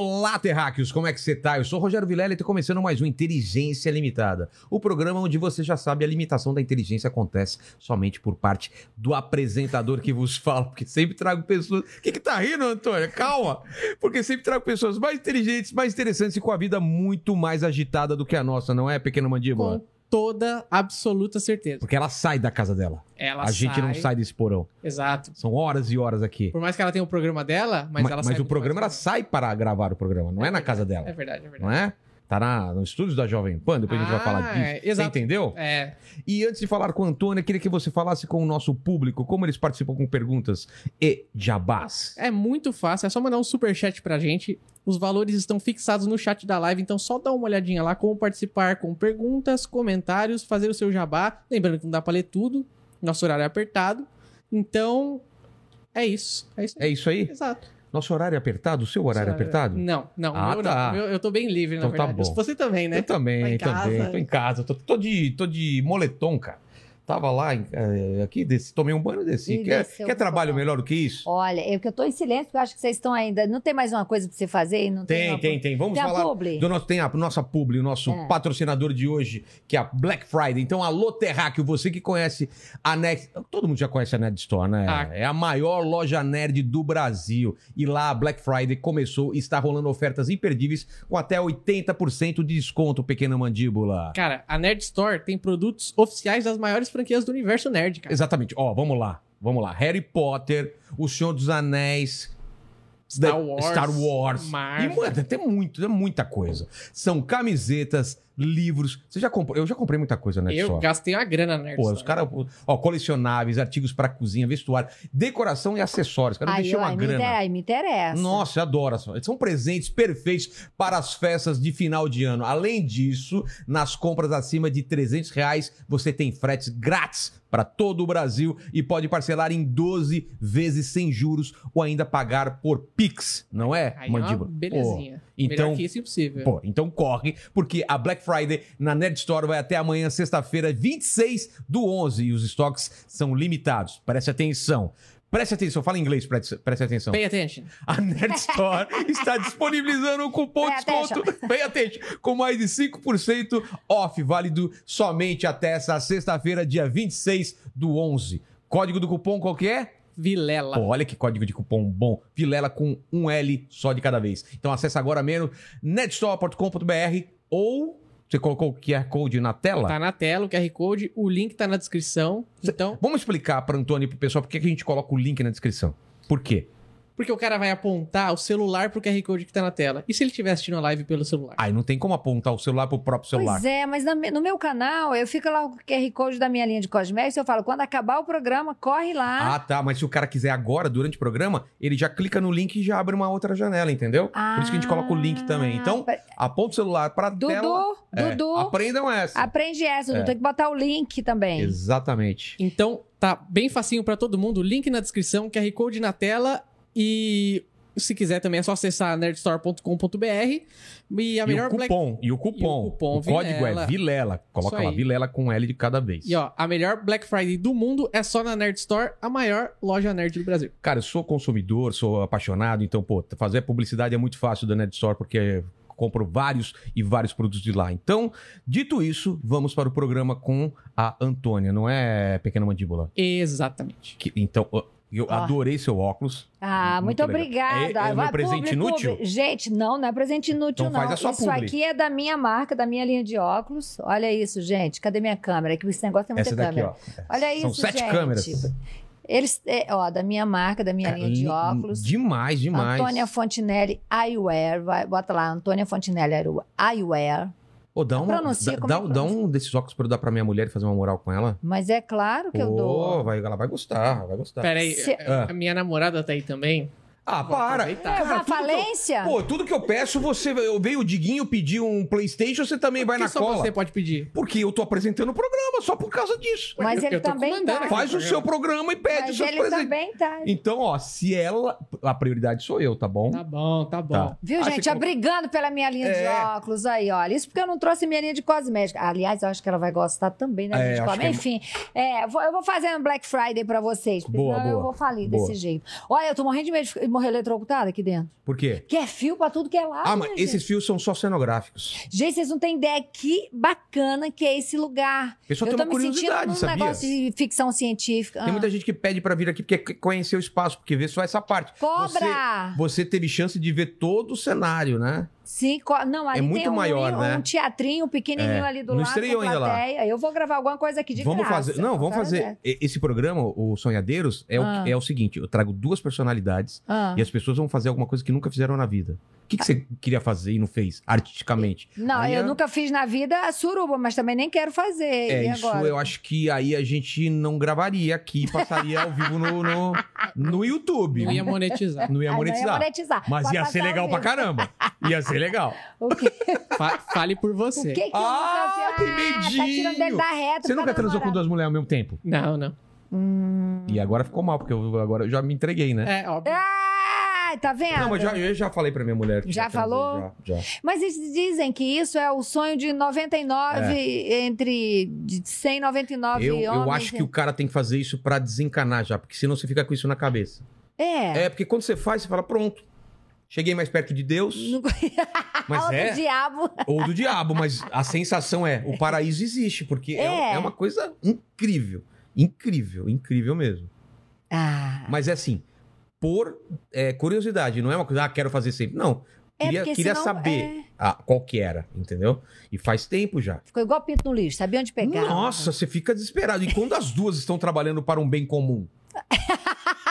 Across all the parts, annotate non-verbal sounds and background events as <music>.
Olá, terráqueos, como é que você tá? Eu sou Rogério Vilela e tô começando mais um Inteligência Limitada. O programa onde você já sabe a limitação da inteligência acontece somente por parte do apresentador que vos fala, porque sempre trago pessoas... O que que tá rindo, Antônio? Calma! Porque sempre trago pessoas mais inteligentes, mais interessantes e com a vida muito mais agitada do que a nossa, não é, pequena mandíbula? Com toda absoluta certeza. Porque ela sai da casa dela. Ela a gente não sai desse porão. Exato. São horas e horas aqui. Por mais que ela tenha o programa dela, mas, Ma- ela mas sai o muito programa ela sai para gravar o programa, não é, na casa dela. É verdade, é verdade. não é? Tá na, no estúdio da Jovem Pan, depois a gente vai Ah, falar disso. é, Você exato. entendeu? É, E antes de falar com a Antônia, queria que você falasse com o nosso público, como eles participam com perguntas e jabás. é muito fácil, é só mandar um superchat pra gente. Os valores estão fixados no chat da live, então só dá uma olhadinha lá como participar com perguntas, comentários, fazer o seu jabá. Lembrando que não dá pra ler tudo, nosso horário é apertado. Então, é isso. É isso aí. É isso aí? Exato. Nosso horário é apertado? O seu horário é apertado? Não, não. Ah, meu tá. não. Meu- eu tô bem livre, na Então tá verdade. bom. Você também, né? Eu também, Tá também. casa. Tô em casa. Tô, tô de, tô de moletom, cara. Tava lá, eh, aqui, desci, tomei um banho e desci. E Quer, quer trabalho melhor do que isso? Olha, eu que eu tô em silêncio, porque eu acho que vocês estão ainda. Não tem mais uma coisa pra você fazer? Não tem, Tem, uma tem, tem. Vamos Tem a falar publi? do nosso, tem a nossa publi, o nosso É. patrocinador de hoje, que é a Black Friday. Então, alô, Terráqueo, você que conhece a Nerd... Todo mundo já conhece a Nerd Store, né? Ah. É a maior loja nerd do Brasil. E lá a Black Friday começou e está rolando ofertas imperdíveis com até 80% de desconto, pequena mandíbula. Cara, a Nerd Store tem produtos oficiais das maiores franquias do universo nerd, cara. Exatamente. Ó, vamos lá. Vamos lá. Harry Potter, O Senhor dos Anéis... Star Wars, Star Wars. Marvel. E, mano, tem muito, tem muita coisa. São camisetas, livros. Você já comprou? Eu já comprei muita coisa, né? Eu gastei uma grana na Pô, os caras, ó, colecionáveis, artigos para cozinha, vestuário, decoração e acessórios. Aí, investiu ó, uma me, grana. aí me interessa. Nossa, eu adoro. São presentes perfeitos para as festas de final de ano. Além disso, nas compras acima de 300 reais, você tem fretes grátis para todo o Brasil e pode parcelar em 12 vezes sem juros ou ainda pagar por Pix, não é, Aí é mandíbula? belezinha. Pô, então, Melhor que isso, impossível. Pô, então corre, porque a Black Friday na Nerd Store vai até amanhã, sexta-feira, 26 do 11, e os estoques são limitados. Preste atenção. Preste atenção, fala em inglês, preste, preste atenção. Pay attention. A Nerd Store <laughs> está disponibilizando um cupom de desconto Pay attention, com mais de 5% off, válido somente até essa sexta-feira, dia 26 do 11. Código do cupom qual que é? Vilela. Pô, olha que código de cupom bom. Vilela com um L só de cada vez. Então acessa agora mesmo netstore.com.br ou você colocou o QR Code na tela? Tá na tela o QR Code, o link tá na descrição. Então, Vamos explicar para Antônio e pro pessoal por que a gente coloca o link na descrição. Por quê? Porque o cara vai apontar o celular pro QR Code que tá na tela. E se ele estiver assistindo a live pelo celular? Aí não tem como apontar o celular pro próprio celular. Pois é, mas no meu canal, eu fico lá com o QR Code da minha linha de cosméticos eu falo, quando acabar o programa, corre lá. Ah, tá. Mas se o cara quiser agora, durante o programa, ele já clica no link e já abre uma outra janela, entendeu? Por isso que a gente coloca o link também. Então, Ah, aponta o celular pra Dudu, tela. É, Dudu, Aprendam essa. aprende essa, Dudu, É. tem que botar o link também. Exatamente. Então, tá bem facinho pra todo mundo. Link na descrição, QR Code na tela. E se quiser também é só acessar nerdstore.com.br. E a e melhor o cupom, e o cupom. E o cupom código Vilela. é Vilela. Coloca lá. Vilela com L de cada vez. E ó, a melhor Black Friday do mundo é só na Nerd Store, a maior loja nerd do Brasil. Cara, eu sou consumidor, sou apaixonado, então, pô, fazer publicidade é muito fácil da Nerd Store, porque compro vários e vários produtos de lá. Então, dito isso, vamos para o programa com a Antônia, não é, pequena mandíbula? Exatamente. Que- então, eu Ó. adorei seu óculos. Ah, muito, legal. obrigada. É, é meu presente publi, inútil? publi. Gente, não, não é presente inútil, Então não. faz a sua isso publi. aqui é da minha marca, da minha linha de óculos. Olha isso, gente. Cadê minha câmera? Que esse negócio tem muita Essa daqui, câmera. ó. Olha São isso, sete gente. câmeras. Eles, é, ó, da minha marca, da minha Cara, linha de óculos. Demais, demais. Antônia Fontinelli Eyewear. Vai, bota lá, Antônia Fontinelli Eyewear. Ô, dá, uma, Pronuncia dá, como dá, é dá um desses óculos pra eu dar pra minha mulher e fazer uma moral com ela. Mas é claro que eu dou. vai, ela vai gostar, vai gostar. Pera aí, Se- a- a minha namorada tá aí também. Ah, Vou para. É Cara, que eu- falência? Pô, tudo que eu peço, você. Eu veio o Diguinho pedir um PlayStation, você também vai Por que na só cola. você pode pedir? Porque eu tô apresentando o programa só por causa disso. Mas Eu- ele eu também tá. Faz o seu programa e pede os Mas seus ele presentes. também tá. Então, ó, se ela. A prioridade sou eu, tá bom? Tá bom, tá bom. Tá. Viu, gente? você Ó, brigando pela minha linha de É. óculos aí, olha. Isso porque eu não trouxe minha linha de cosmética. Aliás, eu acho que ela vai gostar também da É, de que é- Enfim, é, vou- eu vou fazer um Black Friday pra vocês, Boa, senão eu boa. vou falir Boa. desse jeito. Olha, eu tô morrendo de medo de morrer eletrocutada aqui dentro. Por quê? Que é fio pra tudo que é lado. Ah, mas né, esses fios são só cenográficos. Gente? gente, vocês não têm ideia que bacana que é esse lugar. Eu só eu tenho tô uma me sentindo curiosidade, num sabia? negócio de ficção científica. Tem Ah. muita gente que pede pra vir aqui porque quer conhecer o espaço, porque vê só essa parte. Cobra! Você, você teve chance de ver todo o cenário, né? Sim, co- não, ali É muito tem um, maior, um, né? teatrinho pequenininho É, ali do não lado estreou ainda lá. Eu vou gravar alguma coisa aqui de vamos graça. fazer. Não, vamos fazer. Esse programa, o Sonhadeiros, é, Ah. o, é o seguinte: eu trago duas personalidades Ah. e as pessoas vão fazer alguma coisa que nunca fizeram na vida. O que, que você queria fazer e não fez, artisticamente? Não, Aí eu é- nunca fiz na vida a suruba, mas também nem quero fazer. É, e isso agora? eu acho que aí a gente não gravaria aqui, passaria ao vivo no, no, no YouTube. Não ia monetizar. Não ia Ah, não monetizar. monetizar. Mas Pode ia ser legal pra caramba. Ia ser legal. O que, Fa- fale por o você. que, que eu Ah, nunca tem fiz? Ah, tá medinho. tirando dele da reta. Você nunca transou com duas mulheres ao mesmo tempo? Não, não. Hum. E agora ficou mal, porque eu, agora eu já me entreguei, né? É, óbvio. Ah, tá vendo? Não, mas já, eu já falei pra minha mulher. que Já transei, falou? Já, já. Mas eles dizem que isso é o sonho de 99 entre de 100 e 99 É. Eu, homens. eu acho que o cara tem que fazer isso pra desencanar já, porque senão você fica com isso na cabeça. É. É, porque quando você faz, você fala, pronto. Cheguei mais perto de Deus, Não- <laughs> mas Ou do é. diabo. Ou do diabo, mas a sensação é, o paraíso existe, porque é, É. é uma coisa incrível. Incrível, incrível mesmo. Ah. Mas é assim, por é, curiosidade, não é uma coisa, ah, quero fazer sempre. Não. É, Queria, queria senão, saber é. ah, qual que era, entendeu? E faz tempo já. Ficou igual pinto no lixo, sabia onde pegar. Nossa, você fica desesperado. E quando as duas estão trabalhando para um bem comum? <laughs>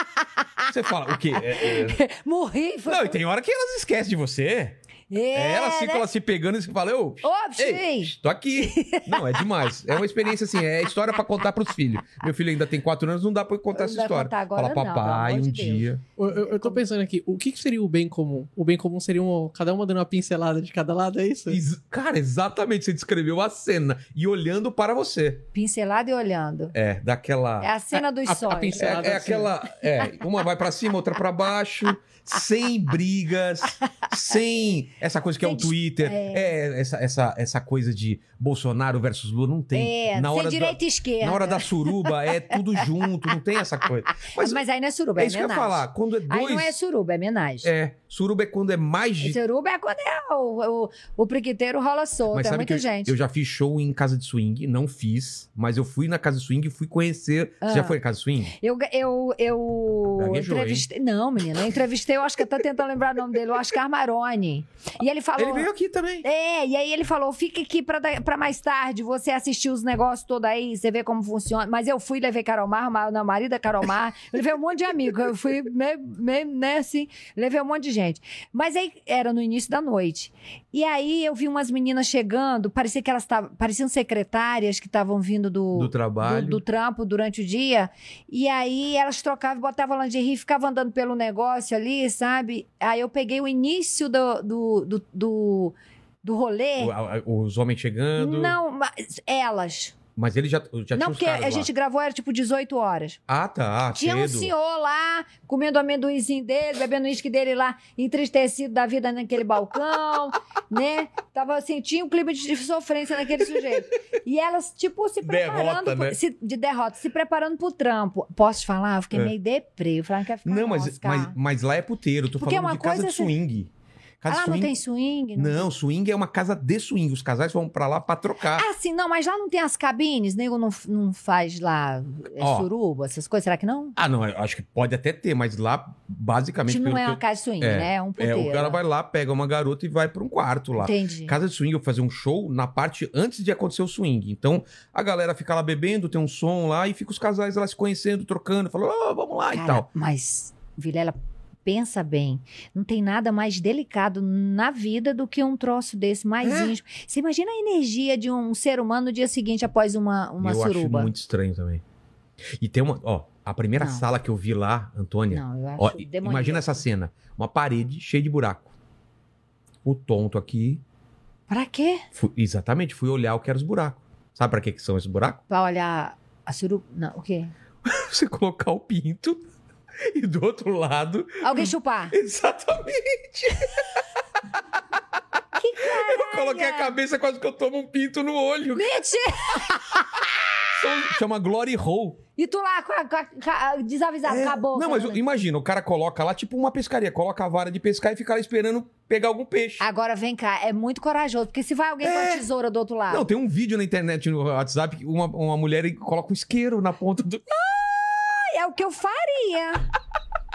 Você fala, o quê? É, <laughs> é... Morri. Foi... Não, e tem hora que elas esquecem de você. É, elas né? ficam lá se pegando e você fala, ô, tô aqui. Não, é demais. É uma experiência assim, é história pra contar pros filhos. Meu filho ainda tem quatro anos, não dá pra contar Não essa história. contar agora Fala, não, papai, amor um de dia. Eu, eu- eu tô pensando aqui, o que, que seria o bem comum? O bem comum seria um, cada uma dando uma pincelada de cada lado, é isso? Ex- Cara, exatamente, você descreveu a cena e olhando para você. Pincelado e olhando. É, daquela. É a cena dos a- a sonhos. É, pincelada. é assim. aquela. É, uma vai pra cima, outra pra baixo, sem brigas, sem essa coisa que é o Twitter, é, essa, essa, essa coisa de Bolsonaro versus Lula, não tem. É, na sem hora direita da, e esquerda. Na hora da suruba é tudo junto, não tem essa coisa. <laughs> Mas, Mas, aí não é suruba, é, é isso que eu ia homenagem. falar, quando é Aí dois. não é suruba, é homenagem. É, suruba é quando é mais. Suruba é quando é o, o, o priquiteiro rola solto. Mas é sabe muita que eu, gente. eu já fiz show em casa de swing, não fiz, mas eu fui na casa de swing e fui conhecer. Ah. Você já foi em casa de swing? Eu, eu, eu Gaguejou, hein? entrevistei. Não, menina, eu entrevistei, eu acho que eu tô tentando lembrar o nome dele, o Oscar Maroni. E ele falou. Ele veio aqui também. É, e aí ele falou: fica aqui pra, pra mais tarde, você assistir os negócios todos aí, você vê como funciona. Mas eu fui, levei Carol Mar, ma- na marido da Carol Mar, eu levei um monte de amigos. Eu fui meio, meio, né, assim, levei um monte de gente. Mas aí era no início da noite. E aí eu vi umas meninas chegando, parecia que elas estavam, pareciam secretárias que estavam vindo do, Do trabalho. do, do trampo durante o dia. E aí elas trocavam, botavam lingerie, ficavam andando pelo negócio ali, sabe? Aí eu peguei o início do, do, do, do, do rolê. Os homens chegando. Não, mas elas. Mas ele já, já tinha não, porque a lá. gente gravou, era tipo 18 horas. Ah, tá. Tinha um cedo. senhor lá, comendo o amendoinzinho dele, bebendo o uísque dele lá, entristecido da vida naquele balcão, <laughs> né? Tava assim, tinha um clima de sofrência naquele sujeito. E elas, tipo, se preparando. Derrota, pro- né? se- de derrota, se preparando pro trampo. Posso te falar? Eu fiquei É. meio deprê. Eu quero ficar Não, mas, mas, mas lá é puteiro. Tô Porque falando uma de casa coisa de é swing. Casa Ah, de não swing. tem swing? Não. Não, swing é uma casa de swing. Os casais vão pra lá pra trocar. Ah, sim, não, mas lá não tem as cabines? Nego não, não faz lá é, Ó. suruba, essas coisas? Será que não? Ah, não, acho que pode até ter, mas lá, basicamente. Tipo, não é uma eu- casa de swing, É, né? É um É, puteiro. o cara vai lá, pega uma garota e vai pra um quarto lá. Entendi. Casa de swing, eu fazia um show na parte antes de acontecer o swing. Então, a galera fica lá bebendo, tem um som lá e fica os casais lá se conhecendo, trocando, falando, "Ô, vamos lá e Cara, tal. Mas, Vilela, pensa bem. Não tem nada mais delicado na vida do que um troço desse, mais É. íntimo. Você imagina a energia de um ser humano no dia seguinte após uma, uma eu suruba. acho muito estranho também. E tem uma, ó, a primeira Não. sala que eu vi lá, Antônia, Não, eu acho ó, demoníaco. imagina essa cena, uma parede cheia de buraco. O tonto aqui, Pra quê? fui- exatamente, fui olhar o que eram os buracos. Sabe pra que que são esses buracos? Pra olhar a suru... Não, o quê? <laughs> Você colocar o pinto e do outro lado, Alguém chupar. <laughs> exatamente. Que caralho! Eu coloquei a cabeça quase que eu tomo um pinto no olho. Mentira! Chama Glory Hole. E tu lá com a, com a- com desavisado, É, acabou. Não, mas imagina, o cara coloca lá tipo uma pescaria, coloca a vara de pescar e fica lá esperando pegar algum peixe. Agora vem cá, é muito corajoso, porque se vai alguém com É. a tesoura do outro lado. Não, tem um vídeo na internet, no WhatsApp, uma, uma mulher coloca um isqueiro na ponta do. É o que eu faria. <laughs>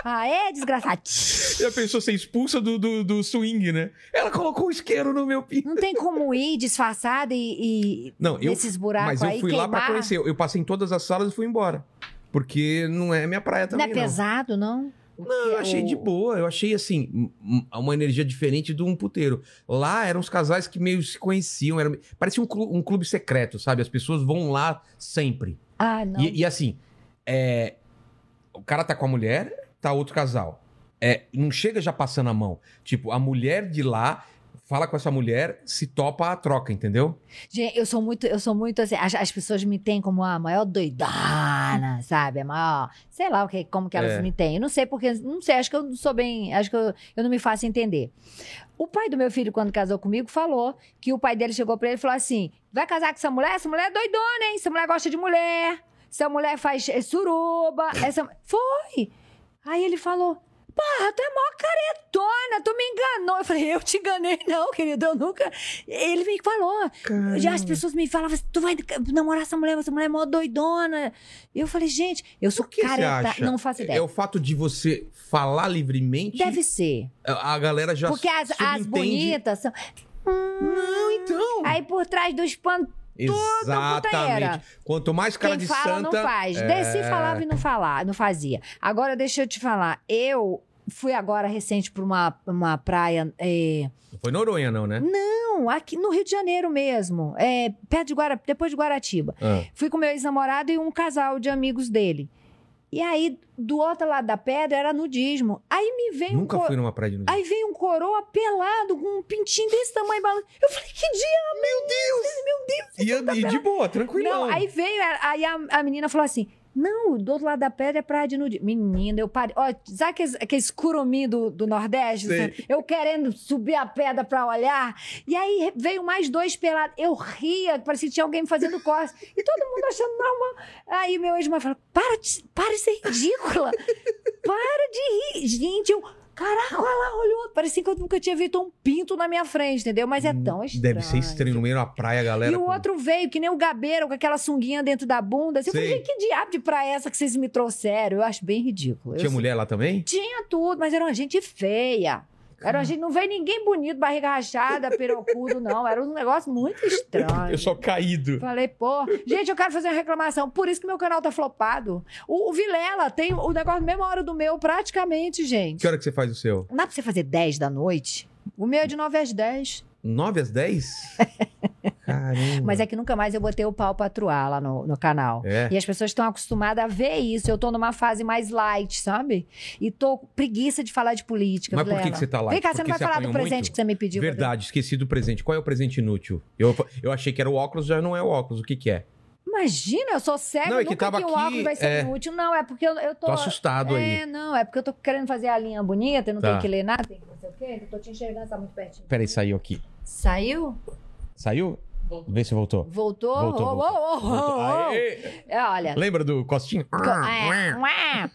Ah, é, desgraçado. Já pensou ser expulsa do, do, do swing, né? Ela colocou um isqueiro no meu pinto. Não tem como ir disfarçada e, e Não, eu. nesses buracos Mas eu aí fui lá pra queimar. conhecer. Eu passei em todas as salas e fui embora. Porque não é minha praia Não também. é pesado, não? Não, eu achei de boa. Eu achei, assim, um- um- uma energia diferente de um puteiro. Lá eram os casais que meio se conheciam. Era, parecia um clube, um clube secreto, sabe? As pessoas vão lá sempre. Ah, não. E, e assim, é, o cara tá com a mulher, tá outro casal. É, não chega já passando a mão. Tipo, a mulher de lá fala com essa mulher, se topa a troca, entendeu? Gente, eu sou muito, eu sou muito assim, as, as pessoas me têm como a maior doidana, sabe? A maior, sei lá o que, como que elas É. me têm. Eu não sei porque, não sei, acho que eu não sou bem, acho que eu, eu não me faço entender. O pai do meu filho, quando casou comigo, falou que o pai dele chegou pra ele e falou assim: vai casar com essa mulher? Essa mulher é doidona, hein? Essa mulher gosta de mulher. Essa mulher faz suruba. Essa... Foi. Aí ele falou. Porra, tu é mó caretona, tu me enganou. Eu falei, eu te enganei, não, querido, eu nunca. Ele me falou. Já as pessoas me falavam, tu vai namorar essa mulher, essa mulher é mó doidona. E eu falei, gente, eu sou careta. Não faço É ideia. o fato de você falar livremente, Deve ser. a galera já Porque as, as bonitas são. Não, então. Aí por trás dos panos, Exatamente. Quanto mais cara quem de fala santa... não faz. é... Desci, falava e não falava, não fazia. Agora, deixa eu te falar. Eu fui agora recente para uma, uma praia. é, Não foi Noronha, não, né? Não, aqui no Rio de Janeiro mesmo. É, perto de Guara, depois de Guaratiba. Ah. Fui com meu ex-namorado e um casal de amigos dele. E aí, do outro lado da pedra, era nudismo. Aí me veio Nunca um co- fui numa praia de nudismo. Aí veio um coroa pelado com um pintinho desse tamanho. balan- Eu falei, que diabo? Meu Deus! Meu Deus! E, e de boa, tranquilão. Não, aí veio, aí a, a menina falou assim: não, do outro lado da pedra é praia de nudismo. Menina, eu parei. Ó, sabe aqueles, aqueles curumim do, do Nordeste? Sabe? Eu querendo subir a pedra pra olhar. E aí veio mais dois pelados. Eu ria, parecia que tinha alguém me fazendo costas. E todo mundo achando normal. Aí meu ex-marido falou: para de, para de ser ridícula. Para de rir. Gente, eu. Caraca, olha lá, olhou. Parecia que eu nunca tinha visto um pinto na minha frente, entendeu? Mas é tão estranho. Hum, Deve ser estranho no meio da praia, galera. E o com- outro veio, que nem o gabeiro, com aquela sunguinha dentro da bunda. Assim, Eu falei, que diabo de praia é essa que vocês me trouxeram? Eu acho bem ridículo. Tinha Eu- mulher lá também? Tinha tudo, mas era uma gente feia. Era uma gente, não veio ninguém bonito, barriga rachada, perocudo, não. Era um negócio muito estranho. Pessoal caído. Falei, pô, gente, eu quero fazer uma reclamação. Por isso que meu canal tá flopado. O, o Vilela tem o negócio na mesma hora do meu, praticamente, gente. Que hora que você faz o seu? Não dá pra você fazer 10 da noite? O meu é de 9 às 10. 9 às 10? <laughs> Caramba. Mas é que nunca mais eu botei o pau pra truar lá no, no canal. É. E as pessoas estão acostumadas a ver isso. Eu tô numa fase mais light, sabe? E tô preguiça de falar de política. Mas por que que você tá light? Vem cá, você não vai falar do presente muito? que você me pediu. Verdade, esqueci do presente. Qual é o presente inútil? Eu, eu achei que era o óculos, já não é o óculos. O que que é? Imagina, eu sou cega, Não, é que nunca que um aqui, óculos vai ser é. inútil. Não, é porque eu, eu tô... Tô assustado é, aí. não, é porque eu tô querendo fazer a linha bonita, eu não Tá. tenho que ler nada, tem que não sei o quê. Eu tô te enxergando, tá muito pertinho. Peraí, saiu aqui. Saiu? Saiu? Vê se voltou. Voltou? Voltou, voltou. oh, oh! É, Olha, Lembra do Costinho? É, ué.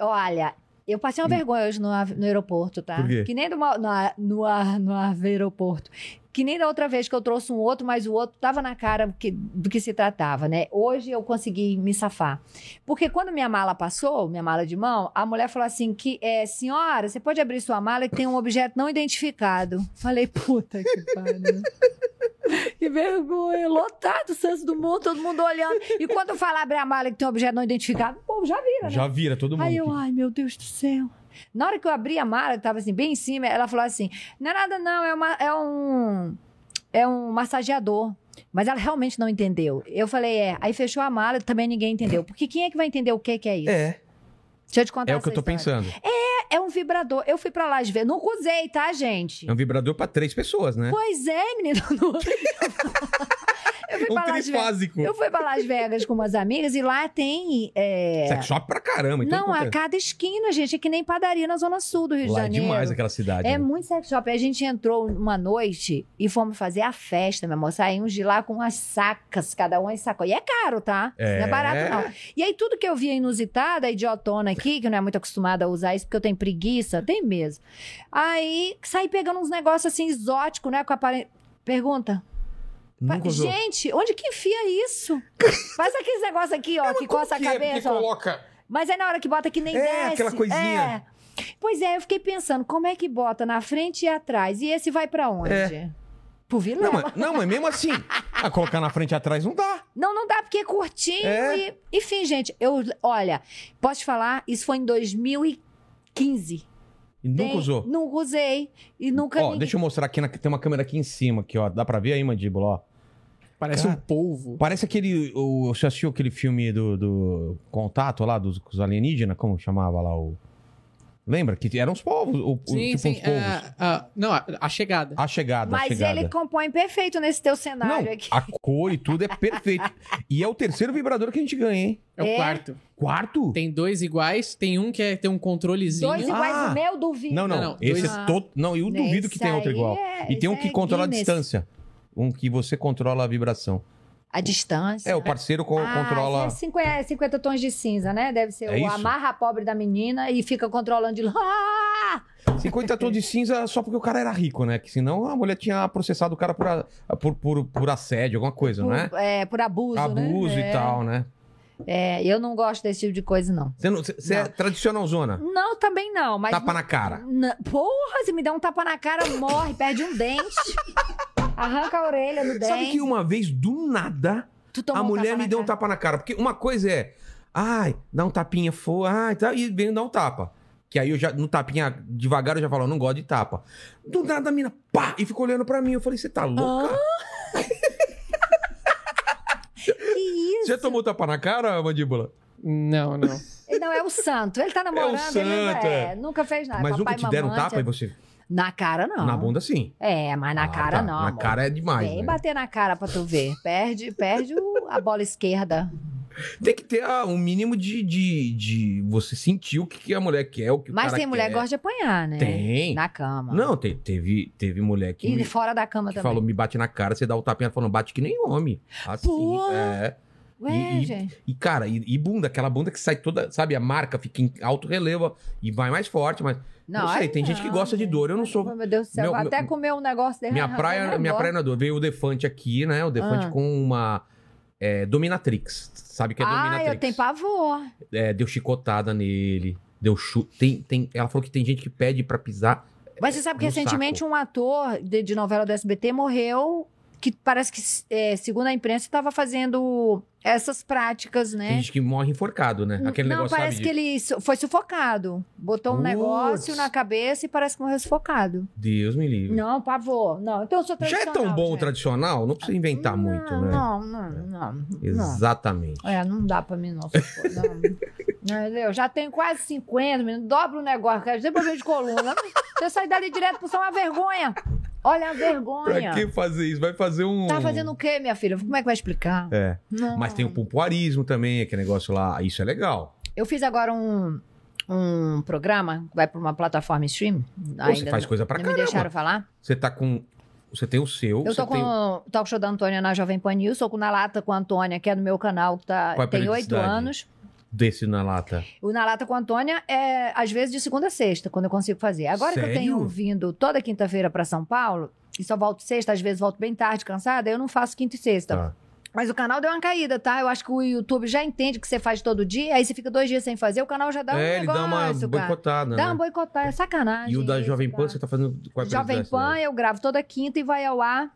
Olha, eu passei uma vergonha hoje no, no aeroporto, tá? Hum. Por quê? Que nem no, no, a- no aeroporto. Que nem da outra vez que eu trouxe um outro, mas o outro tava na cara que- do que se tratava, né? Hoje eu consegui me safar. Porque quando minha mala passou, minha mala de mão, a mulher falou assim: que é, senhora, você pode abrir sua mala que tem um objeto não identificado. Falei, puta que pariu. <laughs> Que vergonha, lotado o senso do mundo, todo mundo olhando. E quando eu falar abrir a mala que tem um objeto não identificado, o povo já vira, né? Já vira todo mundo. Aí eu, ai, meu Deus do céu. Na hora que eu abri a mala, que tava assim, bem em cima, ela falou assim: não é nada, não, é, uma, é um. É um massageador. Mas ela realmente não entendeu. Eu falei, é. Aí fechou a mala, também ninguém entendeu. Porque quem é que vai entender o que, que é isso? É, Deixa eu te contar é o que eu tô história. pensando. É, é um vibrador. Eu fui pra Las Vegas. Não usei, tá, gente? É um vibrador pra três pessoas, né? Pois é, menino. <laughs> Eu fui Um pra Las Vegas. trifásico. Eu fui pra Las Vegas com umas amigas e lá tem. é, Sex shop pra caramba. Então, Não, a é? cada esquina, gente. É que nem padaria na Zona Sul do Rio de Lá é Janeiro. demais aquela cidade. É né? muito sex shop. A gente entrou uma noite e fomos fazer a festa, meu amor. Saímos de lá com umas sacas, cada um em sacou. E é caro, tá? É. Não é barato, não. E aí, tudo que eu via inusitada, idiotona aqui, que não é muito acostumada a usar isso porque eu tenho preguiça, tem mesmo. Aí, saí pegando uns negócios assim exóticos, né? Com aparelho. Pergunta. Nunca. Gente, onde que enfia isso? <laughs> Faz aqueles negócios aqui, ó, que coça a que é? cabeça. Ó. coloca... Mas aí na hora que bota que nem É, desce. aquela coisinha. É. Pois é, eu fiquei pensando, como é que bota na frente e atrás? E esse vai pra onde? É. Pro Não Vilela. mas, não, mas mesmo assim, a colocar na frente e atrás não dá. Não, não dá, porque é curtinho É. e... Enfim, gente, eu... Olha, posso te falar, isso foi em 2015. E nunca Tem- usou. Nunca usei. E nunca... Ó, ninguém- deixa eu mostrar aqui, na- tem uma câmera aqui em cima, aqui, ó. Dá pra ver aí, mandíbula, ó. Parece Cara. um polvo. Parece aquele. O, você assistiu aquele filme do, do Contato lá, dos, com os alienígenas? Como chamava lá o. Lembra? Que eram os povos. O, o- Sim, tipo sim. uns povos. ah, ah, não, a, a chegada. A chegada, a Mas chegada. ele compõe perfeito nesse teu cenário Não, aqui. a cor e tudo é perfeito. e é o terceiro vibrador que a gente ganha, hein? É o É. quarto. Quarto? Tem dois iguais, tem um que é, tem um controlezinho. Dois iguais Ah. meu, duvido. Não, não. Não, não, esse dois- é todo. Não, eu duvido que Nesse tenha outro igual. é- e tem um que é controla a Guinness. distância. Um que você controla a vibração. A distância. É, o parceiro co- Ah, controla. é 50, 50 tons de cinza, né? Deve ser É o isso? amarra a pobre da menina e fica controlando de lá. Ah! 50 tons de cinza só porque o cara era rico, né? Que senão a mulher tinha processado o cara por, a- por, por, por assédio, alguma coisa, não é? Por, é, por abuso, Abuso né? e É. tal, né? É, eu não gosto desse tipo de coisa, não. Você, não- você- você é Não. tradicionalzona? Não, também não, mas... Tapa na cara. Porra, se me der um tapa na cara, morre, perde um dente. <laughs> Arranca a orelha no dente. Sabe que uma vez, do nada, a um mulher tapa me deu um cara? tapa na cara. Porque uma coisa é, ai, dá um tapinha, foi, ai, tá, e vem dar um tapa. Que aí eu já, no tapinha, devagar, eu já falo, eu não gosto de tapa. Do nada a mina, pá, e ficou olhando pra mim. Eu falei, você tá louca? <laughs> Que isso? Você tomou tapa na cara, mandíbula? Não, não. Ele não é o santo. Ele tá namorando, ele ainda santo, é. é. Nunca fez nada. Mas Papai nunca te deram mamãe, tapa e você... Na cara, não. Na bunda, sim. É, mas na Ah, cara tá. não. Na amor. cara é demais, Vem né? bater na cara pra tu ver. Perde, <laughs> perde o- a bola esquerda. Tem que ter ah, um mínimo de, de, de você sentir o que, que a mulher quer, o que Mas tem mulher que gosta de apanhar, né? Tem. Na cama. Não, te- teve, teve mulher que, E me, fora da cama que também. falou, me bate na cara, você dá o tapinha, ela falou, bate que nem homem. Assim, Pô. é. Ué, e- gente. E, cara, e, e bunda, aquela bunda que sai toda, sabe, a marca fica em alto relevo e vai mais forte, mas não, sei, aí tem gente que não, gosta de dor, eu não sou... Meu Deus do céu, Meu- até meu- comer um negócio desse. Minha praia, minha agora. praia não é dor. Veio o Defante aqui, né? O Defante Ah. com uma é, Dominatrix. Sabe que é Ah, Dominatrix? eu tenho pavor. É, deu chicotada nele, deu chute. Tem, tem, ela falou que tem gente que pede pra pisar. Mas você sabe que recentemente um ator de, de novela do SBT morreu, que parece que, é, segundo a imprensa, estava fazendo essas práticas, Tem né? gente que morre enforcado, né? Aquele não, negócio parece sabe, que de- ele foi sufocado. Botou um Putz. negócio na cabeça e parece que morreu sufocado. Deus me livre. Não, pavor. Não, então eu sou Já é tradicional. tão bom o tradicional? Não precisa inventar muito, não, né? Não, não, não. não. Exatamente. É, não dá pra mim, não. <laughs> não. Entendeu? Já tenho quase 50, menino. Dobra o negócio, quero dizer problema de coluna. Você sai dali direto pro céu, é uma vergonha. Olha a vergonha. Pra que fazer isso? Vai fazer um. Tá fazendo o quê, minha filha? Como é que vai explicar? É. Não. Mas tem o pompoarismo também, aquele negócio lá. Isso é legal. Eu fiz agora um, um programa, vai pra uma plataforma stream. Pô, você faz coisa pra não me caramba. deixaram falar. Você tá com. Você tem o seu. Eu tô com tem... o talk show da Antônia na Jovem Pan News, tô com Na Lata com a Antônia, que é do meu canal, que tá, Qual é a tem oito periodicidade? anos. Desse na lata. O Na Lata com a Antônia é, às vezes, de segunda a sexta, quando eu consigo fazer. Agora que eu Sério? tenho vindo toda quinta-feira pra São Paulo, e só volto sexta, às vezes volto bem tarde, cansada, eu não faço quinta e sexta. Tá. Mas o canal deu uma caída, tá? Eu acho que o YouTube já entende que você faz todo dia, aí você fica dois dias sem fazer, o canal já dá um é, ele negócio, dá uma cara. boicotada, Dá né? uma boicotada, é sacanagem. E o da Jovem Pan, você tá fazendo qual é Jovem periodicidade? Pan, eu gravo toda quinta e vai ao ar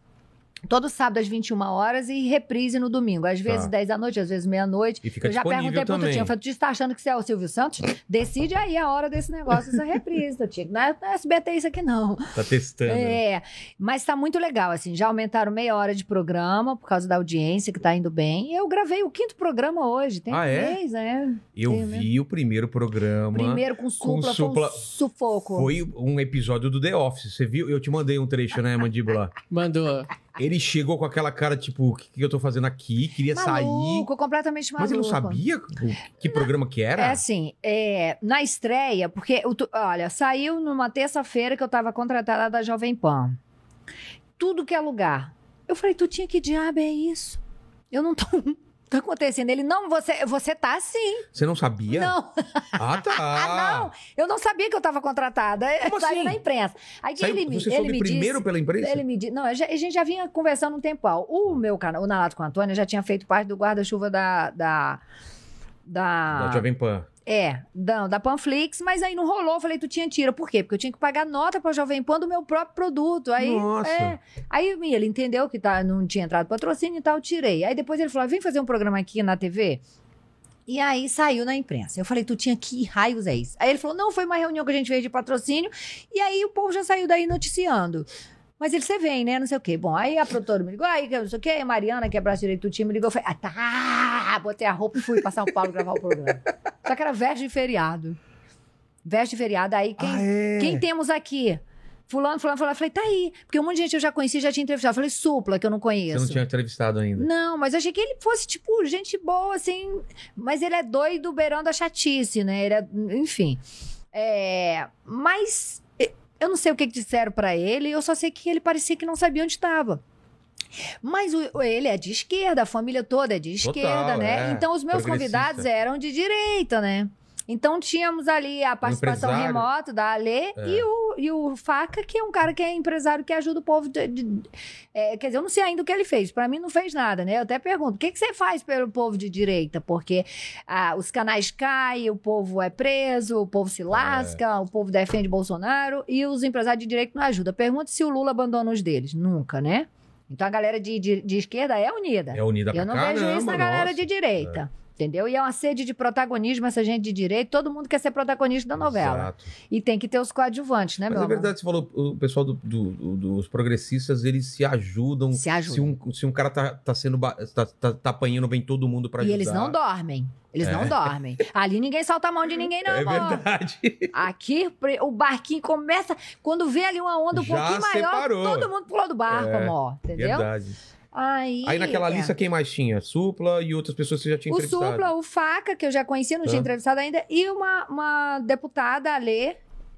Todo sábado às 21 horas e reprise no domingo. Às vezes Tá. 10 da noite, às vezes meia-noite. E fica Eu já perguntei pro. Tutinho, eu falei, tu está achando que você é o Silvio Santos? Decide aí a hora desse negócio, essa reprise, Tutinho. Não é, é SBT isso aqui não. Tá testando. É, mas tá muito legal, assim, já aumentaram meia hora de programa por causa da audiência que tá indo bem. Eu gravei o quinto programa hoje, tem Ah, é? três, é. Eu Tem, né? vi o primeiro programa. Primeiro com supla, supla- foi um sufoco. Foi um episódio do The Office. Você viu? Eu te mandei um trecho, né, Mandíbula? Mandou. Ele chegou com aquela cara, tipo, o que, que eu tô fazendo aqui? Queria sair. Maluco, completamente maluco. Mas ele não sabia o- que programa que era? É assim, é, na estreia, porque, olha, saiu numa terça-feira que eu tava contratada da Jovem Pan. Tudo que é lugar. Eu falei, tu tinha que diabo é isso? Eu não tô... Tá acontecendo. Ele, não, você, você tá sim. Você não sabia? Não. Ah, tá. <laughs> Ah, não. Eu não sabia que eu tava contratada. Como Saiu assim? na imprensa. Aí Saiu- ele, me- você ele me primeiro disse... pela imprensa? Ele me disse. Não, a gente a gente já vinha conversando um tempão. O meu canal, o Nalato com a Antônia, já tinha feito parte do guarda-chuva da. Da. Da, Da Jovem Pan. É, da, da Panflix, mas aí não rolou. Falei, tu tinha tira. Por quê? Porque eu tinha que pagar nota pra Jovem Pan do meu próprio produto. Aí, Nossa. É, aí ele entendeu que tá, não tinha entrado patrocínio e tal, eu tirei. Aí depois ele falou: vem fazer um programa aqui na TV. E aí saiu na imprensa. Eu falei, tu tinha que raios é isso? Aí ele falou: não, foi uma reunião que a gente fez de patrocínio. E aí o povo já saiu daí noticiando. Mas ele, você vem, né? Não sei o quê. Bom, aí a produtora me ligou, aí que não sei o quê. A Mariana, que é braço direito do time, me ligou. Eu falei, ah, tá. Botei a roupa e fui pra São Paulo gravar o programa. Só que era véspera de feriado. Véspera de feriado. Aí quem, ah, é? quem temos aqui? Fulano, fulano, fulano. Eu falei, tá aí. Porque um monte de gente eu já conheci, já tinha entrevistado. Eu falei, supla, que eu não Você conheço. não tinha entrevistado ainda. Não, mas eu achei que ele fosse, tipo, gente boa, assim. Mas ele é doido, beirando a chatice, né? Ele é, enfim. É, mas eu não sei o que, que disseram pra ele, eu só sei que ele parecia que não sabia onde estava. Mas o- ele é de esquerda, a família toda é de Total, esquerda, né? é. Então os meus convidados eram de direita, né? Então tínhamos ali a participação remota da Alê É. e, o, e o Faca, que é um cara que é empresário que ajuda o povo. de- de- é, quer dizer, eu não sei ainda o que ele fez. Pra mim não fez nada, né? Eu até pergunto, o que, que você faz pelo povo de direita? Porque ah, os canais caem, o povo é preso, o povo se É. lasca, o povo defende Bolsonaro e os empresários de direita não ajudam. Pergunta se o Lula abandona os deles. Nunca, né? Então a galera de, de, de esquerda é unida. É unida pra Eu não caramba, vejo isso na galera nossa. de direita. Entendeu? E é uma sede de protagonismo, essa gente de direito. Todo mundo quer ser protagonista da novela. Exato. E tem que ter os coadjuvantes, né, Mas meu é amor? verdade, você falou, o pessoal do- do- do- dos progressistas, eles se ajudam. Se Se ajudam. um, se um cara tá, tá sendo. Tá, tá, tá apanhando, vem todo mundo pra E ajudar. eles não dormem. Eles não dormem. Ali ninguém solta a mão de ninguém, não, É amor. verdade. Aqui o barquinho começa. Quando vê ali uma onda um Já pouquinho maior, separou. todo mundo pulou do barco, É, amor. Entendeu? Verdade. Aí, Aí naquela é. lista, quem mais tinha? Supla e outras pessoas que você já tinha O entrevistado. Supla, o Faca, que eu já conhecia, não Tá. tinha entrevistado ainda, e uma, uma deputada, a Alê,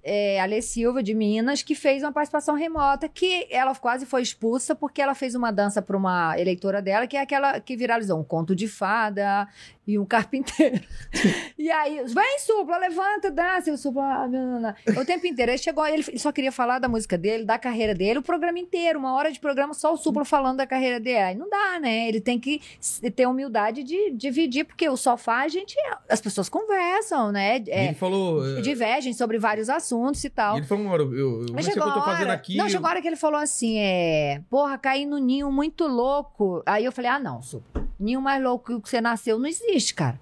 é, Alê Silva, de Minas, que fez uma participação remota, que ela quase foi expulsa porque ela fez uma dança para uma eleitora dela, que é aquela que viralizou, um conto de fada e um carpinteiro. <laughs> e aí, vem Supla, levanta, dança, o Supla... ah, não, não, não. O tempo inteiro, ele chegou, ele só queria falar da música dele, da carreira dele, o programa inteiro, uma hora de programa, só o Supla falando da carreira dele. Aí não dá, né? Ele tem que ter humildade de dividir, porque o sofá, a gente, as pessoas conversam, né? É, ele falou. eh, divergem sobre vários assuntos e tal. e ele falou, uma hora, eu, eu, eu não sei o que eu tô fazendo aqui. não, chegou a hora que ele falou assim, é... Porra, caí no ninho muito louco. Aí eu falei, ah, não, Supla. Ninho mais louco que o que você nasceu não existe, cara.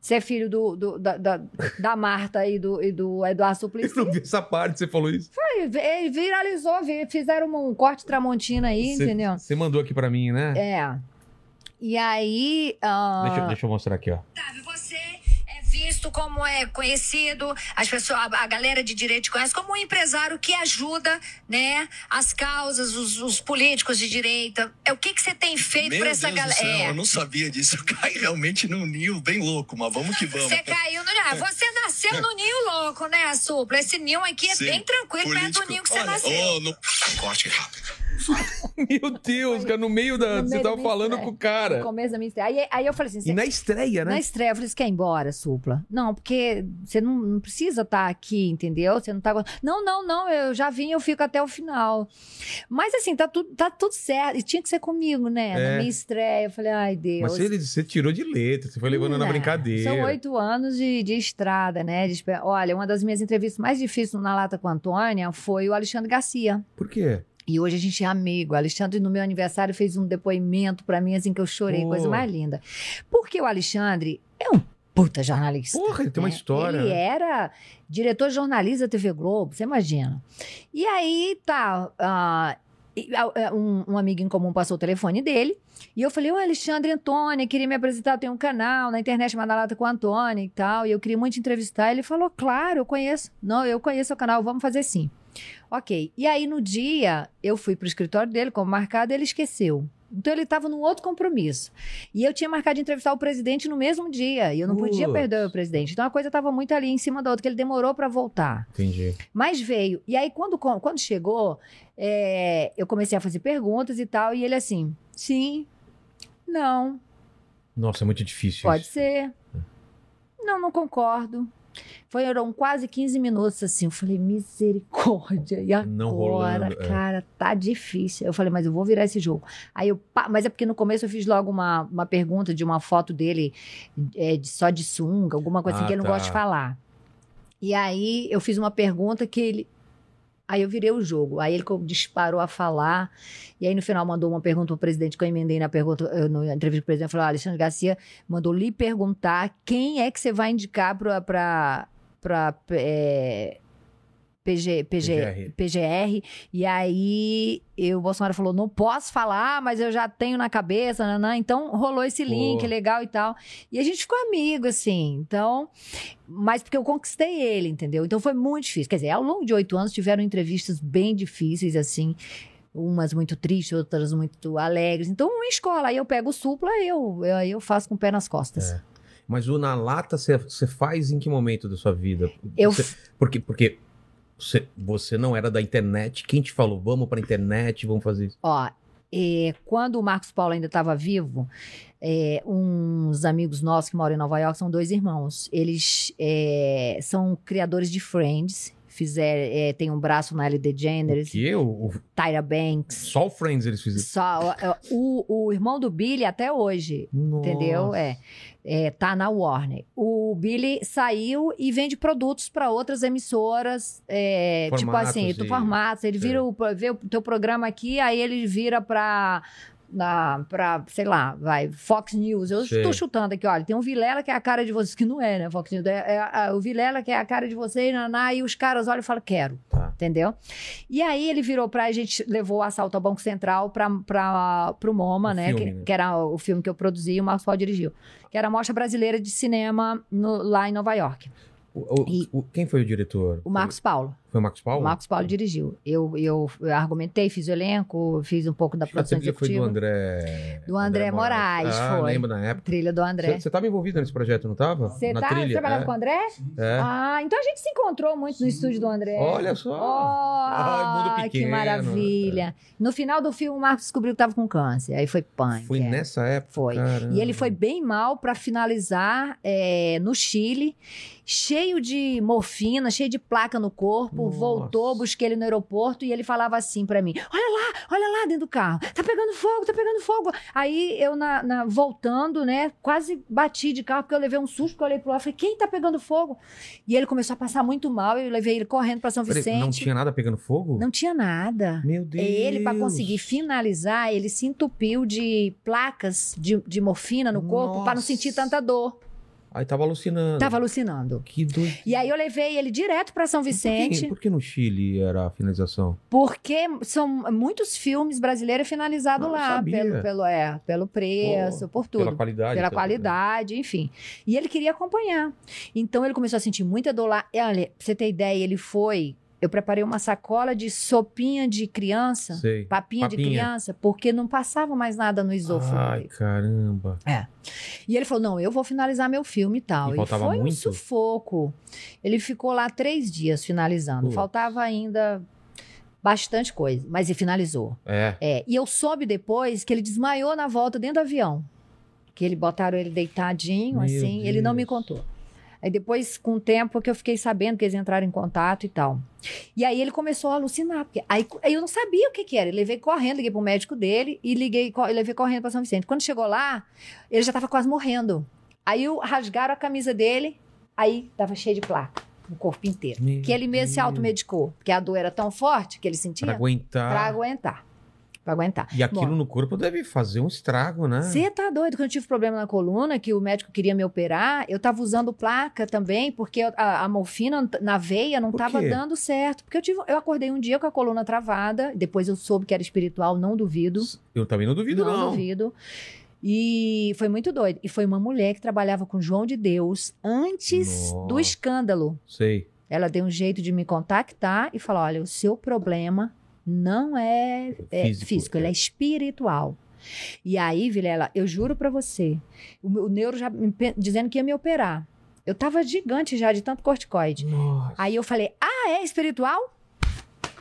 Você é filho do, do- da, da, da Marta e do, e do Eduardo <laughs> Eu Suplicy. não vi essa parte, você falou isso. Ele ele viralizou, vi- fizeram um corte tramontina aí, Você- entendeu? Você mandou aqui pra mim, né? É. E aí. ah, Deixa, eu- deixa eu mostrar aqui, ó. Você visto como é conhecido, as pessoas, a, a galera de direito conhece como um empresário que ajuda, né, as causas, os, os políticos de direita. É o que que você tem feito para essa galera? É. eu não sabia disso. Eu caí realmente num ninho bem louco, mas vamos que vamos. Você caiu no ninho. Você nasceu no ninho louco, né, Supla? Esse ninho aqui é Sim, bem tranquilo, perto do ninho que você Olha, nasceu. oh, no... Corte rápido. <laughs> Meu Deus, cara, no meio da. No você meio tava da falando estreia. com o cara. No começo da minha estreia. Aí, aí eu falei assim: E na estreia, né? Na estreia, eu falei, você quer ir embora, Supla? Não, porque você não, não precisa estar aqui, entendeu? Você não tá... Não, não, não, eu já vim, eu fico até o final. Mas assim, tá tudo, tá tudo certo. E tinha que ser comigo, né? É. Na minha estreia, eu falei, ai, Deus. Mas você, você tirou de letra, você foi levando na brincadeira. São oito anos de, de estrada, né? De Olha, uma das minhas entrevistas mais difíceis na Lata com a Antônia foi o Alexandre Garcia. Por quê? E hoje a gente é amigo. O Alexandre, no meu aniversário, fez um depoimento pra mim, assim, que eu chorei, Pô. coisa mais linda. Porque o Alexandre é um puta jornalista. Porra, ele tem uma né? história. Ele era diretor jornalista da TV Globo, você imagina. E aí, tá. ah, um, um amigo em comum passou o telefone dele. E eu falei, ô Alexandre Antônio, queria me apresentar, eu tenho um canal na internet Madalata com o Antônio e tal. E eu queria muito entrevistar. Ele falou, claro, eu conheço. Não, eu conheço o canal, vamos fazer sim. Ok. E aí, no dia, eu fui pro escritório dele, como marcado, e ele esqueceu. Então ele estava num outro compromisso. E eu tinha marcado de entrevistar o presidente no mesmo dia. E eu não podia perder o presidente. Então a coisa estava muito ali em cima da outra, que ele demorou para voltar. Entendi. Mas veio. E aí, quando, quando chegou, é, eu comecei a fazer perguntas e tal. E ele assim, sim, não, Nossa, é muito difícil. pode isso. ser. Não, não concordo. Foram quase 15 minutos assim. Eu falei, misericórdia. E agora, é. cara, tá difícil. Eu falei, mas eu vou virar esse jogo. Aí eu, mas é porque no começo eu fiz logo uma, uma pergunta de uma foto dele é, de- só de sunga, alguma coisa assim Ah, que ele não tá. gosta de falar. E aí eu fiz uma pergunta que ele. Aí eu virei o jogo. Aí ele disparou a falar. E aí no final mandou uma pergunta pro presidente, que eu emendei na pergunta, na entrevista com o presidente, falou: "Ah, Alexandre Garcia mandou lhe perguntar quem é que você vai indicar para pra, é, PG, PG, PGR. PGR. E aí eu, o Bolsonaro falou: não posso falar, mas eu já tenho na cabeça, nanã. então rolou esse link Pô. legal e tal. E a gente ficou amigo, assim. Então, mas porque eu conquistei ele, entendeu? Então foi muito difícil. Quer dizer, ao longo de oito anos tiveram entrevistas bem difíceis, assim. Umas muito tristes, outras muito alegres. Então, uma escola. Aí eu pego o supla, eu, eu, eu faço com o pé nas costas. É. Mas o na lata você faz em que momento da sua vida? Eu Você- porque porque você, você não era da internet. Quem te falou, vamos pra internet, vamos fazer isso? Ó, é, quando o Marcos Paulo ainda estava vivo, é, uns amigos nossos que moram em Nova York são dois irmãos. Eles é, são criadores de Friends. Fizeram, é, tem um braço na Ellen DeGeneres, Que eu, o- Tyra Banks. só o Friends eles fizeram. Só, o, o irmão do Billy até hoje, entendeu? Nossa. É, é, tá na Warner. O Billy saiu e vende produtos para outras emissoras, é, tipo assim, do e- formato. Ele vira o, vê o teu programa aqui, aí ele vira para na, pra, sei lá, vai, Fox News. Eu estou chutando aqui, olha, tem um Vilela que é a cara de vocês, que não é, né, Fox News? É, é a- o Vilela que é a cara de vocês, naná, e os caras olham e falam, quero. Tá. Entendeu? E aí ele virou pra a gente, levou o assalto ao Banco Central pra, pra, pro MoMA, O né, filme, que, né? que era o filme que eu produzi e o Marcos Paulo dirigiu. Que era a Mostra Brasileira de Cinema no- lá em Nova York. O- o- E- quem foi o diretor? O Marcos Paulo. Foi o Marcos Paulo? Marcos Paulo dirigiu. Eu, eu, eu argumentei, fiz o elenco, fiz um pouco da Acho que a produção trilha foi do. André... Do André Moraes, ah, foi. lembro na época. Trilha do André. Você estava envolvido nesse projeto, não estava? Você tá trilha? trabalhando é. com o André? É. Ah, então a gente se encontrou muito no estúdio do André. Olha só. Ai, mundo Oh, pequeno. que maravilha. No final do filme, o Marcos descobriu que tava com câncer. Aí foi punk. Foi é. nessa época. Foi. caramba. E ele foi bem mal para finalizar é, no Chile, cheio de morfina, cheio de placa no corpo. Nossa. Voltou, busquei ele no aeroporto e ele falava assim para mim: Olha lá, olha lá dentro do carro, tá pegando fogo, tá pegando fogo. Aí eu, na, na- voltando, né, quase bati de carro porque eu levei um susto, porque eu olhei pro lado e falei: Quem tá pegando fogo? E ele começou a passar muito mal, eu levei ele correndo para São Peraí, Vicente. não tinha nada pegando fogo? Não tinha nada. Meu Deus. Ele, para conseguir finalizar, ele se entupiu de placas de, de morfina no corpo para não sentir tanta dor. Aí tava alucinando. Tava alucinando. Que doido. E aí eu levei ele direto para São Por que, Vicente, por que no Chile era a finalização? porque são muitos filmes brasileiros finalizados Não lá, pelo, pelo, é, pelo preço, por tudo. Pela qualidade. Pela também. qualidade, enfim. E ele queria acompanhar. Então ele começou a sentir muita dor lá. E, olha, pra você ter ideia, ele foi. Eu preparei uma sacola de sopinha de criança. Sei. Papinha, de Papinha. criança, porque não passava mais nada no esôfago. Ai, dele. caramba. E ele falou: não, eu vou finalizar meu filme e tal. E E, foi um muito? sufoco. Ele ficou lá três dias finalizando. Faltava ainda bastante coisa, mas ele finalizou. É. É, e eu soube depois que ele desmaiou na volta dentro do avião. Que ele botaram ele deitadinho, Meu assim, ele não me Deus. contou. Aí depois, com o tempo, que eu fiquei sabendo que eles entraram em contato e tal. E aí ele começou a alucinar. Porque aí, aí eu não sabia o que, que era. Eu levei correndo, liguei pro médico dele e liguei, levei correndo para São Vicente. Quando chegou lá, ele já estava quase morrendo. Aí rasgaram a camisa dele, aí tava cheio de placa. no corpo inteiro. Meu que ele mesmo se Deus. automedicou, porque a dor era tão forte que ele sentia Pra aguentar. pra aguentar. Pra aguentar. E aquilo Bom, no corpo deve fazer um estrago, né? Você tá doido? Quando eu tive problema na coluna, que o médico queria me operar, eu tava usando placa também, porque a, a morfina na veia não Por tava quê? dando certo. Porque eu, tive, eu acordei um dia com a coluna travada, depois eu soube que era espiritual, não duvido. Eu também não duvido, não, não. duvido. E foi muito doido. E foi uma mulher que trabalhava com João de Deus antes do Nossa. escândalo. Sei. Ela deu um jeito de me contactar e falar: olha, o seu problema não é, é Físico, físico, ele é. é espiritual. E aí, Vilela, eu juro pra você, o, meu- o neuro já me dizendo que ia me operar. Eu tava gigante já de tanto corticoide. Nossa. Aí eu falei, ah, é espiritual?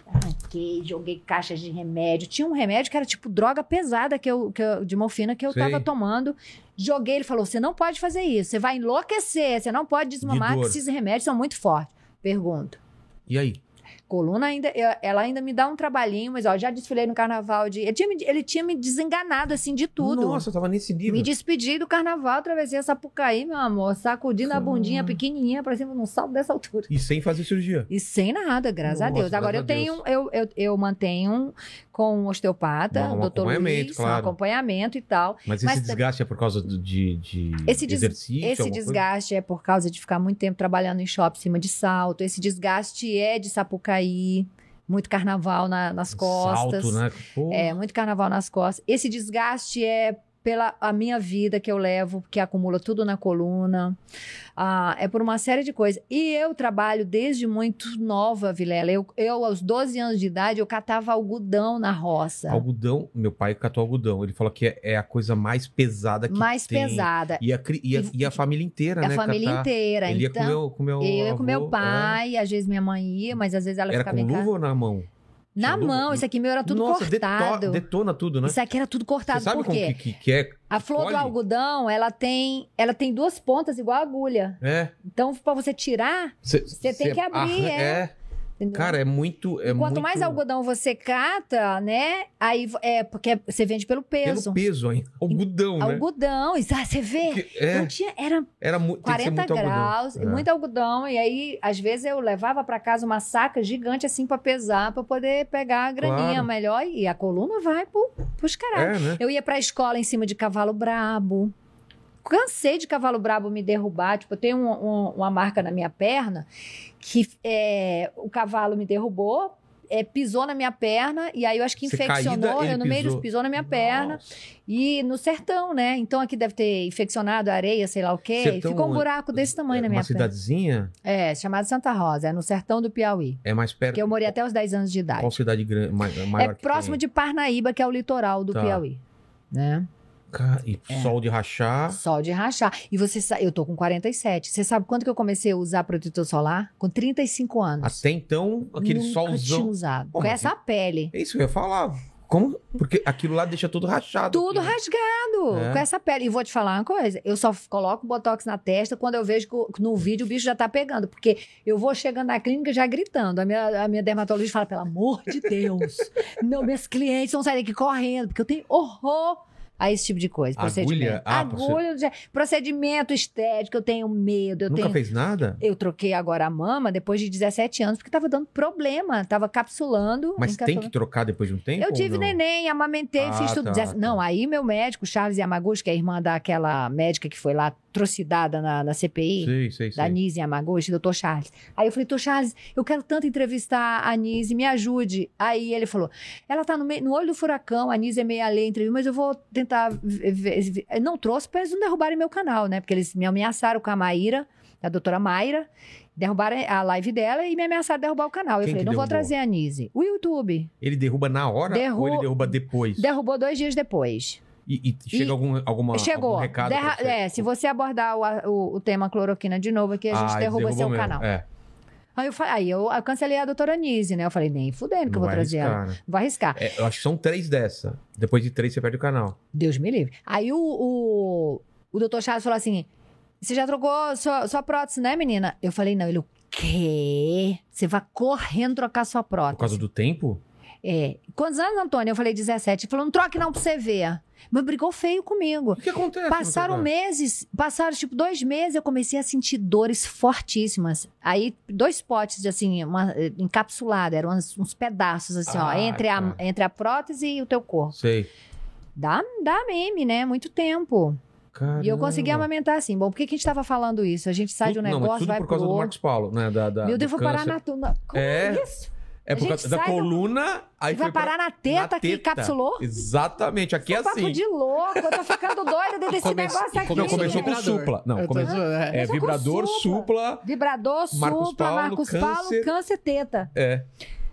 Arranquei, joguei caixas de remédio. Tinha um remédio que era tipo droga pesada que eu, que eu- de morfina que eu Sei. tava tomando. Joguei, ele falou: você não pode fazer isso, você vai enlouquecer, você não pode desmamar, que esses remédios são muito fortes. Pergunto. E aí? Coluna ainda, ela ainda me dá um trabalhinho, mas ó, já desfilei no carnaval de. Ele tinha, me, ele tinha me desenganado assim de tudo. Nossa, eu tava nesse nível. Me despedi do carnaval, atravessei a Sapucaí, meu amor, sacudindo a bundinha pequenininha pra cima, num salto dessa altura. E sem fazer cirurgia. E sem nada, graças a Nossa, Deus. Agora eu a tenho, eu, eu, eu mantenho com um osteopata, Um o doutor acompanhamento, Luiz, claro. um acompanhamento e tal. Mas esse Mas- desgaste é por causa do- de, de Esse des- exercício? Esse alguma coisa? desgaste é por causa de ficar muito tempo trabalhando em shopping em cima de salto. Esse desgaste é de Sapucaí, muito carnaval na- nas costas. Salto, né? Pô. É, muito carnaval nas costas. Esse desgaste é pela a minha vida que eu levo, que acumula tudo na coluna. Ah, é por uma série de coisas. E eu trabalho desde muito nova, Vilela. Eu, eu, aos 12 anos de idade, eu catava algodão na roça. Algodão, meu pai catou algodão. Ele falou que é, é a coisa mais pesada que mais tem. pesada. E a, e a, E- a família inteira, É a né? família catar. inteira. Ele ia então, com meu, com meu eu ia com meu avô, pai, às vezes minha mãe ia, mas às vezes ela é. Era ficava com em casa. luva ou na mão? Na mão, isso aqui meu era tudo Nossa, deto- cortado. detona tudo, né? Isso aqui era tudo cortado. Você sabe Por quê? que, que, é? A flor do algodão, ela tem, ela tem duas pontas igual agulha. É. Então, pra você tirar, Você tem que abrir, é. Entendeu? Cara, é muito. É Quanto muito mais algodão você cata, né? Aí é porque você vende pelo peso. Pelo peso, hein? Algodão, né? Algodão, ah, você vê? Que- é, Eu tinha, era era mu- tem que ser 40 muito graus, algodão. É. muito algodão. E aí, às vezes, eu levava pra casa uma saca gigante assim pra pesar, pra poder pegar a graninha Claro. melhor. E a coluna vai pro, pros caralho. É, né? Eu ia pra escola em cima de cavalo brabo. Cansei de cavalo brabo me derrubar. Tipo, eu tenho um- um- uma marca na minha perna que é, o cavalo me derrubou, é, pisou na minha perna, e aí eu acho que Você infeccionou. caída, eu no meio dos pisou. pisou na minha perna. Nossa. E no sertão, né? Então aqui deve ter infeccionado a areia, sei lá o quê. Sertão Ficou um é- buraco desse tamanho na É minha Uma perna. cidadezinha É, chamada Santa Rosa, é no sertão do Piauí. é mais perto. Que eu morei até os 10 anos de idade. Qual cidade grande, mai- maior É que próximo tem? de Parnaíba, que é o litoral do Tá. Piauí. Né? E É. sol de rachar. Sol de rachar. E você sabe, eu tô com 47. Você sabe quando que eu comecei a usar protetor solar? Com 35 anos. Até então, aquele Nunca tinha solzão. usado. Pô, com mas essa pele. É isso que eu ia falar. Como? Porque aquilo lá deixa tudo rachado. Tudo aqui, né? rasgado, É. com essa pele. E vou te falar uma coisa: eu só coloco botox na testa quando eu vejo que no vídeo o bicho já tá pegando. Porque eu vou chegando na clínica já gritando. A minha, a minha dermatologista fala: pelo amor de Deus, não, meus clientes vão sair daqui correndo, porque eu tenho horror. A esse tipo de coisa. Agulha? Procedimento. Ah, Agulha, procedimento estético, eu tenho medo. Eu Nunca tenho... fez nada? Eu troquei agora a mama depois de 17 anos, porque tava dando problema. Tava capsulando. Mas tem que trocar depois de um tempo? Eu tive neném, amamentei, Ah, fiz tudo. tá, Dez- tá. Não, aí meu médico, Charles Yamaguchi, que é a irmã daquela médica que foi lá trucidada na, na CPI, Sei, sei, da sei. Nise Yamaguchi, doutor Charles. Aí eu falei, doutor Charles, eu quero tanto entrevistar a Nise, me ajude. Aí ele falou, ela tá no, meio, no olho do furacão, a Nise é meio além, entrevista, mas eu vou tentar... Eu Não trouxe pra eles não derrubarem meu canal, né? Porque eles me ameaçaram com a Maíra, a doutora Mayra, derrubaram a live dela e me ameaçaram de derrubar o canal. eu Quem falei, que não vou derrubou? trazer a Nise. O YouTube. Ele derruba na hora Derru- ou ele derruba depois? Derrubou dois dias depois. E, e chega E- algum, alguma, Chegou. algum recado Derra- pra você? É, se você abordar o, o, o tema cloroquina de novo aqui, a gente Ah, derruba seu mesmo. canal. É, Aí eu, fa- aí eu, eu cancelei a doutora Nise, né? Eu falei, nem fudendo que eu vou trazer ela. arriscar, né? Vou arriscar. É, eu acho que são três dessa. Depois de três, você perde o canal. Deus me livre. Aí o, o, o doutor Charles falou assim: você já trocou sua, sua prótese, né, menina? Eu falei, não. Ele, o quê? Você vai correndo trocar sua prótese. Por causa do tempo? É. Quantos anos, Antônio? Eu falei 17. Ele falou, não troque não pra você ver. Mas brigou feio comigo. O que acontece? Passaram meses, passaram tipo dois meses, eu comecei a sentir dores fortíssimas. Aí, dois potes, assim, uma, eh, encapsulado, eram uns, uns pedaços, assim, ó, Ah, entre a, entre a prótese e o teu corpo. Sei. Dá, dá meme, né? Muito tempo. E eu consegui Caramba. amamentar assim. Bom, por que, que a gente tava falando isso? A gente sai de um Tudo- não, mas negócio, tudo vai por pro causa do outro. Marcos Paulo, né? Da, da, Meu Deus, do vou parar câncer. na tuna. Como É. é isso? É por causa da sai do- coluna, aí Vai foi pra- parar na teta que capsulou? Exatamente, aqui é Papo assim. de louco, eu tô ficando doida dentro desse <laughs> Come- negócio aqui. Não, começou com Vibrador. supla. Não, Eu tô é. É vibrador, supla. supla. Vibrador, Marcos supla, Paulo, Marcos câncer. Paulo, câncer, teta. É.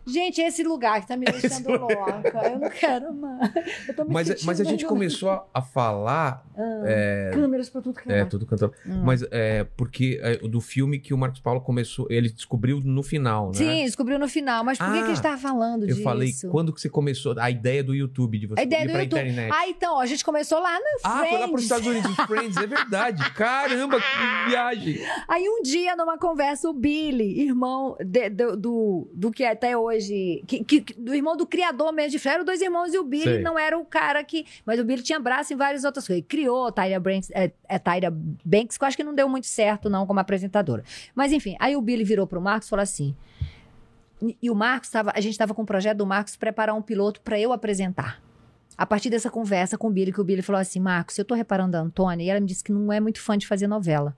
Gente, esse lugar que tá me <laughs> deixando louca. Eu não quero mais. Eu tô me Mas, mas a gente começou a, falar. É, Câmeras pra tudo que é, é. tudo cantando. Hum. Mas é porque é, do filme que o Marcos Paulo começou. Ele descobriu no final, né? Sim, descobriu no final. Mas por que, Ah, que a gente tava falando Eu disso? falei, quando que você começou? A ideia do YouTube, de você A ideia ir do pra YouTube. internet. Ah, então, ó, a gente começou lá no Ah, Friends. foi lá para os Estados Unidos, <laughs> Friends, é verdade. Caramba, que viagem. Aí um dia, numa conversa, o Billy, irmão de- do, do, do que até hoje. Que- que- do irmão do criador mesmo de Fred, eram dois irmãos, e o Billy Sei. não era o cara que. Mas o Billy tinha braço em várias outras coisas. Ele criou Tyra Banks, é, é Tyra Banks, que eu acho que não deu muito certo, não, como apresentadora. Mas enfim, aí o Billy virou pro Marcos e falou assim. E, e o Marcos estava. A gente estava com o projeto do Marcos preparar um piloto para eu apresentar. A partir dessa conversa com o Billy, que o Billy falou assim: Marcos, eu tô reparando a Antônia, e ela me disse que não é muito fã de fazer novela.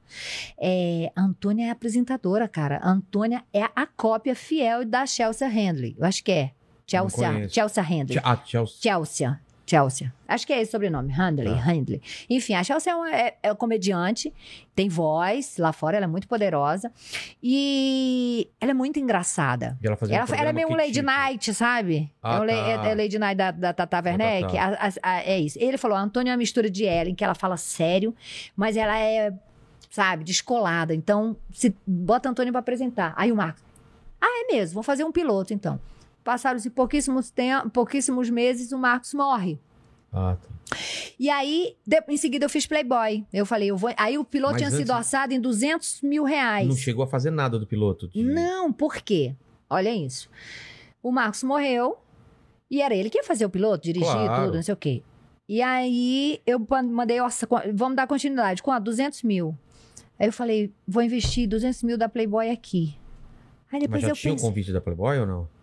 É, a Antônia é apresentadora, cara. A Antônia é a cópia fiel da Chelsea Handley. Eu acho que é. Chelsea. Chelsea Handley. Ah, Chelsea. Chelsea. Chelsea. Acho que é esse sobrenome. Handley. Tá. Handley. Enfim, a Chelsea é, uma, é, é comediante, tem voz lá fora, ela é muito poderosa. E ela é muito engraçada. E ela fazia um Ela, ela é meio um Lady tipo? Night, sabe? Ah, é, o tá. é- é Lady Night da, da Tata Werneck. Tata. A- a- a- é isso. Ele falou: a Antônia é uma mistura de Ellen, que ela fala sério, mas ela é, sabe, descolada. Então, se bota a Antônia pra apresentar. Aí o Marcos. Ah, é mesmo, vou fazer um piloto, então. Passaram-se pouquíssimos, pouquíssimos meses, o Marcos morre. Ah, tá. E aí, de- em seguida, eu fiz Playboy. Eu falei, eu vou. Aí o piloto Mas tinha sido orçado em 200 mil reais. Não chegou a fazer nada do piloto. de- Não, por quê? Olha isso. O Marcos morreu e era ele que ia fazer o piloto, dirigir Claro. tudo, não sei o quê. E aí eu mandei, nossa, vamos dar continuidade. Com 200 mil. Aí eu falei, vou investir 200 mil da Playboy aqui. Aí Mas depois já eu tinha o pensei, convite da Playboy ou não?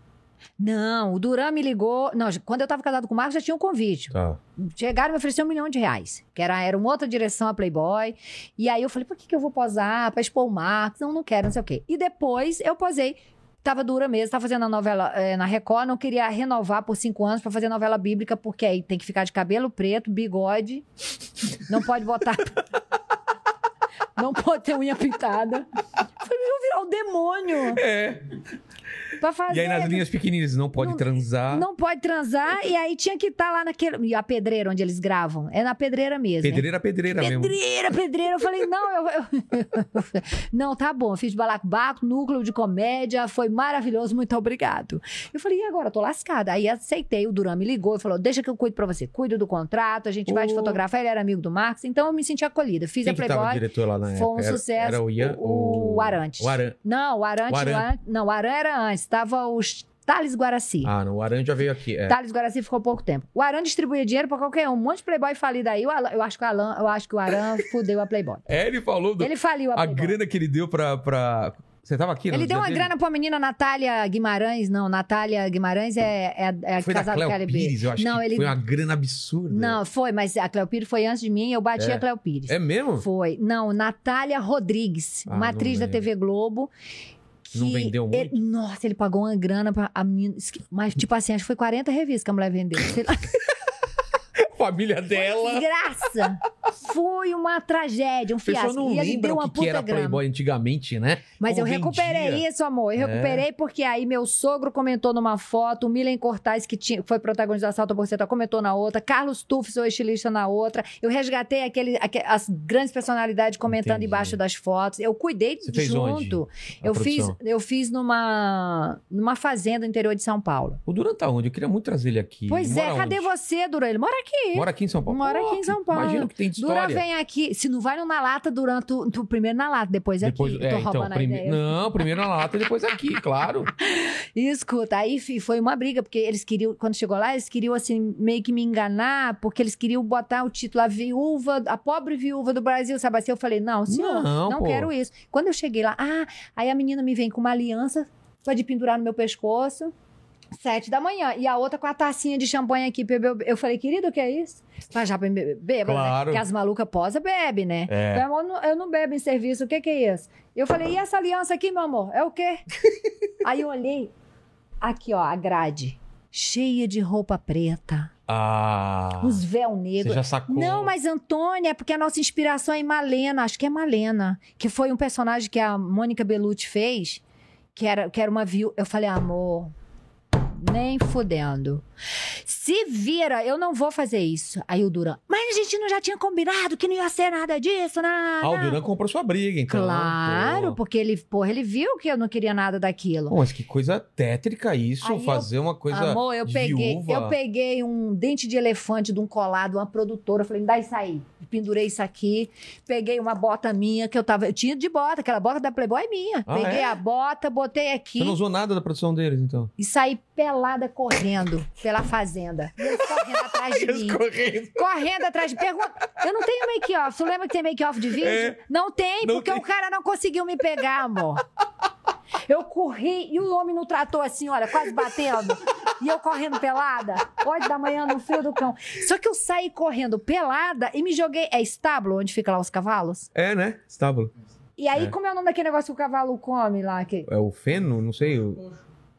Não, o Duran me ligou. Não, quando eu tava casado com o Marcos já tinha um convite. Tá. Chegaram e me ofereceram um milhão de reais. Que era, era uma outra direção a Playboy. E aí eu falei, por que, que eu vou posar? Pra expor o Marcos? Não, não quero, não sei o quê. E depois eu posei. Tava dura mesmo, tava fazendo a novela eh, na Record, não queria renovar por cinco anos pra fazer novela bíblica, porque aí tem que ficar de cabelo preto, bigode, não pode botar. <laughs> <laughs> não pode ter unha pintada. Falei, vou virar o demônio É. pra fazer. E aí nas linhas pequenininhas, não pode Não- transar. Não pode transar, e aí tinha que estar lá naquele. E a pedreira onde eles gravam? É na pedreira mesmo. né? Pedreira, pedreira mesmo. Pedreira, pedreira. Eu falei, não, eu, eu- <laughs> Não, tá bom. Eu fiz balacobaco, núcleo de comédia, foi maravilhoso, muito obrigado. Eu falei, e agora? Eu tô lascada. Aí aceitei, o Duran me ligou e falou: deixa que eu cuido pra você. Cuido do contrato, a gente vai te Oh. fotografar. Ele era amigo do Marcos, então eu me senti acolhida. Fiz Quem a que tava Playboy. diretor lá na Foi um época? Era- sucesso. Era o Ian? O, o Arantes. O Aran... Não, o Arantes. O Aran. Aran- Não, o Aran era antes. Tava os Thales Guaraci. Ah, não. O Aran já veio aqui. É. Thales Guaraci ficou pouco tempo. O Aran distribuía dinheiro pra qualquer um. Um monte de Playboy falido aí. Alan- eu acho que o Alan, eu acho que o Aran fudeu a Playboy. <laughs> É, ele falou do... Ele faliu a a Playboy. grana que ele deu pra. pra... Você tava aqui, Ele deu uma dele? grana pra menina Natália Guimarães. Não, Natália Guimarães é, é, é Foi da casada com a Cleo. Pires, eu acho Não, ele- foi uma grana absurda. Não, foi, mas a Cleo Pires foi antes de mim. Eu bati É. a Cleo Pires. É mesmo? Foi. Não, Natália Rodrigues, Ah, uma atriz da. TV Globo. que Não vendeu ele- muito? nossa, ele pagou uma grana pra a menina. Mas, tipo assim, acho que foi 40 revistas que a mulher vendeu. Sei lá. <laughs> Família dela. Graça! Foi uma tragédia, um A pessoa fiasco. não e ele lembra deu o uma que, que puta era grana. Playboy antigamente, né? Mas eu Como recuperei vendia. isso, amor. Eu É. recuperei porque aí meu sogro comentou numa foto, o Milen Cortaz, que tinha, foi protagonista da Salta Borceta, comentou na outra, Carlos Tuff, seu estilista, na outra. Eu resgatei aquele, aque- as grandes personalidades comentando Entendi. embaixo das fotos. Eu cuidei Você fez junto. A Eu fiz, eu fiz numa, numa fazenda no interior de São Paulo. O Duran tá onde? Eu queria muito trazer ele aqui. Pois Ele é, mora cadê onde? você, Duran? Ele mora aqui. Aqui. Mora aqui em São Paulo? Mora Pô, aqui em São Paulo. Imagina que tem de Dura história. vem aqui. Se não vai no na lata durante o, tu primeiro na lata, depois aqui. Depois, Tô é, então, roubando a prime- ideia. Não, primeiro na lata, depois aqui, <laughs> claro. E escuta, aí foi uma briga, porque eles queriam, quando chegou lá, eles queriam, assim, meio que me enganar, porque eles queriam botar o título A Viúva, a Pobre Viúva do Brasil, sabe assim? Eu falei, não, senhor, Não, não, quero isso. Quando eu cheguei lá, ah, aí a menina me vem com uma aliança, vai de pendurar no meu pescoço, sete da manhã, e a outra com a tacinha de champanhe aqui, pra eu falei, querido, o que é isso? Pra já beber, bêbada, né? Claro. Porque as malucas posa bebe, né? É. Meu amor, eu não- eu não bebo em serviço, o que que é isso? Eu falei, e essa aliança aqui, meu amor? É o quê? <laughs> Aí eu olhei, aqui ó, a grade, cheia de roupa preta, Ah. uns véu Você negro. já sacou. Não, mas Antônia, é porque a nossa inspiração é em Malena, acho que é Malena, que foi um personagem que a Mônica Bellucci fez, que era, que era uma viúva. Eu falei, amor, nem fudendo. Se vira, eu não vou fazer isso. Aí o Duran, mas a gente não já tinha combinado que não ia ser nada disso, nada. Ah, o Duran comprou sua briga, então. Claro, Pô. porque ele, porra, ele viu que eu não queria nada daquilo. Pô, mas que coisa tétrica isso, Aí eu- fazer uma coisa Amor, eu peguei, viúva. eu peguei um dente de elefante de um colado, uma produtora, falei, me dá isso aí. Pendurei isso aqui, peguei uma bota minha que eu tava, eu tinha de bota, aquela bota da Playboy é minha. Ah, peguei é? a bota, botei aqui Você não usou nada da produção deles, então? e saí pelada correndo pela fazenda. Correndo atrás de <laughs> mim. correndo. Correndo atrás de pergunta. Eu não tenho make-off. Tu lembra que tem make-off de vídeo? É. Não tem, Não porque tem. o cara não conseguiu me pegar, amor. Eu corri e o homem não tratou assim, olha, quase batendo. E eu correndo pelada, 8 da manhã no frio do cão. Só que eu saí correndo pelada e me joguei. É estábulo onde fica lá os cavalos? É, né? Estábulo. E aí, É. como é o nome daquele negócio que o cavalo come lá? Que... É o feno? Não sei. o-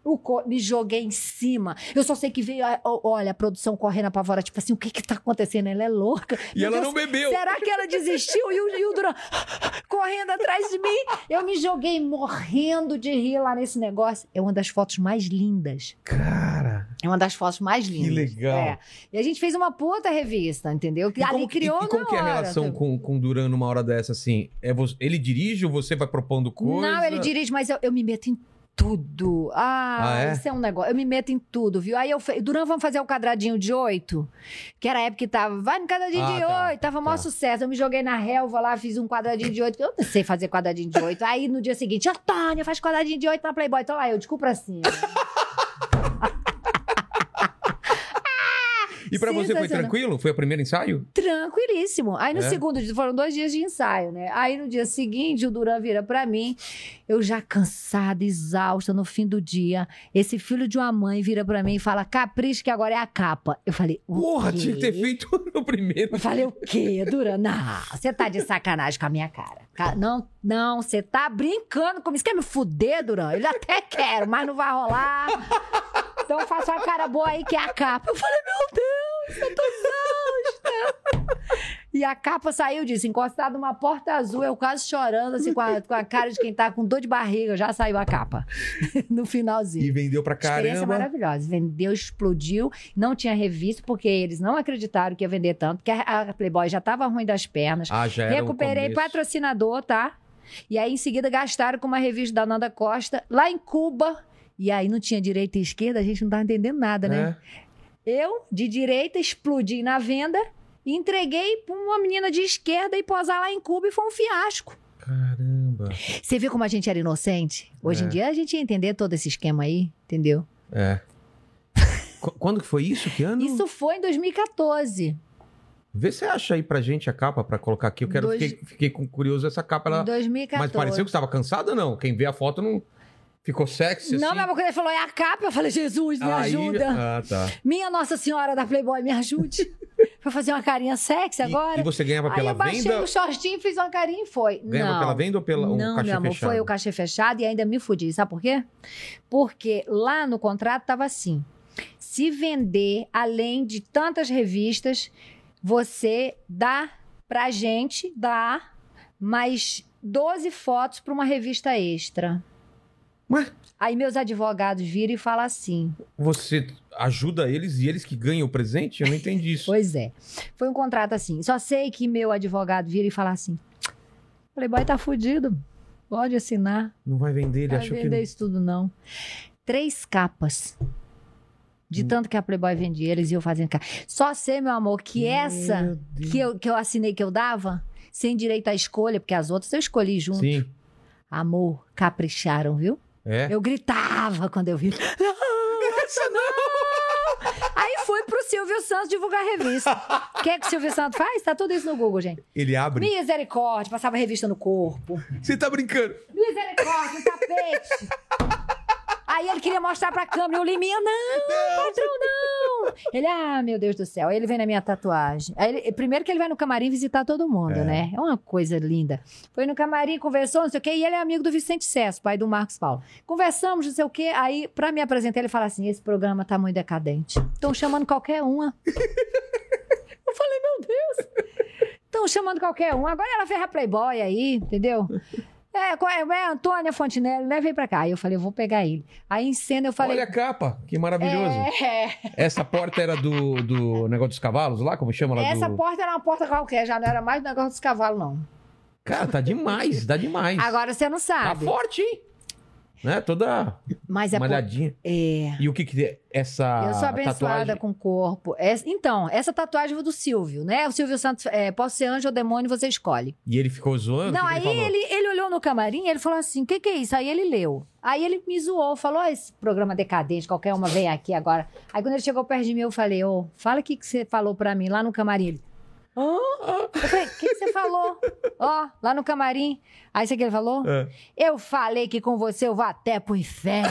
O co- Me joguei em cima. Eu só sei que veio, olha, a produção correndo apavora, tipo assim, o que que tá acontecendo? Ela é louca. E Meu ela Deus, não bebeu. Será que ela desistiu? E o, e o Duran <laughs> correndo atrás de mim. Eu me joguei morrendo de rir lá nesse negócio. É uma das fotos mais lindas. Cara. É uma das fotos mais lindas. legal. É. E a gente fez uma puta revista, entendeu? Que E ali como, que- criou e, e como que é a relação com, com o Duran numa hora dessa, assim? É você- ele dirige ou você vai propondo coisa? Não, ele dirige, mas eu, eu me meto em tudo. Ah, Ah, é? isso é um negócio. Eu me meto em tudo, viu? Aí eu falei, Duran, vamos fazer o quadradinho de oito? Que era a época que tava, vai no quadradinho Ah, de tá, oito, tava maior tá. sucesso. Eu me joguei na relva lá, fiz um quadradinho de oito, eu não sei fazer quadradinho de oito. Aí no dia seguinte, Antônia, faz quadradinho de oito na Playboy. Então lá, eu de cu <laughs> pra cima. E pra você foi tranquilo? Foi o primeiro ensaio? Tranquilíssimo. Aí no É? segundo dia, foram dois dias de ensaio, né? Aí no dia seguinte, o Duran vira pra mim, eu já cansada, exausta, no fim do dia. Esse filho de uma mãe vira pra mim e fala: capricho, que agora é a capa. Eu falei: o Porra, quê? tinha que ter feito <laughs> no primeiro. Eu falei: o quê, Duran? Não, você tá de sacanagem com a minha cara. Ca- Não, não, você tá brincando comigo. Você quer me fuder, Duran? Eu até quero, mas não vai rolar. Então faça uma cara boa aí que é a capa. Eu falei, meu Deus, eu tô exausta. E a capa saiu disso, encostada numa porta azul, eu quase chorando, assim, com a, com a cara de quem tá com dor de barriga. Já saiu a capa. <laughs> no finalzinho. E vendeu pra Experiência caramba. maravilhosa. Vendeu, explodiu. Não tinha revista, porque eles não acreditaram que ia vender tanto, porque a Playboy já tava ruim das pernas. Ah, já era Recuperei patrocinador, tá? E aí, em seguida, gastaram com uma revista da Nanda Costa, lá em Cuba. E aí não tinha direita e esquerda, a gente não tava entendendo nada, né? É. Eu, de direita, explodi na venda entreguei pra uma menina de esquerda e posar lá em Cuba e foi um fiasco. Caramba. Você vê como a gente era inocente? Hoje É. em dia a gente ia entender todo esse esquema aí, entendeu? É. <laughs> Qu- Quando que foi isso? Que ano? Isso foi em 2014. Vê se você acha aí pra gente a capa pra colocar aqui. Eu quero, Dois- fiquei, fiquei com curioso essa capa. Ela... Em 2014. Mas pareceu que você estava cansada ou não? Quem vê a foto não ficou sexy Não, assim? quando ele falou, é a capa, eu falei, Jesus, me Aí- ajuda. Ah, tá. Minha Nossa Senhora da Playboy, me ajude. <laughs> Pra fazer uma carinha sexy E- agora. E, você ganhava Aí pela eu baixei venda? o shortinho, fiz uma carinha e foi. Ganhava não. pela venda ou pela um não, cachê meu amor, fechado? foi o cachê fechado e ainda me fudi. Sabe por quê? Porque lá no contrato tava assim: se vender além de tantas revistas, você dá pra gente, dá mais 12 fotos pra uma revista extra. Ué? Aí meus advogados viram e falam assim: Você ajuda eles e eles que ganham o presente? Eu não entendi isso. <laughs> Pois é. Foi um contrato assim. Só sei que meu advogado vira e fala assim: Playboy tá fudido. Pode assinar. Não vai vender, ele Não vai achou vender que... isso tudo, não. Três capas. De tanto que a Playboy vendia, eles iam fazendo. ca- Só sei, meu amor, que essa Meu Deus. que eu, que eu assinei, que eu dava, sem direito à escolha, porque as outras eu escolhi junto. Sim. Amor, capricharam, viu? É. Eu gritava quando eu vi. <laughs> Não, essa <laughs> não! Aí fui pro Silvio Santos divulgar a revista. O <laughs> que é que o Silvio Santos faz? Tá tudo isso no Google, gente. Ele abre. Misericórdia, passava revista no corpo. Você tá brincando? Misericórdia, um tapete. Aí ele queria mostrar pra câmera. Eu Liminha, não, patrão, não. Ele, ah, meu Deus do céu. Aí ele vem na minha tatuagem. Aí ele- primeiro que ele vai no camarim visitar todo mundo, É. né? É uma coisa linda. Foi no camarim, conversou, não sei o quê. E ele é amigo do Vicente Cesso, pai do Marcos Paulo. Conversamos, não sei o quê. Aí, pra me apresentar, ele fala assim: esse programa tá muito decadente. Estão chamando qualquer uma. <laughs> Eu falei, meu Deus. Estão chamando qualquer um. Agora ela fez a Playboy aí, entendeu? É, qual é, é Antônia Fontinelli, né? Vem pra cá. Aí eu falei, eu vou pegar ele. Aí em cena eu falei. Olha a capa, que maravilhoso. É, Essa porta era do, do negócio dos cavalos lá? Como chama lá? essa do... porta era uma porta qualquer, já não era mais do negócio dos cavalos, não. Cara, tá demais, tá demais. Agora você não Tá sabe. forte, hein? Né? Toda mas é, por- malhadinha. é. E o que que é essa Eu sou abençoada tatuagem? com o corpo. Essa- então, essa tatuagem do Silvio, né? O Silvio Santos, é, posso ser anjo ou demônio, você escolhe. E ele ficou zoando? Não, que aí que ele ele, ele olhou no camarim ele falou assim: o que, que é isso? Aí ele leu. Aí ele me zoou, falou: "Ó, esse programa decadente, qualquer uma vem aqui agora. Aí quando ele chegou perto de mim, eu falei: ô, fala o que, que você falou pra mim lá no camarim. Ele. Eu falei, o que, que você falou? Ó, lá no camarim. Aí o que ele falou? É. Eu falei que com você eu vou até pro inferno.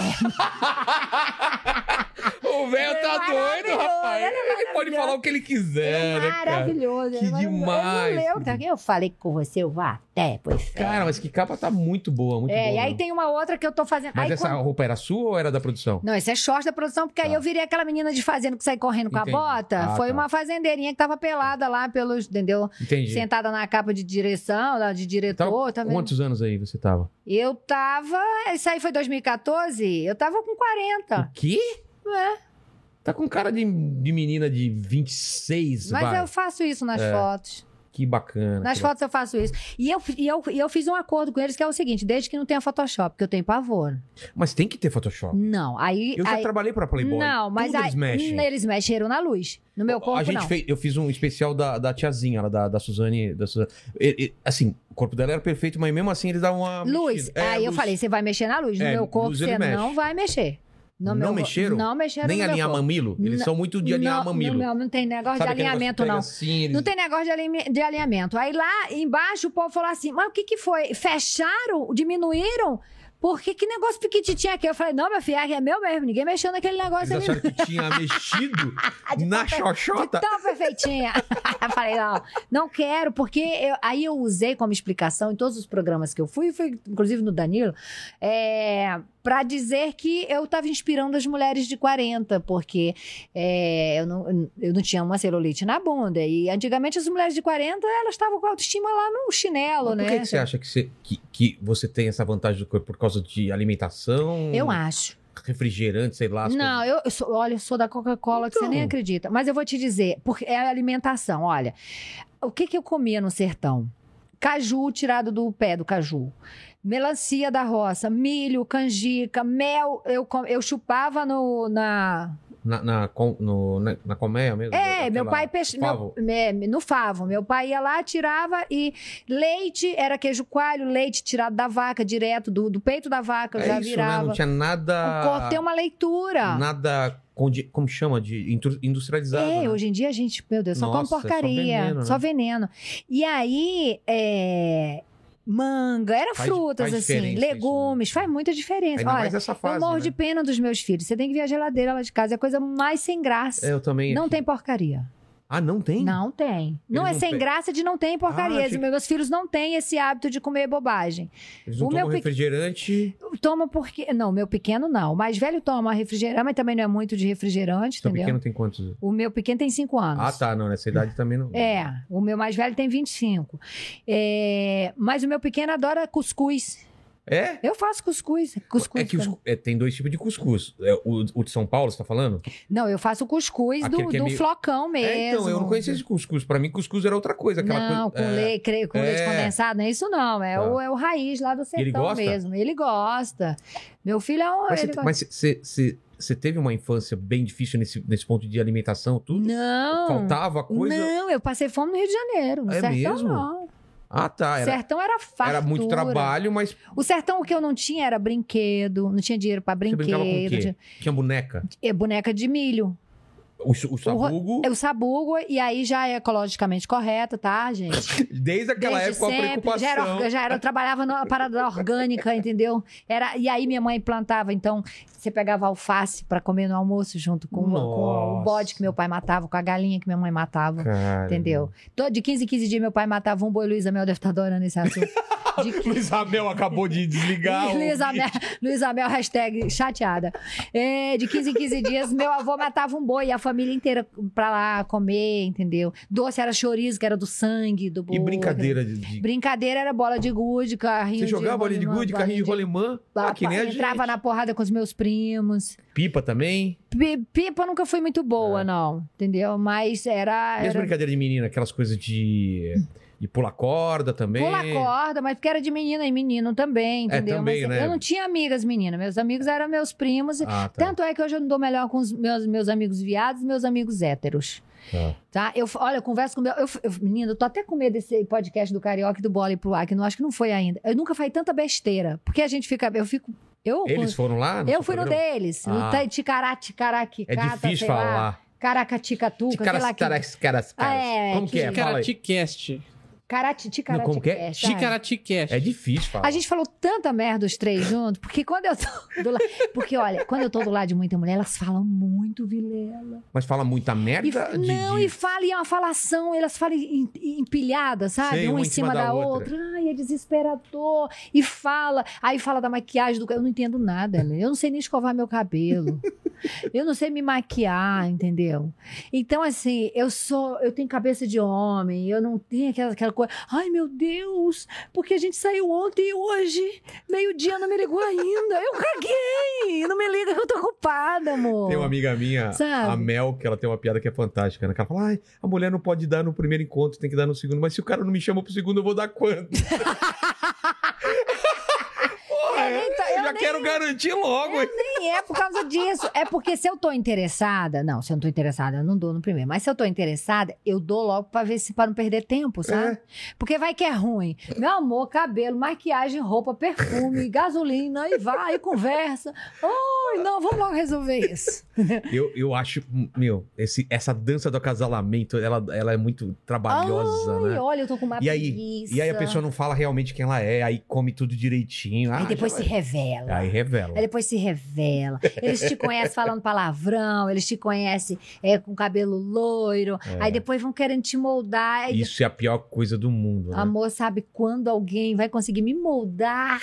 O velho Ele é tá doido, rapaz. ele é Ele pode falar o que ele quiser, né, cara? Maravilhoso. Que ele é maravilhoso. demais. Ele leu, tá? Eu falei que com você eu vou até pro inferno. Cara, mas que capa tá muito boa, muito é, boa. e aí tem uma outra que eu tô fazendo. Mas aí essa quando- roupa era sua ou era da produção? Não, esse é short da produção, porque aí Tá. eu virei aquela menina de fazenda que sai correndo com Entendi. a bota. Ah, Foi tá. uma fazendeirinha que tava pelada lá pelos, entendeu? Entendi. Sentada na capa de direção, lá de diretor, tá? Quantos anos aí você tava? Eu tava. Isso aí foi 2014? Eu tava com 40. O quê? É. Tá com cara de, de menina de 26, Mas vai. eu faço isso nas É. fotos. Que bacana. Nas que fotos eu faço isso. E eu, e, eu, e eu fiz um acordo com eles que é o seguinte: desde que não tenha Photoshop, porque eu tenho pavor. bacana. Mas tem que ter Photoshop. Não, aí. Eu já aí- trabalhei pra Playboy. Não, mas Tudo aí, eles mexem. Eles mexeram na luz. No meu corpo, a gente não. fez, eu fiz um especial da, da tiazinha, da, da Suzane. Da Suzane. E- e, assim, o corpo dela era perfeito, mas mesmo assim eles davam uma. Luz. mexida. É, aí eu luz. falei, você vai mexer na luz. No É, meu corpo, você não vai mexer. No Não meu- mexeram? Não mexeram Nem alinhar mamilo? Eles Não- são muito de alinhar não, mamilo. Não, não tem negócio Sabe de negócio alinhamento, pega não. Assim, eles... Não tem negócio de, alinha- de alinhamento. Aí lá embaixo o povo falou assim: mas o que, que foi? Fecharam? Diminuíram? Porque que negócio pequititinho aqui? Eu falei, não, meu filho, é meu mesmo. Ninguém mexeu naquele negócio Eles ali. acharam que tinha <laughs> mexido <laughs> na xoxota. De tão perfeitinha. <laughs> eu falei, não, não quero, porque eu- aí eu usei como explicação em todos os programas que eu fui, fui inclusive no Danilo, é, para dizer que eu estava inspirando as mulheres de 40, porque é, eu, não, eu não tinha uma celulite na bunda. E antigamente as mulheres de 40, elas estavam com a autoestima lá no chinelo, Mas né? Por que, que você acha que você, que, que você tem essa vantagem do corpo? Por causa de alimentação? Eu acho. Refrigerante, sei lá. Não, coisas? eu, eu sou, olha, eu sou da Coca-Cola que você nem Então. acredita. Mas eu vou te dizer, porque é a alimentação. Olha, o que, que eu comia no sertão? Caju tirado do pé do caju. Melancia da roça, milho, canjica, mel. Eu, eu chupava no, na. Na, na, com- no, na, na colmeia mesmo? É, meu pai peixe, favo? meu, no favo. Meu pai ia lá, tirava e leite, era queijo coalho, leite tirado da vaca, direto do, do peito da vaca, É já isso, virava. né? Não tinha nada... Tem uma leitura. Nada, como chama? De industrializado. É, né? hoje em dia a gente, meu Deus, só Nossa, come é só porcaria. veneno, Só né? veneno. E aí, é, manga, era Faz- frutas faz assim, diferença isso, né? legumes, faz muita diferença. Ainda Olha, fase, eu morro né? de pena dos meus filhos. Você tem que ver a geladeira lá de casa, é a coisa mais sem graça. É, eu também... Não aqui. tem porcaria. Ah, não tem? Não tem. Não é não sem pe- graça de não tem porcaria. Ah, achei Meus filhos não têm esse hábito de comer bobagem. Eles não O meu tomam pe- refrigerante... Toma porque. Não, meu pequeno não. O mais velho toma refrigerante, mas também não é muito de refrigerante, Seu entendeu? pequeno tem quantos? O meu pequeno tem cinco anos. Ah, tá. Não, nessa idade também não... É, o meu mais velho tem 25. É, mas o meu pequeno adora cuscuz. É? Eu faço cuscuz. cuscuz É que os- é, tem dois tipos de cuscuz. É, o, o de São Paulo, você tá falando? Não, eu faço cuscuz Aquele do, é do meio- flocão mesmo. É, então, eu não conhecia esse cuscuz. Pra mim, cuscuz era outra coisa. Aquela Não, coisa, com, é, cre- com leite É. condensado, não é isso não. É, Tá. o, é o raiz lá do sertão ele gosta? mesmo. Ele gosta. Meu filho é um. Mas, você- você teve uma infância bem difícil nesse, nesse ponto de alimentação, tudo? Não. Faltava coisa? Não, eu passei fome no Rio de Janeiro. No É sertão, mesmo? não. Ah, tá. Era, sertão era fartura. era muito trabalho, mas O sertão, o que eu não tinha era brinquedo. Não tinha dinheiro pra você brinquedo. brincava com o quê? tinha- Tinha boneca. é, boneca de milho. O, o sabugo, É o sabugo, e aí já é ecologicamente correto, tá, gente? <laughs> desde aquela Desde época, a sempre. preocupação. Já era, já era, eu trabalhava numa parada orgânica, entendeu? Era, e aí minha mãe plantava, então você pegava alface pra comer no almoço junto com, o- com o bode que meu pai matava, com a galinha que minha mãe matava. Cara. Entendeu? De 15 em 15 dias meu pai matava um boi, Luísa Mel deve estar adorando esse assunto. <laughs> De Luiz Abel acabou de desligar. <laughs> Luísa vídeo. Mel, Luísa Mel, hashtag chateada. É, de 15 em 15 dias, meu avô matava um boi e a família inteira pra lá comer, entendeu? Doce era chorizo, que era do sangue do boi. E brincadeira de. de- Brincadeira era bola de gude, carrinho Você de jogava bola de gude, carrinho de rolimã? Ah, que nem a gente. Entrava na porrada com os meus primos. Pipa também? Pi- Pipa nunca foi muito boa, É. não. Entendeu? Mas era. E as era... brincadeiras de menina, aquelas coisas de. de pular corda também. Pula corda, mas porque era de menina e menino também, entendeu? É, também, mas né? eu não tinha amigas meninas, meus amigos eram meus primos. Ah, tá. Tanto é que hoje eu não dou melhor com os meus, meus amigos viados e meus amigos héteros. Tá. Tá? Eu, olha, eu converso com meu. Eu, eu, menina, eu tô até com medo desse podcast do Carioca e do Bola e pro ar, que não acho que não foi ainda. Eu nunca falei tanta besteira. Porque a gente fica. Eu fico. Eu, Eles foram lá? eu fui no deles. Ah. No Ticará, ticará, É difícil sei lá. falar. Caracaticatuca, sei lá que. caras, caras, Ah, é, Como que é? Fala aí. Carati, ticará, Como que é? É difícil falar. A gente falou tanta merda os três juntos, porque quando eu tô do lado. Porque, olha, quando eu tô do lado de muita mulher, elas falam muito, Vilela. Mas fala muita merda E, de. não, de- e fala, e é uma falação, elas falam em- em- empilhada, sabe? Sei, uma em cima da, outra. Ai, é desesperador. E fala, aí fala da maquiagem do. Eu não entendo nada, né? Eu não sei nem escovar meu cabelo. eu não sei me maquiar, entendeu? Então, assim, eu sou. Eu tenho cabeça de homem, eu não tenho aquela, aquela coisa. Ai, meu Deus, porque a gente saiu ontem e hoje, meio-dia, não me ligou ainda. Eu caguei! Não me liga que eu tô ocupada, amor. Tem uma amiga minha, Sabe? a Mel, que ela tem uma piada que é fantástica, né? Ela fala, ai, a mulher não pode dar no primeiro encontro, tem que dar no segundo. Mas se o cara não me chama pro segundo, eu vou dar quanto? <laughs> Porra, eu eu já nem- quero garantir logo. hein? Nem é por causa disso. É porque se eu tô interessada. Não, se eu não tô interessada, eu não dou no primeiro. Mas se eu tô interessada, eu dou logo pra ver se para não perder tempo, sabe? É. Porque vai que é ruim. Meu amor, cabelo, maquiagem, roupa, perfume, <laughs> gasolina, e vai, e conversa. Oi, não, vamos logo resolver isso. <laughs> Eu, eu acho, meu, esse, essa dança do acasalamento, ela, ela é muito trabalhosa, Ai, né? olha, eu tô com uma E aí, preguiça. e aí a pessoa não fala realmente quem ela é, aí come tudo direitinho. Aí ah, depois se vai- revela. Aí revela. Aí depois se revela. Eles te conhecem falando palavrão, eles te conhecem é, com cabelo loiro. Aí depois vão querendo te moldar. Isso é a pior coisa do mundo, né? Amor, sabe quando alguém vai conseguir me moldar?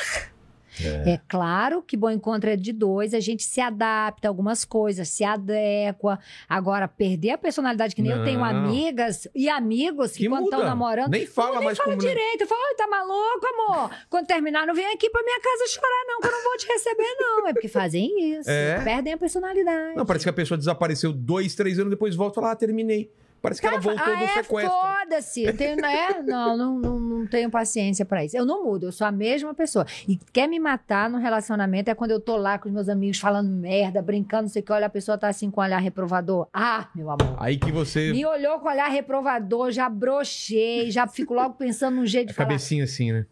É. claro que bom encontro é de dois, a gente se adapta a algumas coisas, se adequa. Agora, perder a personalidade, que nem eu tenho Não. amigas e amigos que, Que quando estão namorando. Nem fala nem mais fala como... direito. Fala, "Ai, tá maluco, amor? Quando terminar, não vem aqui pra minha casa chorar, não, que eu não vou te receber, não. É porque fazem isso. É. Perdem a personalidade. Não, parece que a pessoa desapareceu dois, três anos, depois volta e fala, ah, terminei. Parece que ela voltou ah, do é, sequestro. Foda-se. Eu tenho, né? <laughs> não, não, não, não tenho paciência pra isso. Eu não mudo, eu sou a mesma pessoa. E quer me matar no relacionamento é quando eu tô lá com os meus amigos falando merda, brincando, não sei o que, olha, a pessoa tá assim com o olhar reprovador. Ah, meu amor. Aí que você... Me olhou com o olhar reprovador, já brochei, já fico logo pensando num jeito de falar. cabecinha assim, né?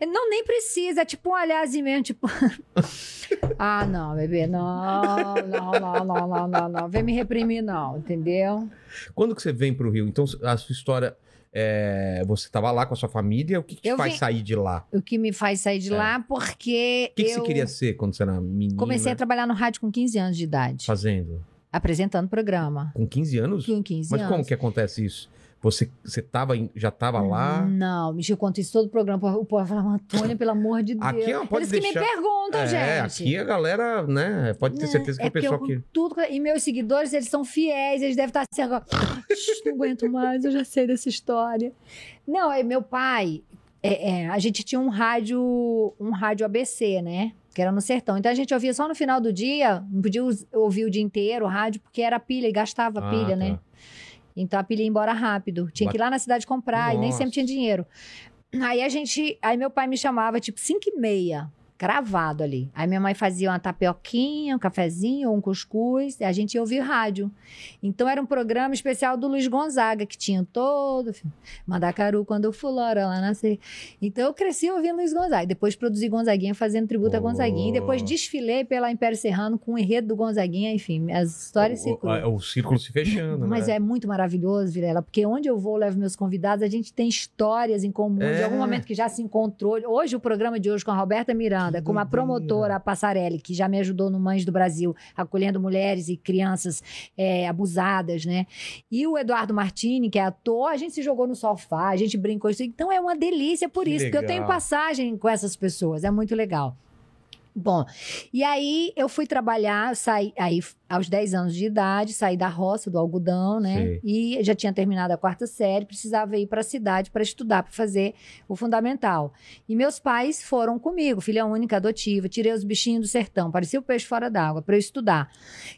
Não, nem precisa, é tipo um olharzinho mesmo, tipo. <laughs> ah, não, bebê, não, não, não, não, não, não, não. Vem me reprimir, não, entendeu? Quando que você vem pro Rio? Então, a sua história... é, Você tava lá com a sua família, o que, que te faz vim- sair de lá? O que me faz sair de É. lá, porque. O que, que eu você queria ser quando você era menina? Comecei a trabalhar no rádio com 15 anos de idade, Fazendo? apresentando programa. Com 15 anos? Com 15 Mas anos. como que acontece isso? Você, você tava, em- já tava lá? Não, me eu conto isso todo o programa. O povo fala, Antônia, pelo amor de Deus. Aqui, ó, pode Eles que deixar. me perguntam, é, gente. aqui a galera, né? Pode ter Né? certeza que é o pessoal eu, que. tudo E meus seguidores, eles são fiéis, eles devem estar assim agora. "Shh, Não aguento mais, eu já sei dessa história. Não, é meu pai. é, é, a gente tinha um rádio, um rádio ABC, né? Que era no sertão. Então a gente ouvia só no final do dia, não podia us- ouvir o dia inteiro o rádio, porque era pilha e gastava Ah, pilha, tá. né? Então a pilha ia embora rápido. Tinha que ir lá na cidade comprar e nem Nossa. sempre tinha dinheiro. Aí a gente. Aí meu pai me chamava, tipo, 5 e meia. Cravado ali. Aí minha mãe fazia uma tapioquinha, um cafezinho ou um cuscuz, e a gente ia ouvir rádio. Então era um programa especial do Luiz Gonzaga, que tinha todo. Mandacaru, quando fulora lá nascer. Então eu cresci ouvindo Luiz Gonzaga. Depois produzi Gonzaguinha fazendo tributo a Oh. Gonzaguinha. E depois desfilei pela Império Serrano com o enredo do Gonzaguinha. Enfim, as histórias se o, o, o círculo se fechando, Mas né? é muito maravilhoso, Vilela, porque onde eu vou, eu levo meus convidados, a gente tem histórias em comum, de É. algum momento que já se encontrou. Hoje, o programa de hoje com a Roberta Miranda, Que com uma doideira. promotora, a Passarelli, que já me ajudou no Mães do Brasil, acolhendo mulheres e crianças é, abusadas, né? E o Eduardo Martini, que é ator, a gente se jogou no sofá, a gente brincou isso. Então é uma delícia por Que isso, porque eu tenho legal. passagem com essas pessoas, é muito legal. Bom, e aí eu fui trabalhar, saí aí aos 10 anos de idade, saí da roça, do algodão, né? Sei. E já tinha terminado a quarta série, precisava ir para a cidade para estudar, para fazer o fundamental. E meus pais foram comigo, filha única, adotiva, tirei os bichinhos do sertão, parecia o peixe fora d'água, para eu estudar.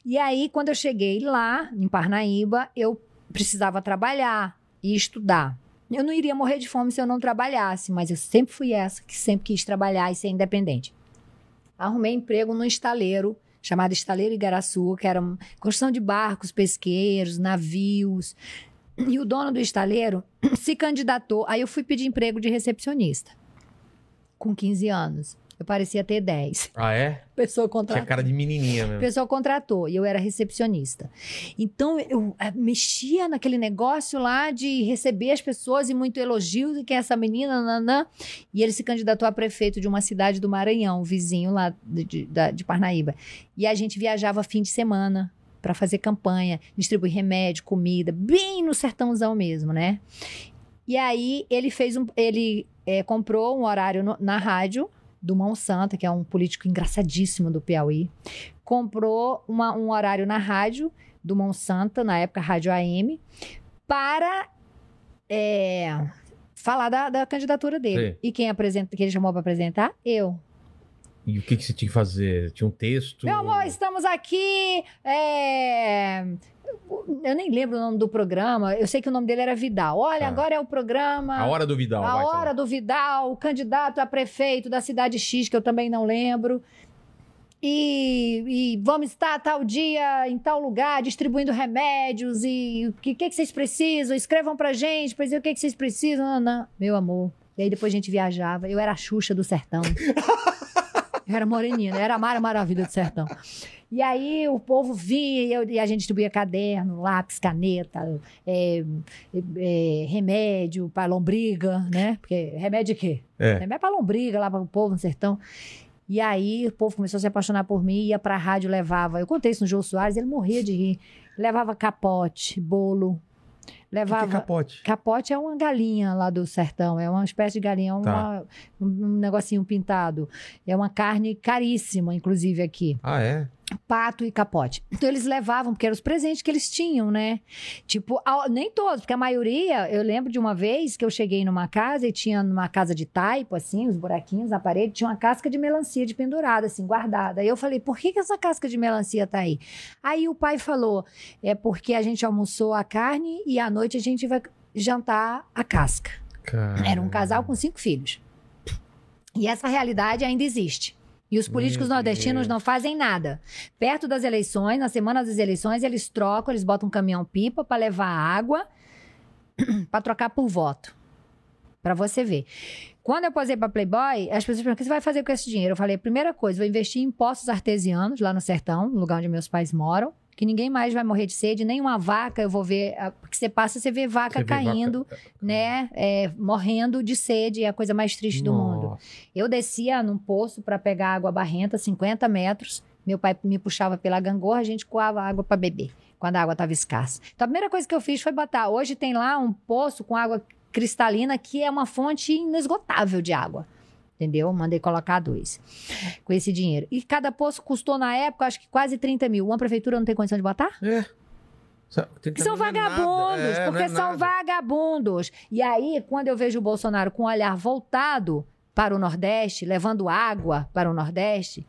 E aí, quando eu cheguei lá, em Parnaíba, eu precisava trabalhar e estudar. Eu não iria morrer de fome se eu não trabalhasse, mas eu sempre fui essa que sempre quis trabalhar e ser independente. Arrumei emprego num estaleiro chamado Estaleiro Igaraçu, que era construção de barcos pesqueiros, navios. E o dono do estaleiro se candidatou. Aí eu fui pedir emprego de recepcionista. Com 15 anos. Eu parecia ter 10. Ah, é? <laughs> Pessoa Tinha contratada. cara de menininha O mesmo. pessoal contratou e eu era recepcionista. Então eu eh, mexia naquele negócio lá de receber as pessoas e muito elogio e que é essa menina, nanã. E ele se candidatou a prefeito de uma cidade do Maranhão, vizinho lá de, de, de Parnaíba. E a gente viajava fim de semana para fazer campanha, distribuir remédio, comida, bem no sertãozão mesmo, né? E aí ele fez um, ele eh, comprou um horário no- na rádio do Mão Santa, que é um político engraçadíssimo do Piauí comprou uma- um horário na rádio do Monsanta, na época Rádio AM, para é, falar da, da candidatura dele. Sim. E quem apresenta, que ele chamou para apresentar? Eu. E o que, que você tinha que fazer? Tinha um texto? Meu amor, estamos aqui. é, Eu nem lembro o nome do programa. Eu sei que o nome dele era Vidal. Olha, Tá. agora é o programa. A hora do Vidal. A hora fala. do Vidal, o candidato a prefeito da cidade X, que eu também não lembro. E, e vamos estar tal dia em tal lugar distribuindo remédios e o que, que, que vocês precisam? Escrevam pra gente pra dizer o que, que vocês precisam. Não, não. Meu amor. E aí depois a gente viajava. Eu era a Xuxa do sertão. <laughs> Eu era moreninha, né? era a Mara Maravilha do sertão. E aí o povo vinha e, eu- e a gente distribuía caderno, lápis, caneta, é, é, remédio para lombriga, né? Porque remédio de quê? É. Remédio para lombriga lá para o povo no sertão. E aí o povo começou a se apaixonar por mim, ia pra rádio, levava. Eu contei isso no Jô Soares, ele morria de rir. Levava capote, bolo. O que, que Levava. é capote? Capote é uma galinha lá do sertão, é uma espécie de galinha, é Tá. um, um negocinho pintado. É uma carne caríssima, inclusive aqui. Ah, é? Pato e capote. Então eles levavam, porque eram os presentes que eles tinham, né? Tipo, a- nem todos, porque a maioria, eu lembro de uma vez que eu cheguei numa casa e tinha numa casa de taipo, assim, os buraquinhos na parede, tinha uma casca de melancia de pendurada, assim, guardada. Aí eu falei, por que, que essa casca de melancia tá aí? Aí o pai falou, é porque a gente almoçou a carne e à noite a gente vai jantar a casca. Cara... Era um casal com cinco filhos. E essa realidade ainda existe. E os políticos Meu nordestinos Deus. não fazem nada. Perto das eleições, na semana das eleições, eles trocam, eles botam um caminhão-pipa para levar água <clears throat> para trocar por voto. Para você ver. Quando eu posei para Playboy, as pessoas perguntam: o que você vai fazer com esse dinheiro? Eu falei: primeira coisa, vou investir em poços artesianos lá no sertão, no lugar onde meus pais moram, que ninguém mais vai morrer de sede, nem uma vaca eu vou ver. ah, Porque você passa, você vê vaca Você vê vaca- caindo, né? é, morrendo de sede, é a coisa mais triste do mundo. Eu descia num poço para pegar água barrenta, 50 metros. Meu pai me puxava pela gangorra, a gente coava água para beber, quando a água estava escassa. Então a primeira coisa que eu fiz foi botar. Hoje tem lá um poço com água cristalina que é uma fonte inesgotável de água. Entendeu? Mandei colocar dois com esse dinheiro. E cada poço custou na época, acho que quase 30 mil. Uma prefeitura não tem condição de botar? É. Que são é vagabundos, É, porque é são nada. vagabundos. E aí, quando eu vejo o Bolsonaro com o olhar voltado para o Nordeste, levando água para o Nordeste,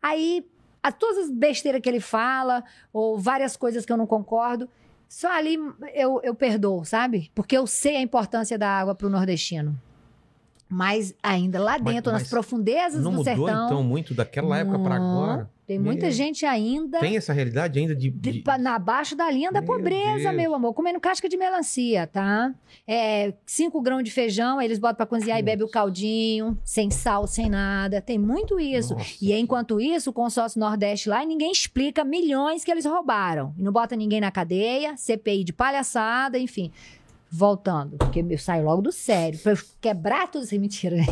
aí a, todas as besteiras que ele fala, ou várias coisas que eu não concordo, só ali eu, eu perdoo, sabe? Porque eu sei a importância da água para o nordestino. Mas ainda lá Mas- dentro, nas mas profundezas Não do mudou, sertão. então, muito daquela época pra Não. agora? Tem muita Meu. gente ainda Tem essa realidade ainda de... de- de- na baixo da linha da Meu pobreza, Deus. meu amor. Comendo casca de melancia, tá? É, cinco grãos de feijão, aí eles botam pra cozinhar e bebe o caldinho, sem sal, sem nada. Tem muito isso. Nossa. E enquanto isso, o consórcio Nordeste lá, e ninguém explica milhões que eles roubaram. E não bota ninguém na cadeia, CPI de palhaçada, enfim. Voltando, porque eu saio logo do sério. Pra eu quebrar tudo isso. Mentira, né?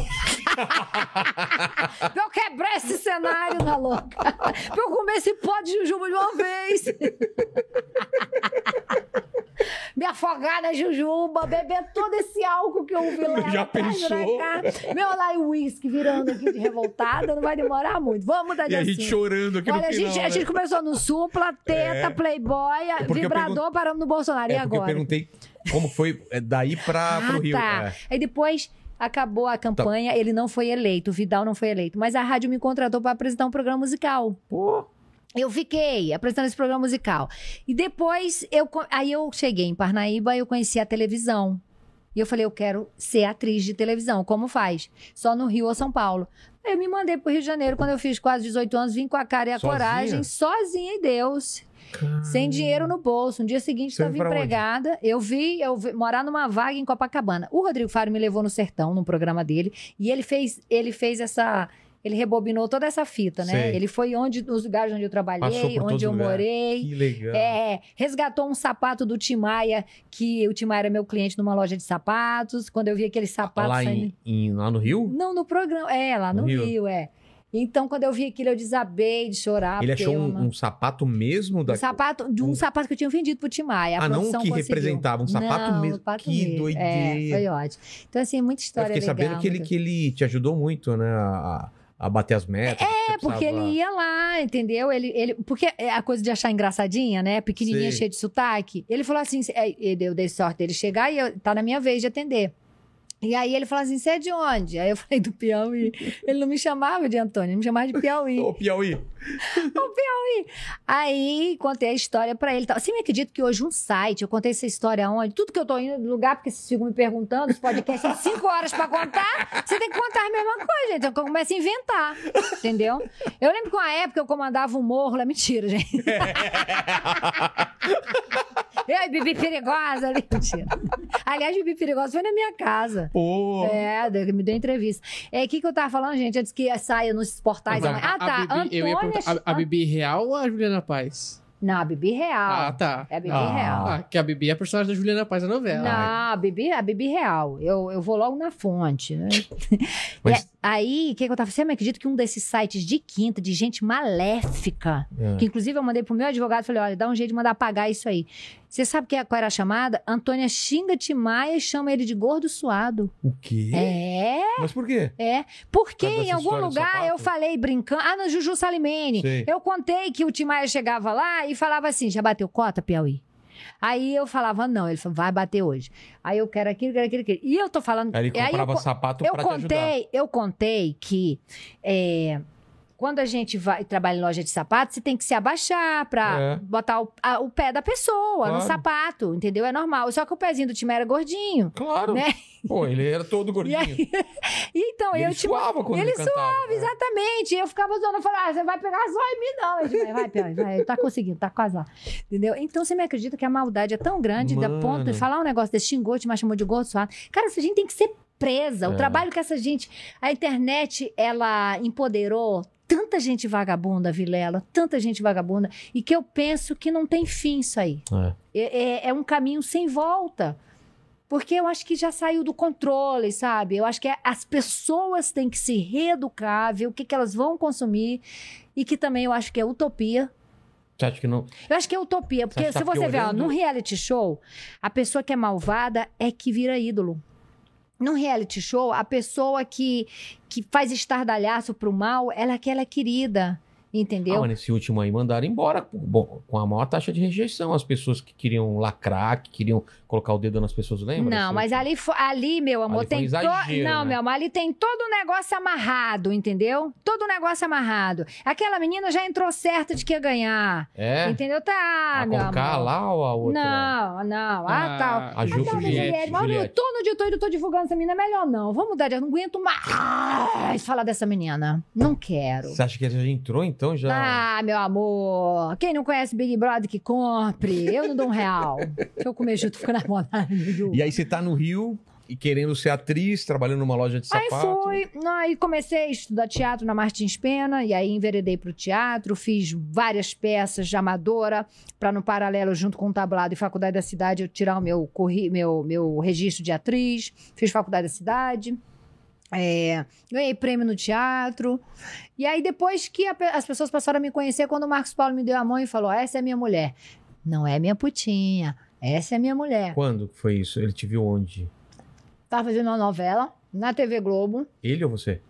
pra eu quebrar esse cenário, tá louca? pra eu comer esse pó de jujuba de uma vez. <laughs> Me afogar na jujuba, beber todo esse álcool que eu vi lá. Já atrás, pensou? Meu, lá e uísque virando aqui de revoltada, não vai demorar muito. Vamos de E a gente chorando aqui Olha, no a final, gente, a né? gente começou no Supla, Teta, É. Playboy, porque eu Vibrador, pergun- paramos no Bolsonaro. e É porque eu agora? perguntei como foi é, daí pra, pro Ah, Rio. tá. É. Aí depois acabou a campanha, ele não foi eleito, o Vidal não foi eleito. Mas a rádio me contratou para apresentar um programa musical. Pô, Eu fiquei apresentando esse programa musical. E depois, eu, aí eu cheguei em Parnaíba e eu conheci a televisão. E eu falei, eu quero ser atriz de televisão. Como faz? Só no Rio ou São Paulo. Eu me mandei pro Rio de Janeiro quando eu fiz quase 18 anos, vim com a cara e a Sozinha? coragem, sozinha e Deus. Sem dinheiro no bolso. No dia seguinte, estava pra onde? empregada. Eu vi, eu vi morar numa vaga em Copacabana. O Rodrigo Faro me levou no sertão, no programa dele, e ele fez, ele fez essa. Ele rebobinou toda essa fita, né? Sei. Ele foi onde, nos lugares onde eu trabalhei, onde eu os lugares. morei. que legal. É, resgatou um sapato do Timaya, que o Timaya era meu cliente numa loja de sapatos. Quando eu vi aqueles sapatos lá, saindo- em, em- lá no Rio? Não, no programa. É, lá No no, Rio? Rio? é. Então, quando eu vi aquilo, eu desabei de chorar. Ele achou eu um, um sapato mesmo da... um sapato, de um, um- sapato que eu tinha vendido pro. A Ah, não que conseguiu. representava, um sapato Não, mesmo. sapato Que mesmo. doideira. É, foi ótimo. Então, assim, muita Eu história fiquei legal. sabendo que ele, muita- que ele te ajudou muito, né? A, a bater as metas. É, porque ele ia lá, entendeu? Ele, ele, porque é a coisa de achar engraçadinha, né? Pequenininha, Sei. cheia de sotaque. Ele falou assim: é, ele- eu dei sorte dele chegar e eu, tá na minha vez de atender. E aí ele falou assim: você é de onde? Aí eu <laughs> falei do Piauí. Ele não me chamava de Antônio, ele me chamava de Piauí. Ô, Piauí. <laughs> Aí contei a história pra ele. Você me acredita que hoje um site, eu contei essa história onde? Tudo que eu tô indo no lugar, porque vocês ficam me perguntando, os podcasts são cinco horas pra contar, você tem que contar a mesma coisa, gente. Então eu começo a inventar, entendeu? Eu lembro que uma época eu comandava um morro lá, mentira, gente. <laughs> Eu e Bibi Perigosa ali, mentira. Aliás, Bibi Perigosa foi na minha casa. Pô. É, me deu entrevista. É, o que, que eu tava falando, gente, antes que saia nos portais. Ah, tá. a Bibi, eu a, a Bibi real ou a Juliana Paz? Não, a Bibi real. Ah, tá. É a Bibi Ah. real. Ah, que a Bibi é a personagem da Juliana Paz da novela. Não, a Bibi, a Bibi real. Eu, eu vou logo na fonte. Né? <laughs> Mas- E aí, o que, que eu tava Você me acredita que um desses sites de quinta, de gente maléfica, É. que inclusive eu mandei pro meu advogado, falei, olha, dá um jeito de mandar apagar isso aí. Você sabe que, qual era a chamada? Antônia xinga Timaya e chama ele de gordo suado. O quê? É, Mas por quê? é. Porque Por em algum lugar eu falei brincando. Ah, no Juju Salimene. Sei. Eu contei que o Timaya chegava lá e falava assim: já bateu cota, Piauí? Aí eu falava, não. Ele falou, vai bater hoje. Aí eu quero aquilo, quero aquilo, aquilo. E eu tô falando. Aí ele aí eu comprava sapato eu pra contei, eu contei que é, quando a gente vai trabalha em loja de sapato, você tem que se abaixar pra É. botar o, a- o pé da pessoa no Claro. sapato, entendeu? É normal. Só que o pezinho do time era gordinho. Claro. Né? Pô, ele era todo <laughs> E gordinho. aí, <laughs> e então E eu ele tipo, suava quando ele ele cantava. suava, É. exatamente. Eu ficava zoando, eu falava, ah, você vai pegar só em mim, não. Ele, vai, vai, vai, tá conseguindo, tá quase lá. Entendeu? Então você me acredita que a maldade é tão grande, da Mano. ponto de falar um negócio desse xingou, te chamou de gordo suado. Cara, essa gente tem que ser presa. É. O trabalho que essa gente. A internet, ela empoderou tanta gente vagabunda, Vilela, tanta gente vagabunda, e que eu penso que não tem fim isso aí. É. É, é- é um caminho sem volta. Porque eu acho que já saiu do controle, sabe? Eu acho que é- as pessoas têm que se reeducar, ver o que, que elas vão consumir. E que também eu acho que é utopia. Você acha que não? Eu acho que é utopia, porque que se tá você ver, ó, piorando? num reality show, a pessoa que é malvada é que vira ídolo. Num reality show, a pessoa que, que faz estardalhaço pro mal, ela é que ela é querida. Entendeu? Ah, mas nesse último aí mandaram embora bom, com a maior taxa de rejeição. As pessoas que queriam lacrar, que queriam colocar o dedo nas pessoas, lembra? Não, mas último? ali, ali, meu amor, Ali foi tem todo. exagero, Não, né? meu amor, ali tem todo o negócio amarrado, entendeu? Todo o negócio amarrado. Aquela menina já entrou certa de que ia ganhar. É? Entendeu? Tá, a meu Conká amor. lá ou a outra? Não, não. Ah, Ah, tá. A Ju Juliette. Juliette, mas eu tô no dia todo, eu tô divulgando essa menina, é melhor não. Vamos mudar de. Eu não aguento mais falar dessa menina. Não quero. Você acha que ela já entrou então? Já... Ah, meu amor. Quem não conhece Big Brother que compre. Eu não dou um real. <laughs> Se eu comer junto, fico na moda. E aí você tá no Rio e querendo ser atriz, trabalhando numa loja de Aí sapato. foi, aí comecei a estudar teatro na Martins Pena, e aí enveredei pro teatro, fiz várias peças de amadora, para no paralelo, junto com o tablado e faculdade da cidade, eu tirar o meu, corri, meu, meu registro de atriz, fiz faculdade da cidade. É, ganhei prêmio no teatro. E aí, depois que a as pessoas passaram a me conhecer, quando o Marcos Paulo me deu a mão e falou: Essa é minha mulher. Não é minha putinha, essa é minha mulher. Quando foi isso? Ele te viu onde? Tava fazendo uma novela na TV Globo. Ele ou você?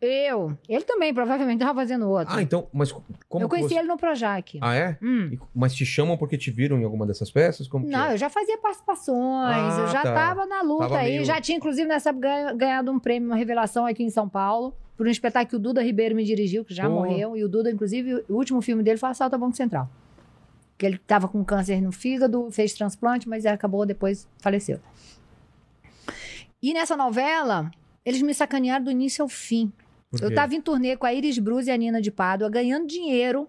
Eu. Ele também, provavelmente, tava fazendo outra. Ah, então, mas como eu conheci você... ele no Projac. Ah, é? Hum. E- Mas te chamam porque te viram em alguma dessas peças? Como Não, é? eu já fazia participações, Ah, eu já tá. tava na luta Tava aí. meio- Já tinha, inclusive, nessa ganhado um prêmio, uma revelação aqui em São Paulo, por um espetáculo que o Duda Ribeiro me dirigiu, que já Pô. morreu. E o Duda, inclusive, o último filme dele foi Assalto ao Banco Central. Que ele tava com câncer no fígado, fez transplante, mas acabou depois, faleceu. E nessa novela, eles me sacanearam do início ao fim. Eu tava em turnê com a Iris Bruz e a Nina de Pádua, ganhando dinheiro.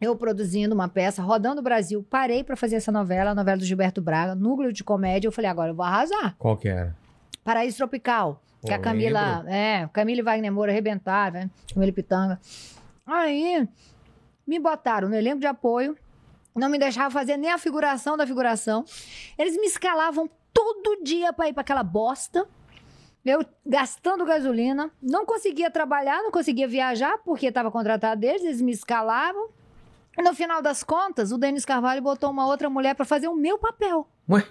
Eu produzindo uma peça, rodando o Brasil. Parei pra fazer essa novela, a novela do Gilberto Braga, núcleo de comédia. Eu falei, agora eu vou arrasar. Qual que era? Paraíso Tropical. Pô, que a Camila, lembro. é, Camila e Wagner Moura arrebentaram, né? Camila Pitanga. Aí, me botaram no elenco de apoio, não me deixavam fazer nem a figuração da figuração. Eles me escalavam todo dia pra ir pra aquela bosta. Eu gastando gasolina, não conseguia trabalhar, não conseguia viajar, porque estava contratado deles, eles me escalavam. No final das contas, o Denis Carvalho botou uma outra mulher pra fazer o meu papel. Ué? O que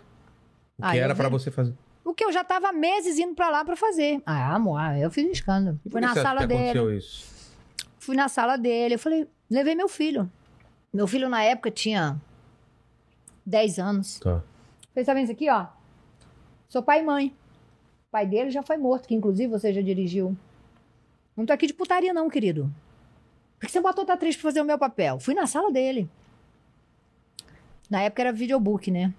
Aí era vi. você fazer? O que eu já tava há meses indo pra lá pra fazer. Ah, amor, ah, eu fiz um escândalo. E Fui na sala que dele. aconteceu isso? Fui na sala dele. Eu falei, levei meu filho. Meu filho, na época, tinha 10 anos. Tá. Vendo isso aqui, ó? Sou pai e mãe. Pai dele já foi morto, que inclusive você já dirigiu. Não tô aqui de putaria, não, querido. Por que você botou outra atriz pra fazer o meu papel? Fui na sala dele. Na época era videobook, né?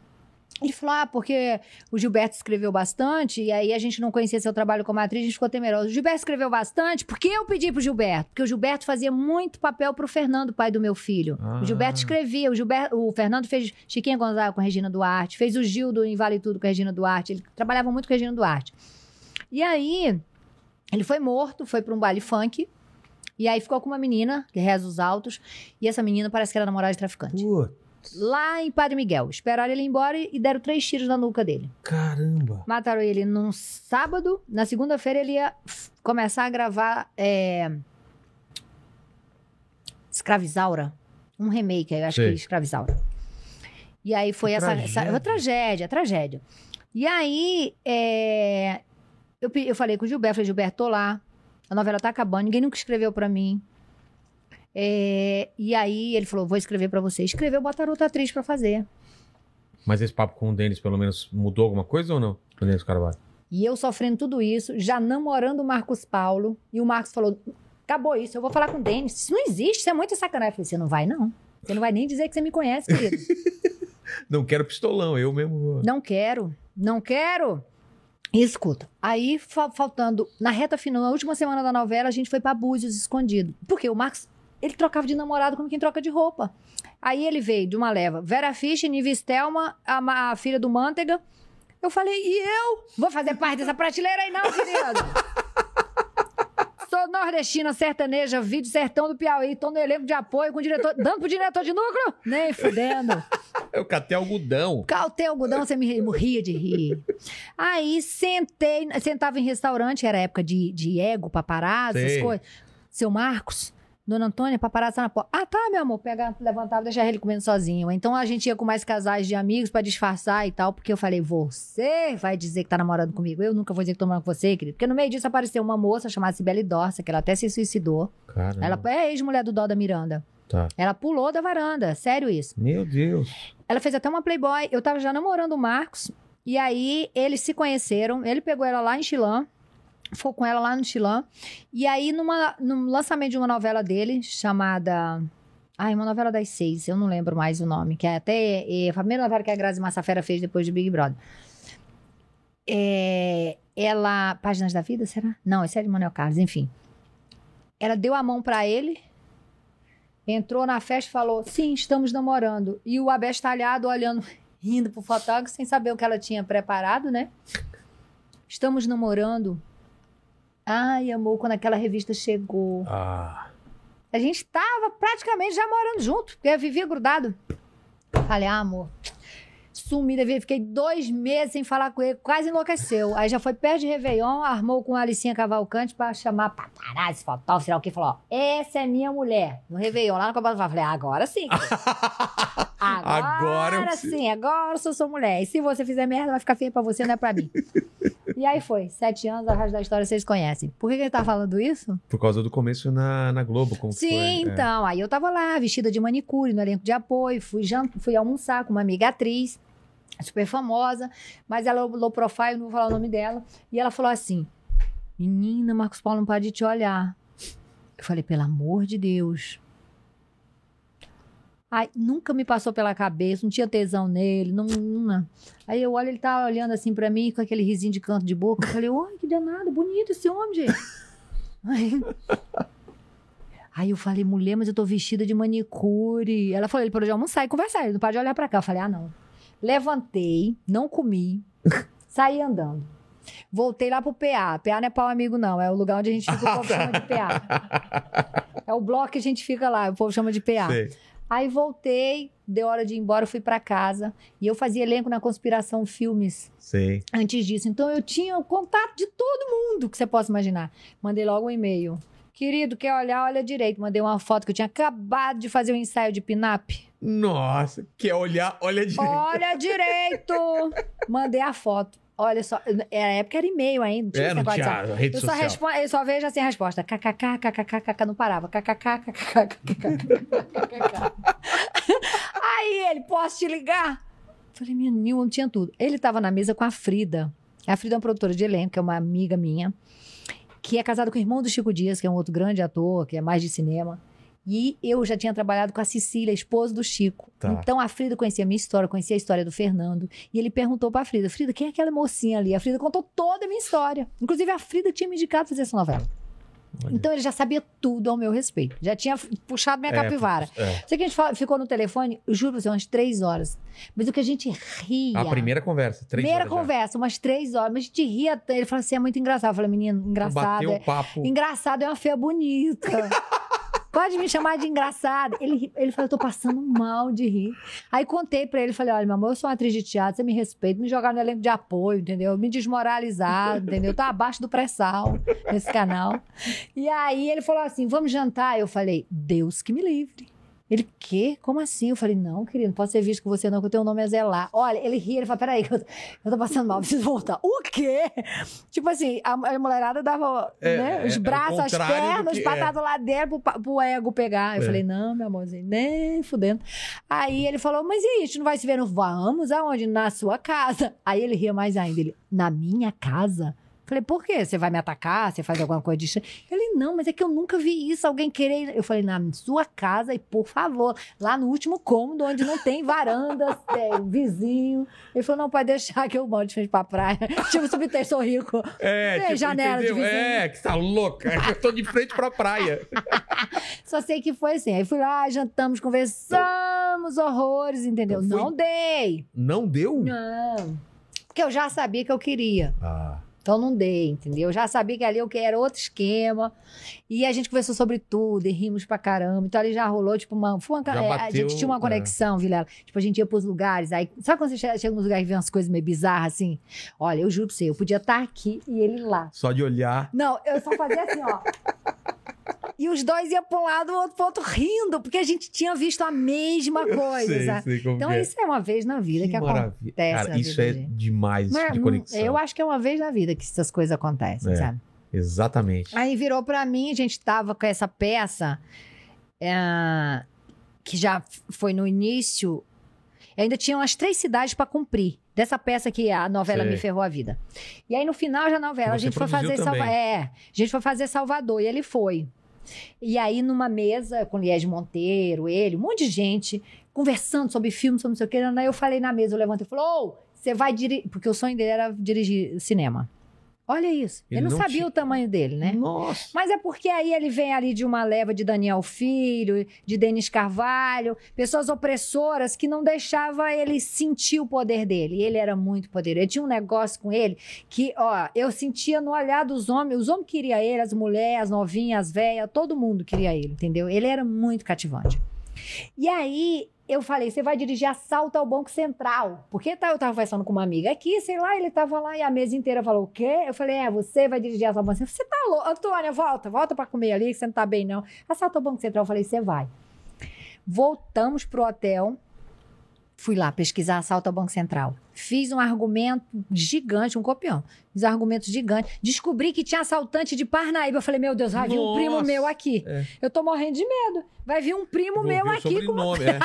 Ele falou: ah, porque o Gilberto escreveu bastante, e aí a gente não conhecia seu trabalho como atriz, a gente ficou temeroso. O Gilberto escreveu bastante, porque eu pedi pro Gilberto? Porque o Gilberto fazia muito papel pro Fernando, pai do meu filho. Ah. O Gilberto escrevia, o, Gilberto, o Fernando fez Chiquinha Gonzaga com Regina Duarte, fez o Gil do Em Vale Tudo com a Regina Duarte, ele trabalhava muito com a Regina Duarte. E aí, ele foi morto, foi pra um baile funk, e aí ficou com uma menina, que reza os altos, e essa menina parece que era namorada de traficante. Pô, Lá em Padre Miguel. Esperaram ele ir embora e deram três tiros na nuca dele. caramba. Mataram ele num sábado. Na segunda-feira ele ia começar a gravar é... Escravizaura. Um remake, eu acho Sei. que Escravizaura. E aí foi Que essa, essa tragédia. uma tragédia, tragédia. E aí é, eu, eu falei com o Gilberto, falei, Gilberto, tô lá. A novela tá acabando, ninguém nunca escreveu pra mim. É, e aí ele falou, vou escrever pra você. Escreveu, botaram outra atriz pra fazer. Mas esse papo com o Denis, pelo menos, mudou alguma coisa ou não? O Denis Carvalho. E eu sofrendo tudo isso, já namorando o Marcos Paulo. E o Marcos falou: acabou isso, eu vou falar com o Denis. Isso não existe, isso é muito sacanagem. Eu falei: você não vai, não. Você não vai nem dizer que você me conhece, querido. <laughs> Não quero pistolão, eu mesmo vou. não quero, não quero. E escuta, aí fa- faltando, na reta final, na última semana da novela, a gente foi pra Búzios escondido. Porque o Marcos, ele trocava de namorado como quem troca de roupa. Aí ele veio de uma leva, Vera Fischer, Nive Stelma, a, a filha do Manteiga. Eu falei, e eu? Vou fazer parte dessa prateleira aí não, querido. <laughs> Sou nordestina, sertaneja, vídeo sertão do Piauí, tô no elenco de apoio com o diretor, dando pro diretor de núcleo? Nem fudendo. <laughs> Eu catei algodão. Caltei algodão, você me morria de rir. Aí sentei, sentava em restaurante, era época de, de ego, paparazzo, essas coisas. Seu Marcos, Dona Antônia, paparazzi tá na porta. Ah, tá, meu amor. Pega, levantava, deixava ele comendo sozinho. Então a gente ia com mais casais de amigos pra disfarçar e tal, porque eu falei, você vai dizer que tá namorando comigo. Eu nunca vou dizer que tô namorando com você, querido. Porque no meio disso apareceu uma moça chamada Sibeli Dorsa, que ela até se suicidou. Caramba. Ela é ex-mulher do Dó da Miranda. Tá. Ela pulou da varanda, sério isso. Meu Deus. Ela fez até uma Playboy. Eu tava já namorando o Marcos. E aí eles se conheceram. Ele pegou ela lá em Chilã. Foi com ela lá no Chilã. E aí, numa, no lançamento de uma novela dele, chamada. Ai, uma novela das seis, eu não lembro mais o nome, que é até é, a primeira novela que a Grazi Massafera fez depois de Big Brother. É, ela. Páginas da Vida, será? Não, é de Manuel Carlos, enfim. Ela deu a mão pra ele, entrou na festa e falou: Sim, estamos namorando. E o abestalhado olhando, <laughs> rindo pro fotógrafo, sem saber o que ela tinha preparado, né? Estamos namorando. Ai, amor, quando aquela revista chegou. Ah. A gente tava praticamente já morando junto, porque eu vivia grudado. Falei, ah, amor, sumida, fiquei dois meses sem falar com ele, quase enlouqueceu. Aí já foi perto de Réveillon, armou com a Alicinha Cavalcante pra chamar paparazzi, fotógrafo, sei lá o que, falou, ó, essa é minha mulher, no Réveillon, lá no Copa do Falei, agora sim. <laughs> Agora, Agora sim, agora eu sou sua mulher. E se você fizer merda, vai ficar feio pra você, não é pra mim. e aí foi, sete anos, a resto da história vocês conhecem. Por que, que ele tá falando isso? Por causa do começo na, na Globo, como Sim, foi? É. então. Aí eu tava lá, vestida de manicure, no elenco de apoio, fui, jan- fui almoçar com uma amiga atriz, super famosa, mas ela é low profile, não vou falar o nome dela. E ela falou assim: Menina, Marcos Paulo não pode te olhar. Eu falei, pelo amor de Deus. Ai, nunca me passou pela cabeça, não tinha tesão nele, não, não- Aí eu olho, ele tá olhando assim pra mim, com aquele risinho de canto de boca. Eu falei, oi, que danado, bonito esse homem, gente. Aí, <laughs> Aí eu falei, mulher, mas eu tô vestida de manicure. Ela falou, ele pode almoçar e conversar, ele não pode olhar pra cá. Eu falei, ah, não. Levantei, não comi, <laughs> saí andando. Voltei lá pro PA. PA não é pau amigo, não. É o lugar onde a gente fica, o povo chama de PA. É o bloco que a gente fica lá, o povo chama de PA. Sei. Aí voltei, deu hora de ir embora, fui pra casa. E eu fazia elenco na Conspiração Filmes Sei. antes disso. Então eu tinha o contato de todo mundo que você possa imaginar. Mandei logo um e-mail. Querido, quer olhar? Olha direito. Mandei uma foto que eu tinha acabado de fazer um ensaio de pin-up. Nossa, quer olhar? Olha direito. Olha direito! Mandei a foto. Olha só, era época era e-mail ainda, não tinha É, não tinha WhatsApp. rede eu só, social. respondo, eu só vejo assim a resposta. KKK, KKK, não parava. KKK, KKK. Aí ele, posso te ligar? Falei, menino, não tinha tudo. Ele tava na mesa com a Frida. A Frida é uma produtora de elenco, que é uma amiga minha, que é casada com o irmão do Chico Dias, que é um outro grande ator, que é mais de cinema. E eu já tinha trabalhado com a Cecília, esposa do Chico. Tá. Então a Frida conhecia a minha história, conhecia a história do Fernando. E ele perguntou pra Frida: Frida, quem é aquela mocinha ali? A Frida contou toda a minha história. Inclusive, a Frida tinha me indicado fazer essa novela. Olha. Então ele já sabia tudo ao meu respeito. Já tinha puxado minha É, capivara. é. Sei que a gente ficou no telefone, juro pra você, umas três horas. Mas o que a gente ria. A primeira conversa, três Primeira horas já. conversa, umas três horas. Mas a gente ria. Ele falou assim: é muito engraçado. Eu falei, menino, engraçado. Bateu É... papo. Engraçado é uma feia bonita. <laughs> Pode me chamar de engraçado. Ele, ele falou, eu tô passando mal de rir. Aí contei pra ele, falei, olha, meu amor, eu sou uma atriz de teatro, você me respeita, me jogar no elenco de apoio, entendeu? Me desmoralizar, entendeu? Tá abaixo do pré-sal nesse canal. E aí ele falou assim, vamos jantar? Eu falei, Deus que me livre. Ele, quê? Como assim? Eu falei, não, querido, não posso ser visto com você não, que o teu nome é Zelar. Olha, ele ri, ele falou, peraí, que eu, eu tô passando mal, preciso voltar. O quê? Tipo assim, a, a mulherada dava É, né, é, os é braços, as pernas, que- patadas lá dentro pro, pro ego pegar. Eu É. falei, não, meu amorzinho, nem fudendo. Aí ele falou, mas e aí, a gente não vai se ver no... Vamos aonde? Na sua casa. Aí ele ria mais ainda, ele, na minha casa? Falei, por quê? Você vai me atacar? Você faz alguma coisa de... estranho?" Ele, não, mas é que eu nunca vi isso, alguém querer... Eu falei, na sua casa e, por favor, lá no último cômodo, onde não tem varanda, é, <laughs> vizinho. Ele falou, não, pode deixar que eu moro de frente pra praia. <laughs> tipo, subter, sou rico. É, Tem tipo, janela de entendeu? vizinho. É, que tá louca. Eu tô de frente pra praia. <laughs> Só sei que foi assim. Aí fui lá, jantamos, conversamos, horrores, entendeu? Foi- Não dei. Não deu? Não. Porque eu já sabia que eu queria. Ah, Então não dei, entendeu? Eu já sabia que ali eu queria era outro esquema. E a gente conversou sobre tudo e rimos pra caramba. Então ali já rolou, tipo, uma. Foi uma Já é, a bateu, gente tinha uma é. conexão, Vilela. Tipo, a gente ia pros lugares. Aí, sabe quando você chega, chega nos lugares e vê umas coisas meio bizarras assim? Olha, eu juro pra você, eu podia estar aqui e ele lá. só de olhar. Não, eu só fazia assim, ó. <laughs> E os dois iam pra um lado, o outro pro outro, rindo, porque a gente tinha visto a mesma <laughs> coisa. Sei, sei Então, que é. isso é uma vez na vida que, maravilha. acontece. Cara, isso é gente. demais Mas, tipo de não, conexão. Eu acho que é uma vez na vida que essas coisas acontecem, É. sabe? Exatamente. Aí virou pra mim, a gente tava com essa peça é, que já foi no início. Eu ainda tinha umas três cidades pra cumprir. Dessa peça que a novela Sei. me ferrou a vida. E aí, no final da novela, Que a gente foi fazer Salva... também. É, a gente foi fazer Salvador e ele foi. E aí, numa mesa com Liege Monteiro, ele, um monte de gente, conversando sobre filme, sobre não sei o que. Aí eu falei na mesa, eu levantei e falei, ô, você vai dirigir. Porque o sonho dele era dirigir cinema. Olha isso. Ele, Ele não, não sabia tinha- o tamanho dele, né? Nossa. Mas é porque aí ele vem ali de uma leva de Daniel Filho, de Denis Carvalho, pessoas opressoras que não deixava ele sentir o poder dele. E ele era muito poderoso. Eu tinha um negócio com ele que, ó, eu sentia no olhar dos homens. Os homens queriam ele, as mulheres, as novinhas, as velhas, todo mundo queria ele, entendeu? Ele era muito cativante. E aí eu falei, você vai dirigir assalto ao Banco Central. Porque tá- eu tava conversando com uma amiga aqui, sei lá, ele tava lá e a mesa inteira falou, o quê? Eu falei, é, você vai dirigir assalto ao Banco Central. Você tá louco? Antônia, volta, volta pra comer ali, que você não tá bem, não. Assalto ao Banco Central. Eu falei, você vai. Voltamos pro hotel. Fui lá pesquisar assalto ao Banco Central. Fiz um argumento gigante, um copião. Fiz um argumento gigante. Descobri que tinha assaltante de Parnaíba. Eu falei, meu Deus, vai vir um primo meu aqui. É. Eu tô morrendo de medo. Vai vir um primo Vou meu aqui com é.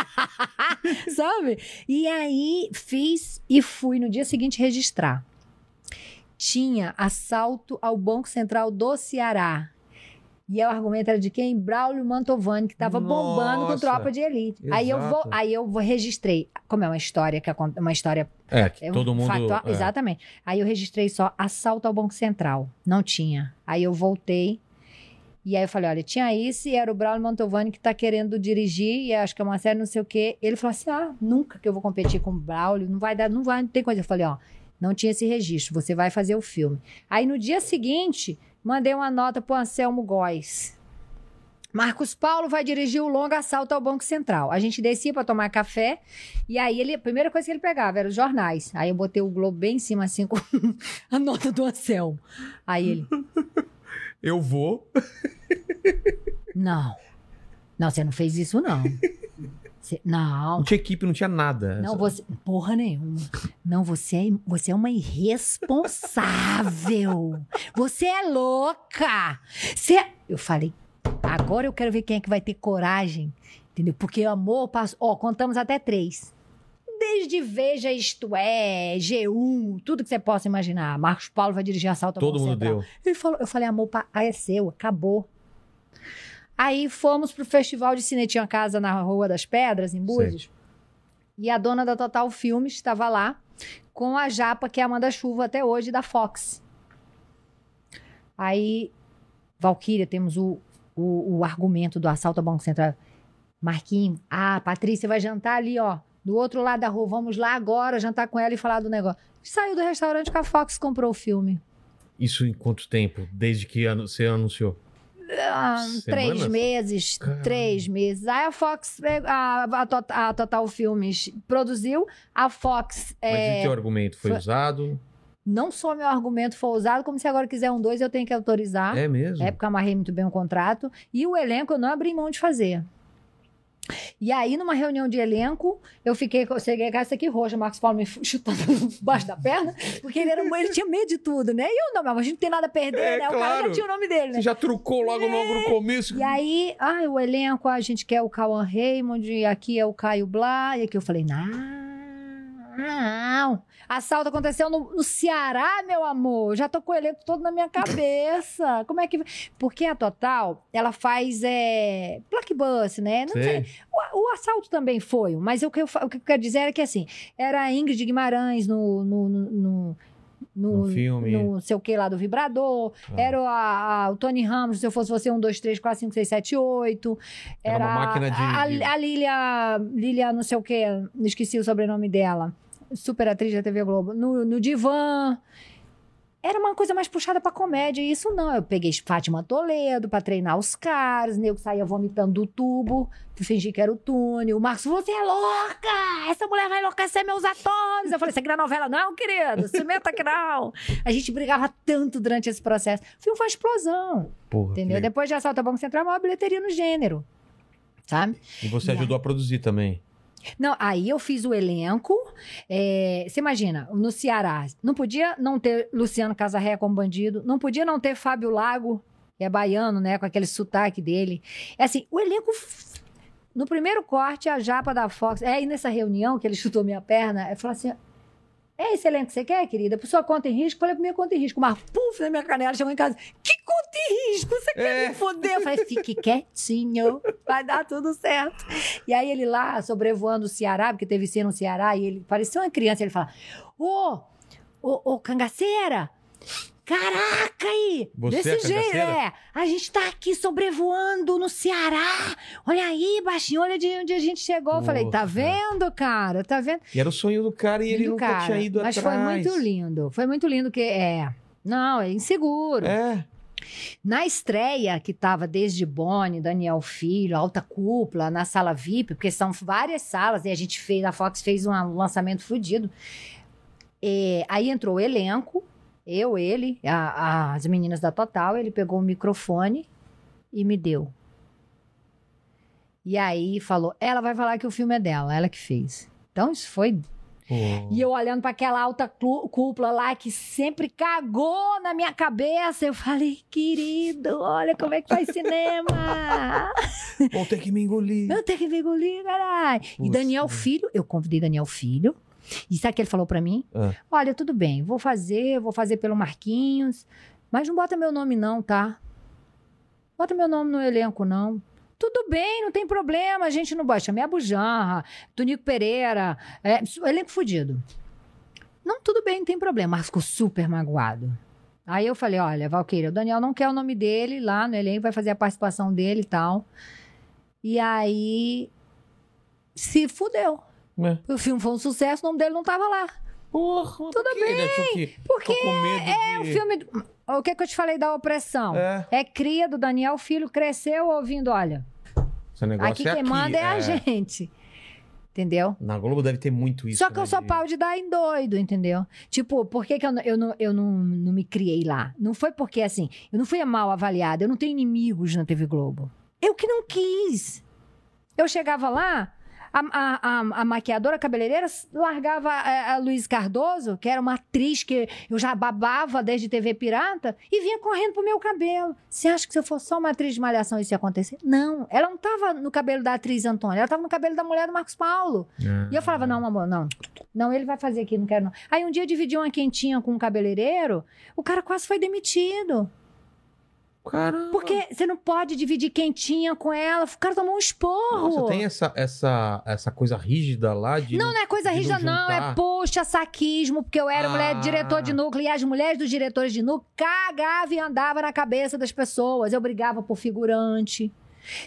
<laughs> sabe? E aí fiz e fui no dia seguinte registrar. Tinha assalto ao Banco Central do Ceará. E o argumento era de quem? Braulio Mantovani, que estava bombando com tropa de elite. Aí eu vou, Exato. aí eu vou registrei. Como é uma história que uma história É, que é um todo mundo. factual- é. Exatamente. Aí eu registrei só assalto ao Banco Central. Não tinha. Aí eu voltei. E aí eu falei, olha, tinha isso e era o Braulio Mantovani que tá querendo dirigir e acho que é uma série não sei o quê. Ele falou assim, ah, nunca que eu vou competir com o Braulio, não vai dar, não vai, não tem coisa. Eu falei, ó, não tinha esse registro, você vai fazer o filme. Aí no dia seguinte, mandei uma nota pro Anselmo Góes. Marcos Paulo vai dirigir o longo assalto ao Banco Central. A gente descia para tomar café e aí ele, a primeira coisa que ele pegava era os jornais. Aí eu botei o Globo bem em cima assim <laughs> com a nota do Anselmo. Aí ele, <laughs> Eu vou. não. Não, você não fez isso não. <laughs> Você- não. Não tinha equipe, não tinha nada. Não, Só- você. Porra nenhuma. Não, você é, você é uma irresponsável. Você é louca. Você. é- Eu falei, agora eu quero ver quem é que vai ter coragem. Entendeu? Porque amor passou. Ó, contamos até três. Desde Veja Isto É, G1, tudo que você possa imaginar. Marcos Paulo vai dirigir assalto Todo mundo Central. deu. Ele falou, eu falei, amor, é seu, acabou. Aí fomos pro festival de cine, tinha casa na Rua das Pedras, em Búzios. E a dona da Total Filmes estava lá com a japa, que é a Amanda Chuva até hoje, da Fox. Aí, Valkyria, temos o, o, o argumento do assalto ao Banco Central. Marquinho, ah, Patrícia vai jantar ali, ó, do outro lado da rua. Vamos lá agora jantar com ela e falar do negócio. Saiu do restaurante com a Fox comprou o filme. Isso em quanto tempo? Desde que você anunciou? Ah, três meses, Caramba. três meses. Aí a Fox, eh, a, a, a Total Filmes produziu, a Fox Mas é, e teu argumento foi, foi- usado? não só meu argumento foi usado, como se agora quiser um dois eu tenho que autorizar. É mesmo? É porque amarrei muito bem o contrato. E o elenco eu não abri mão de fazer. E aí, numa reunião de elenco, eu fiquei, eu cheguei com essa aqui roxa, Marcos Paulo me <laughs> chutando embaixo da perna, porque ele, era, ele tinha medo de tudo, né? E eu não, mas a gente não tem nada a perder, É, né? O cara claro. já tinha o nome dele, né? Você já trucou logo, logo no começo? E aí, ai, o elenco, a gente quer o Cauã Raymond, aqui é o Caio Blá, e aqui eu falei, não, não. Assalto aconteceu no, no Ceará, meu amor. Já tô com o elenco todo na minha cabeça. <coughs> Como é que. Porque a Total, ela faz é, blockbuster, né? Não sei. Sei. O, o assalto também foi, mas o que, eu, o que eu quero dizer era que assim, era a Ingrid Guimarães no. no, no, no filme. no sei o que lá do vibrador, Ah. era a- a- o Tony Ramos, se eu fosse você, um, dois, três, quatro, cinco, seis, sete, oito. Era uma máquina de- A, a Lilia, Lilia, não sei o que, esqueci o sobrenome dela. Super atriz da TV Globo. No, no Divã. era uma coisa mais puxada pra comédia. E isso não. Eu peguei Fátima Toledo pra treinar os caras, nego saía vomitando do tubo, pra fingir que era o túnel. O Marcos, você é louca! Essa mulher vai enlouquecer meus atores. Eu falei, isso aqui não é novela, não, querido. Cimenta que não. A gente brigava tanto durante esse processo. O filme foi uma explosão, Porra, entendeu? Depois de Assalto ao Banco Central, a maior bilheteria no gênero. Sabe? E você E ajudou a produzir também. Não, aí eu fiz o elenco. é, você imagina, no Ceará, não podia não ter Luciano Casarré como bandido, não podia não ter Fábio Lago, que é baiano, né, com aquele sotaque dele. É assim, o elenco. No primeiro corte, a japa da Fox. É aí nessa reunião que ele <laughs> chutou minha perna, ele falou assim: é esse elenco que você quer, querida? Por sua conta em risco? Eu falei, por minha conta em risco. Mas, puf, na minha canela, chegou em casa. Que conta em risco? Você quer É. me foder? Eu falei, fique quietinho, vai dar tudo certo. E aí ele lá, sobrevoando o Ceará, porque teve cena no Ceará, e ele parecia uma criança, ele fala, ô, ô, ô, cangaceira, caraca aí, Você é desse jeito, cangaceira? é, a gente tá aqui sobrevoando no Ceará, olha aí, baixinho, olha de onde a gente chegou. Eu falei, tá vendo, cara, tá vendo? E era o sonho do cara e ele nunca cara. tinha ido Mas atrás. foi muito lindo. Foi muito lindo que é. Não, é inseguro. É. Na estreia, que tava desde Boni, Daniel Filho, Alta Cúpula, na sala VIP, porque são várias salas, e a gente fez, a Fox fez um lançamento fudido. É, aí entrou o elenco, eu, ele, a- a- as meninas da Total, ele pegou o microfone e me deu. E aí falou, ela vai falar que o filme é dela, ela que fez. Então isso foi Pô. e eu olhando para aquela alta cúpula lá que sempre cagou na minha cabeça, eu falei, querido, olha como é que faz cinema. Vão ter que me engolir. eu tenho que me engolir, caralho. E Daniel? Filho, eu convidei Daniel Filho. E sabe o que ele falou para mim? Ah. Olha, tudo bem, vou fazer, vou fazer pelo Marquinhos, mas não bota meu nome não, tá? Bota meu nome no elenco, não. Tudo bem, não tem problema, a gente não bota. Chamei a Bujanra, Tonico Pereira, é, elenco fudido. Não, tudo bem, não tem problema. Mas ficou super magoado. Aí eu falei, olha, Valqueira, o Daniel não quer o nome dele lá no elenco, vai fazer a participação dele e tal. E aí se fudeu. É. O filme foi um sucesso, o nome dele não tava lá. Porra, Tudo bem. Ele achou que Porque é o de... filme. O que, que eu te falei da opressão? É. É cria do Daniel Filho, cresceu ouvindo, olha, Esse negócio aqui é quem manda é, a gente. Entendeu? Na Globo deve ter muito isso. Só que eu né, sou de- pau de dar em doido, entendeu? Tipo, por que, que eu, não- eu, não, eu não, não me criei lá? Não foi porque, assim, eu não fui mal avaliada, eu não tenho inimigos na TV Globo. Eu que não quis. Eu chegava lá, a, a, a, a maquiadora cabeleireira largava a, a Luiz Cardoso, que era uma atriz que eu já babava desde TV Pirata, e vinha correndo pro meu cabelo. Você acha que se eu fosse só uma atriz de malhação isso ia acontecer? Não, ela não tava no cabelo da atriz Antônia, ela tava no cabelo da mulher do Marcos Paulo. Ah. E eu falava, não, amor, não. Não, ele vai fazer aqui, não quero não. Aí um dia eu dividi uma quentinha com um cabeleireiro, o cara quase foi demitido. Caramba. Porque você não pode dividir quentinha com ela. O cara tomou um esporro. Nossa, tem essa, essa, essa coisa rígida lá de... Não, não é coisa não rígida, não. juntar. É puxa saquismo, porque eu era mulher Ah. diretor de núcleo e as mulheres dos diretores de núcleo cagavam e andavam na cabeça das pessoas. Eu brigava por figurante.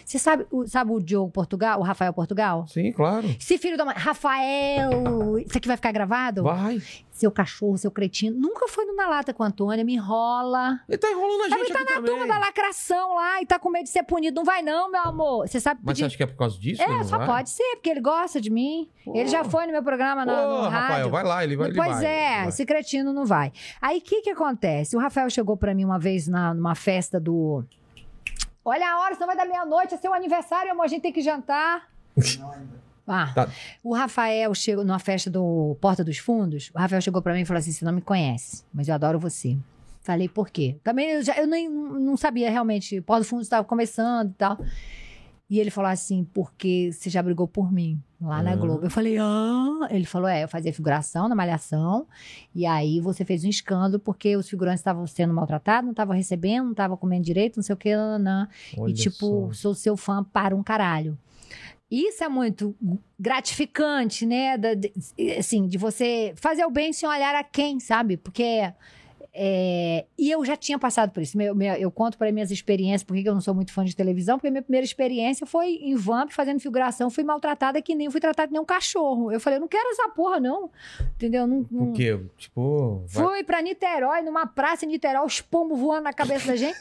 Você sabe, o- sabe o Diogo Portugal, o Rafael Portugal? Sim, claro. Esse filho da mãe. Rafael! Isso aqui vai ficar gravado? Vai. Seu cachorro, seu cretino. Nunca foi no Na Lata com a Antônia, me enrola. Ele tá enrolando a Ele gente tá aqui na também. turma da lacração lá e tá com medo de ser punido. Não vai, não, meu amor. Você sabe Mas pedir. você acha que é por causa disso? ele É, só vai? pode ser, porque ele gosta de mim. Ele já foi no meu programa na, Ô, no rádio. Rafael, vai lá, ele vai. ele pois vai, é, ele vai. esse cretino não vai. Aí o que que acontece? O Rafael chegou pra mim uma vez na, numa festa do. Olha a hora, senão vai dar meia-noite, é seu aniversário, amor, a gente tem que jantar. Ah, Tá. o Rafael chegou numa festa do Porta dos Fundos. O Rafael chegou pra mim e falou assim: você não me conhece, mas eu adoro você. Falei, por quê? Também eu, já, eu nem não sabia realmente. Porta dos Fundos estava começando e tal. E ele falou assim, porque você já brigou por mim lá na Ah. Globo. Eu falei, ah. Ele falou, é, eu fazia figuração na Malhação. E aí você fez um escândalo porque os figurantes estavam sendo maltratados, não estavam recebendo, não estavam comendo direito, não sei o que. Olha E tipo, só. sou seu fã para um caralho. Isso é muito gratificante, né? Da- de- assim, de você fazer o bem sem olhar a quem, sabe? Porque é, e eu já tinha passado por isso. Meu- meu- eu conto para minhas experiências, por que que eu não sou muito fã de televisão, porque minha primeira experiência foi em Vamp, fazendo figuração, fui maltratada que nem fui tratada que nem um cachorro. Eu falei, eu não quero essa porra, não. Entendeu? Não, não- O quê? Tipo, vai- Fui pra Niterói, numa praça em Niterói, os pombos voando na cabeça da gente.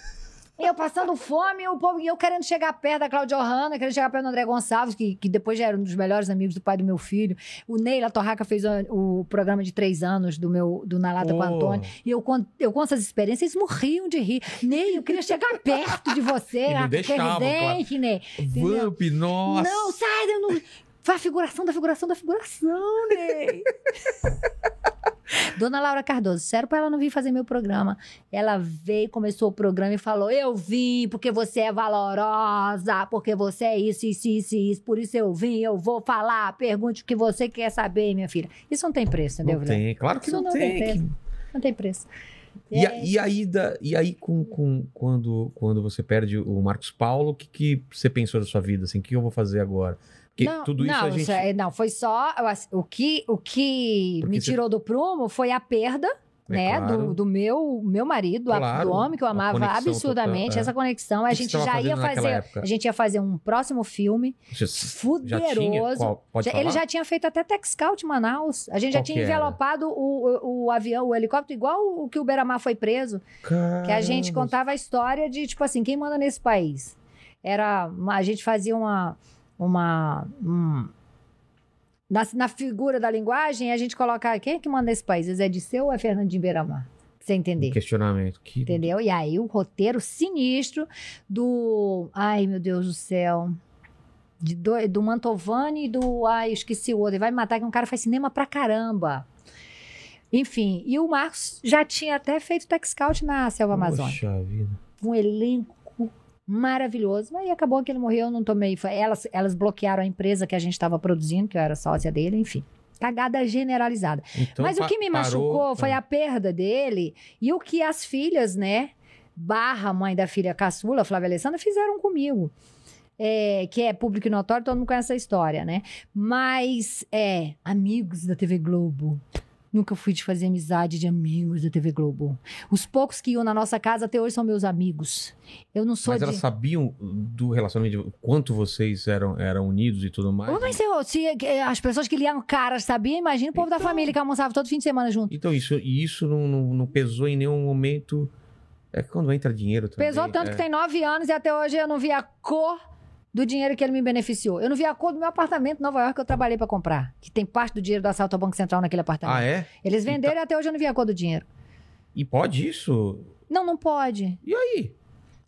Eu passando fome, o povo, eu querendo chegar perto da Cláudia Ohana, querendo chegar perto do André Gonçalves, que, que depois já era um dos melhores amigos do pai do meu filho. O Ney La Torraca fez o, o programa de três anos do meu do Na Lata com o. Antônio. E eu conto, eu conto essas experiências, eles morriam de rir. Ney, eu queria chegar perto de você, E ah, deixavam, sorridente, Ney. Vamp, nossa. Não, sai, eu não. A figuração da figuração da figuração, Ney. <laughs> <laughs> Dona Laura Cardoso, sério pra ela não vir fazer meu programa. Ela veio, começou o programa e falou: Eu vim porque você é valorosa, porque você é isso, isso, isso, isso. Por isso eu vim, eu vou falar. Pergunte o que você quer saber, minha filha. Isso não tem preço, entendeu, Não tem, claro que Isso não, não tem. tem que- Não tem preço. E, É, a- e aí, da, e aí com, com- quando, quando você perde o Marcos Paulo, o que, que você pensou da sua vida? Assim, o que eu vou fazer agora? Porque não, tudo isso não, a gente. é- não, foi só. O que, o que Porque me você- tirou do prumo foi a perda. É né, claro. do, do meu meu marido, Claro, do homem que eu amava absurdamente, total, é. essa conexão. A que que gente você já ia fazer, a gente ia fazer um próximo filme Você já tinha? fuderoso. Qual? Já- ele já tinha feito até Tech Scout em Manaus. A gente já Qual tinha que era? envelopado o, o, o avião, o helicóptero, igual o que o Beramar foi preso. Que a gente Caramba. contava a história de, tipo assim, quem manda nesse país? Era. A gente fazia uma. Uma um- na, na figura da linguagem, a gente coloca. Quem é que manda nesse país? É Zé Disseu ou é Fernandinho Beiramar? Pra você entender. Questionamento. Que... Entendeu? E aí o roteiro sinistro do. Ai, meu Deus do céu. De do, do Mantovani e do. Ai, esqueci o outro. Ele vai me matar, que um cara faz cinema pra caramba. Enfim, e o Marcos já tinha até feito Tech Scout na Selva Amazônica Poxa vida. um elenco maravilhoso. Mas aí acabou que ele morreu, eu não tomei. foi- Elas, elas bloquearam a empresa que a gente estava produzindo, que eu era sócia dele, enfim. Cagada generalizada. Então, Mas o que me parou- machucou foi a perda dele e o que as filhas, né? Barra mãe da filha caçula, Flávia Alessandra, fizeram comigo. É, que é público e notório, todo mundo conhece a história, né? Mas, é, amigos da TV Globo. Nunca fui de fazer amizade de amigos da TV Globo. Os poucos que iam na nossa casa até hoje são meus amigos. Eu não sou Mas de. elas sabiam do relacionamento, quanto vocês eram, eram unidos e tudo mais? Mas eu- se eh, as pessoas que liam caras sabiam, imagina o povo da Então. família que almoçava todo fim de semana junto. Então, isso, isso não, não, não pesou em nenhum momento. É que quando entra dinheiro também. Pesou tanto é. que tem nove anos e até hoje eu não vi a cor do dinheiro que ele me beneficiou. Eu não vi a cor do meu apartamento em Nova York que eu trabalhei pra comprar. Que tem parte do dinheiro do assalto ao Banco Central naquele apartamento. Ah, é? Eles venderam e até hoje eu não vi a cor do dinheiro. E pode isso? Não, não pode. E aí?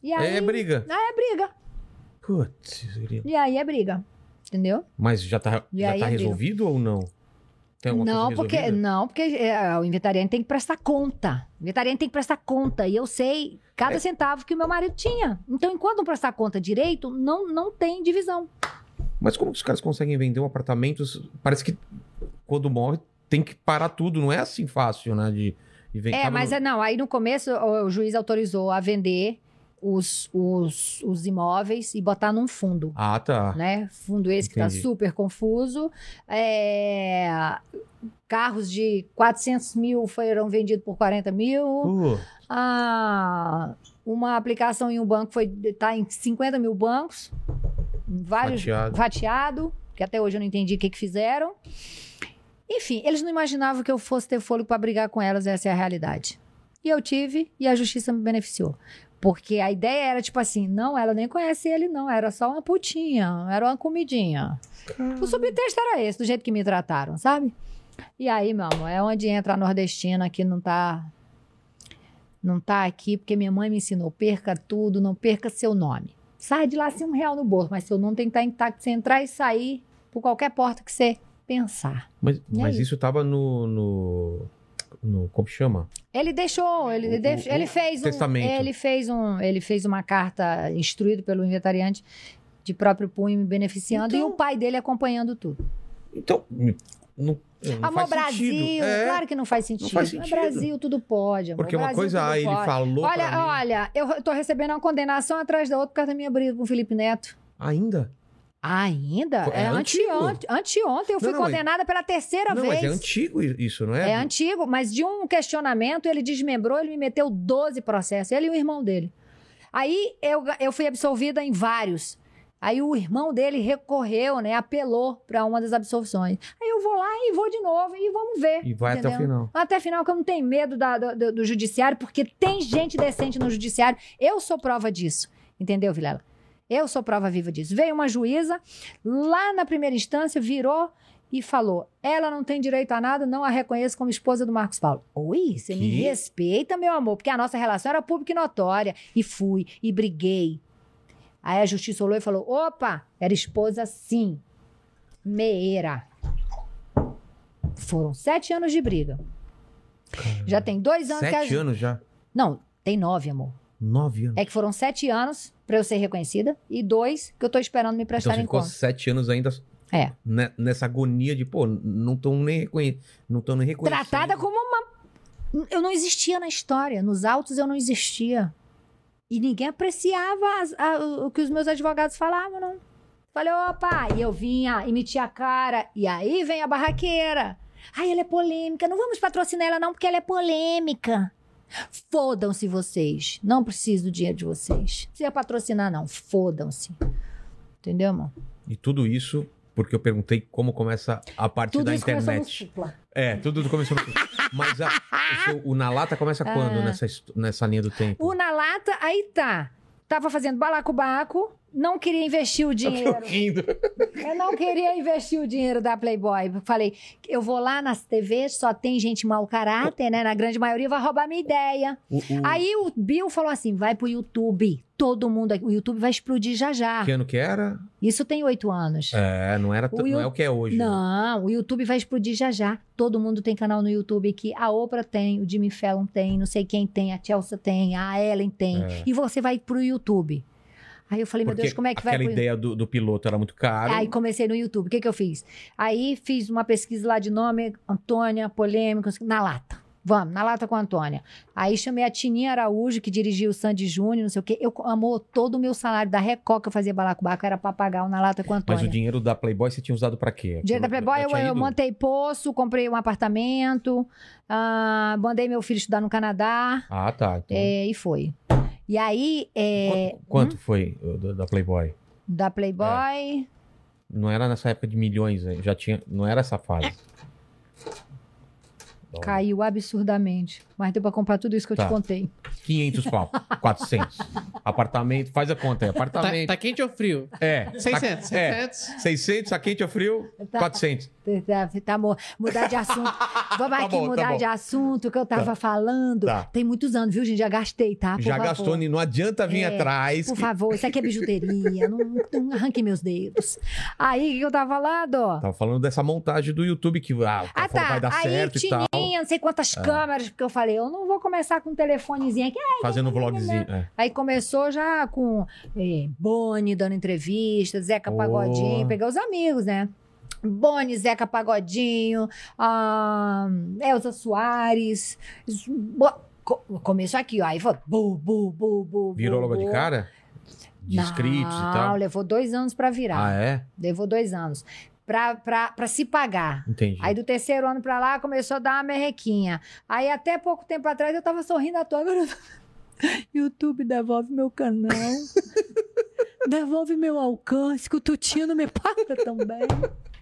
E aí, É briga. É briga. Putz. E aí é briga. Entendeu? mas já tá, E já tá é briga. resolvido ou não? Tem alguma Não, coisa porque, resolvida? não, porque é, o inventariante tem que prestar conta. O inventariante tem que prestar conta. E eu sei cada É. centavo que o meu marido tinha. Então, enquanto não prestar conta direito, não, não tem divisão. Mas como os caras conseguem vender um apartamento? Parece que quando morre tem que parar tudo. Não é assim fácil, né? De, de. É, mas é, não, aí no começo o, o juiz autorizou a vender os, os, os imóveis e botar num fundo. Ah, tá. Né? Fundo esse que Entendi. tá super confuso. É, carros de 400 mil foram vendidos por 40 mil. Pô, Ah, uma aplicação em um banco foi tá em 50 mil bancos. Vários Fatiado. fatiado, que até hoje eu não entendi o que, que fizeram. Enfim, eles não imaginavam que eu fosse ter fôlego para brigar com elas, essa é a realidade. E eu tive, e a justiça me beneficiou. Porque a ideia era tipo assim: não, ela nem conhece ele, não, era só uma putinha, era uma comidinha. O subtexto era esse, do jeito que me trataram, sabe? E aí, meu amor, é onde entra a nordestina que não tá. Não tá aqui, porque minha mãe me ensinou: perca tudo, não perca seu nome. Sai de lá sem um real no bolso, mas seu nome tem que estar intacto pra você entrar e sair por qualquer porta que você pensar. mas, mas isso tava no, no, no. Como chama? Ele deixou, ele, O- def- o- ele fez um, testamento. ele fez um, ele fez uma carta instruído pelo inventariante de próprio punho me beneficiando e Então- o pai dele acompanhando tudo. Então. Não, não Amor faz Brasil, sentido. É, claro que não faz sentido. faz Mas sentido. Brasil tudo pode, amor. Porque uma Brasil, coisa, ah, ele pode. falou Olha, olha, eu tô recebendo uma condenação atrás da outra por causa da minha briga com o Felipe Neto. Ainda? Ainda? É, é antigo. anteontem. Anteontem eu fui Não, não, condenada pela terceira Não, vez. mas é antigo isso, não é? É antigo, mas de um questionamento ele desmembrou, ele me meteu 12 processos, ele e o irmão dele. Aí eu, eu fui absolvida em vários. Aí o irmão dele recorreu, né? Apelou para uma das absolvições. Aí eu vou lá e vou de novo e vamos ver. E vai até o entendeu? final. Até o final, que eu não tenho medo da- do- do judiciário, porque tem gente decente no judiciário. Eu sou prova disso. Entendeu, Vilela? Eu sou prova viva disso. Veio uma juíza, lá na primeira instância, virou e falou: ela não tem direito a nada, não a reconheço como esposa do Marcos Paulo. Oi, você me Que? respeita, meu amor, porque a nossa relação era pública e notória. E fui, e briguei. Aí a justiça olhou e falou: opa, era esposa sim. Meira. Foram sete anos de briga. Já tem dois anos que a Sete anos já. Não, tem nove, amor. Nove anos. É que foram sete anos pra eu ser reconhecida e dois que eu tô esperando me então prestar você em ficou conta. sete anos ainda É. ne- nessa agonia de, pô, não estão nem, reconhe... não tão nem reconhecendo. Tratada como uma. Eu não existia na história. Nos autos eu não existia. E ninguém apreciava as- a- o que os meus advogados falavam, não. Falei, opa, e eu vinha e metia a cara. E aí vem a barraqueira. Ai, ela é polêmica. Não vamos patrocinar ela, não, porque ela é polêmica. Fodam-se vocês. Não preciso do dinheiro de vocês. Não precisa patrocinar, não. Fodam-se. Entendeu, amor? E tudo isso porque eu perguntei como começa a parte Tudo da internet. supla. É, tudo começou no... Mas a- o, seu- o Na Lata começa quando nessa, hist- nessa linha do tempo? O na lata, aí tá. Tava fazendo balacobaco, não queria investir o dinheiro. Eu rindo. Eu não queria investir o dinheiro da Playboy. Falei, eu vou lá nas TVs, só tem gente mau caráter, né? Na grande maioria vai roubar minha ideia. O, o- Aí o Bill falou assim: vai pro YouTube. Todo mundo, o YouTube vai explodir já já. Que ano que era? Isso tem oito anos. É, não, era, O não é o que é hoje. né? Não, o YouTube vai explodir já já. Todo mundo tem canal no YouTube que a Oprah tem, o Jimmy Fallon tem, não sei quem tem, a Chelsea tem, a Ellen tem. É. E você vai pro YouTube. Aí eu falei, meu Porque Deus, como é que vai aquela ideia do, do piloto era muito caro. Aí comecei no YouTube. O que, que eu fiz? Aí fiz uma pesquisa lá de nome, Antônia, polêmica, na lata. Vamos, na lata com a Antônia. Aí chamei a Tininha Araújo, que dirigia o Sandy Júnior, não sei o quê. Eu amou todo o meu salário da Record que eu fazia balacobaco, era pra pagar o na lata com a Mas Antônia. o dinheiro da Playboy você tinha usado pra quê? O dinheiro da Playboy, eu, eu ido? montei poço, comprei um apartamento, ah, mandei meu filho estudar no Canadá, Ah, tá. Então, é, e foi. E aí, é, Qu- Quanto foi o da, Playboy? da Playboy, Não era nessa época de milhões, já tinha, não era essa fase. Dólar. caiu absurdamente. Mas deu pra comprar tudo isso que eu Tá. te contei. 500 pau, <laughs> 400. Apartamento, faz a conta aí. Tá, Apartamento. tá quente ou frio? É. 600. Tá- é. 700. 600, a quente ou frio? Tá. 400. Tá, tá bom. Mudar de assunto. <laughs> Vamos Tá aqui bom, tá mudar bom. de assunto que eu tava falando. Tá. Tem muitos anos, viu, gente? Já gastei, tá? Por Já favor. gastou, não adianta vir É, atrás. Por que- favor, isso aqui é bijuteria. não, não arranque meus dedos. Aí, o que eu tava falando? Tava falando dessa montagem do YouTube que ah, Ah, tá. vai dar Aí certo e tal. tinha não sei quantas câmeras, porque eu falei, eu não vou começar com um telefonezinho aqui. Fazendo um vlogzinho. É. Aí começou já com eh, Boni dando entrevista, Zeca Oh. Pagodinho, pegar os amigos, né? Boni, Zeca Pagodinho, ah, Elza Soares. Começou aqui, ó. Aí foi bu, bu, bu, bu. Virou bu, logo de bu. cara? De Não, inscritos e tal. levou dois anos pra virar. Ah, é? Levou dois anos. Pra, pra, pra se pagar. Entendi. Aí do terceiro ano pra lá começou a dar uma merrequinha. Aí até pouco tempo atrás eu tava sorrindo à toa. Agora eu tô... YouTube devolve meu canal. Devolve meu alcance, que o Tutinho não me paga também.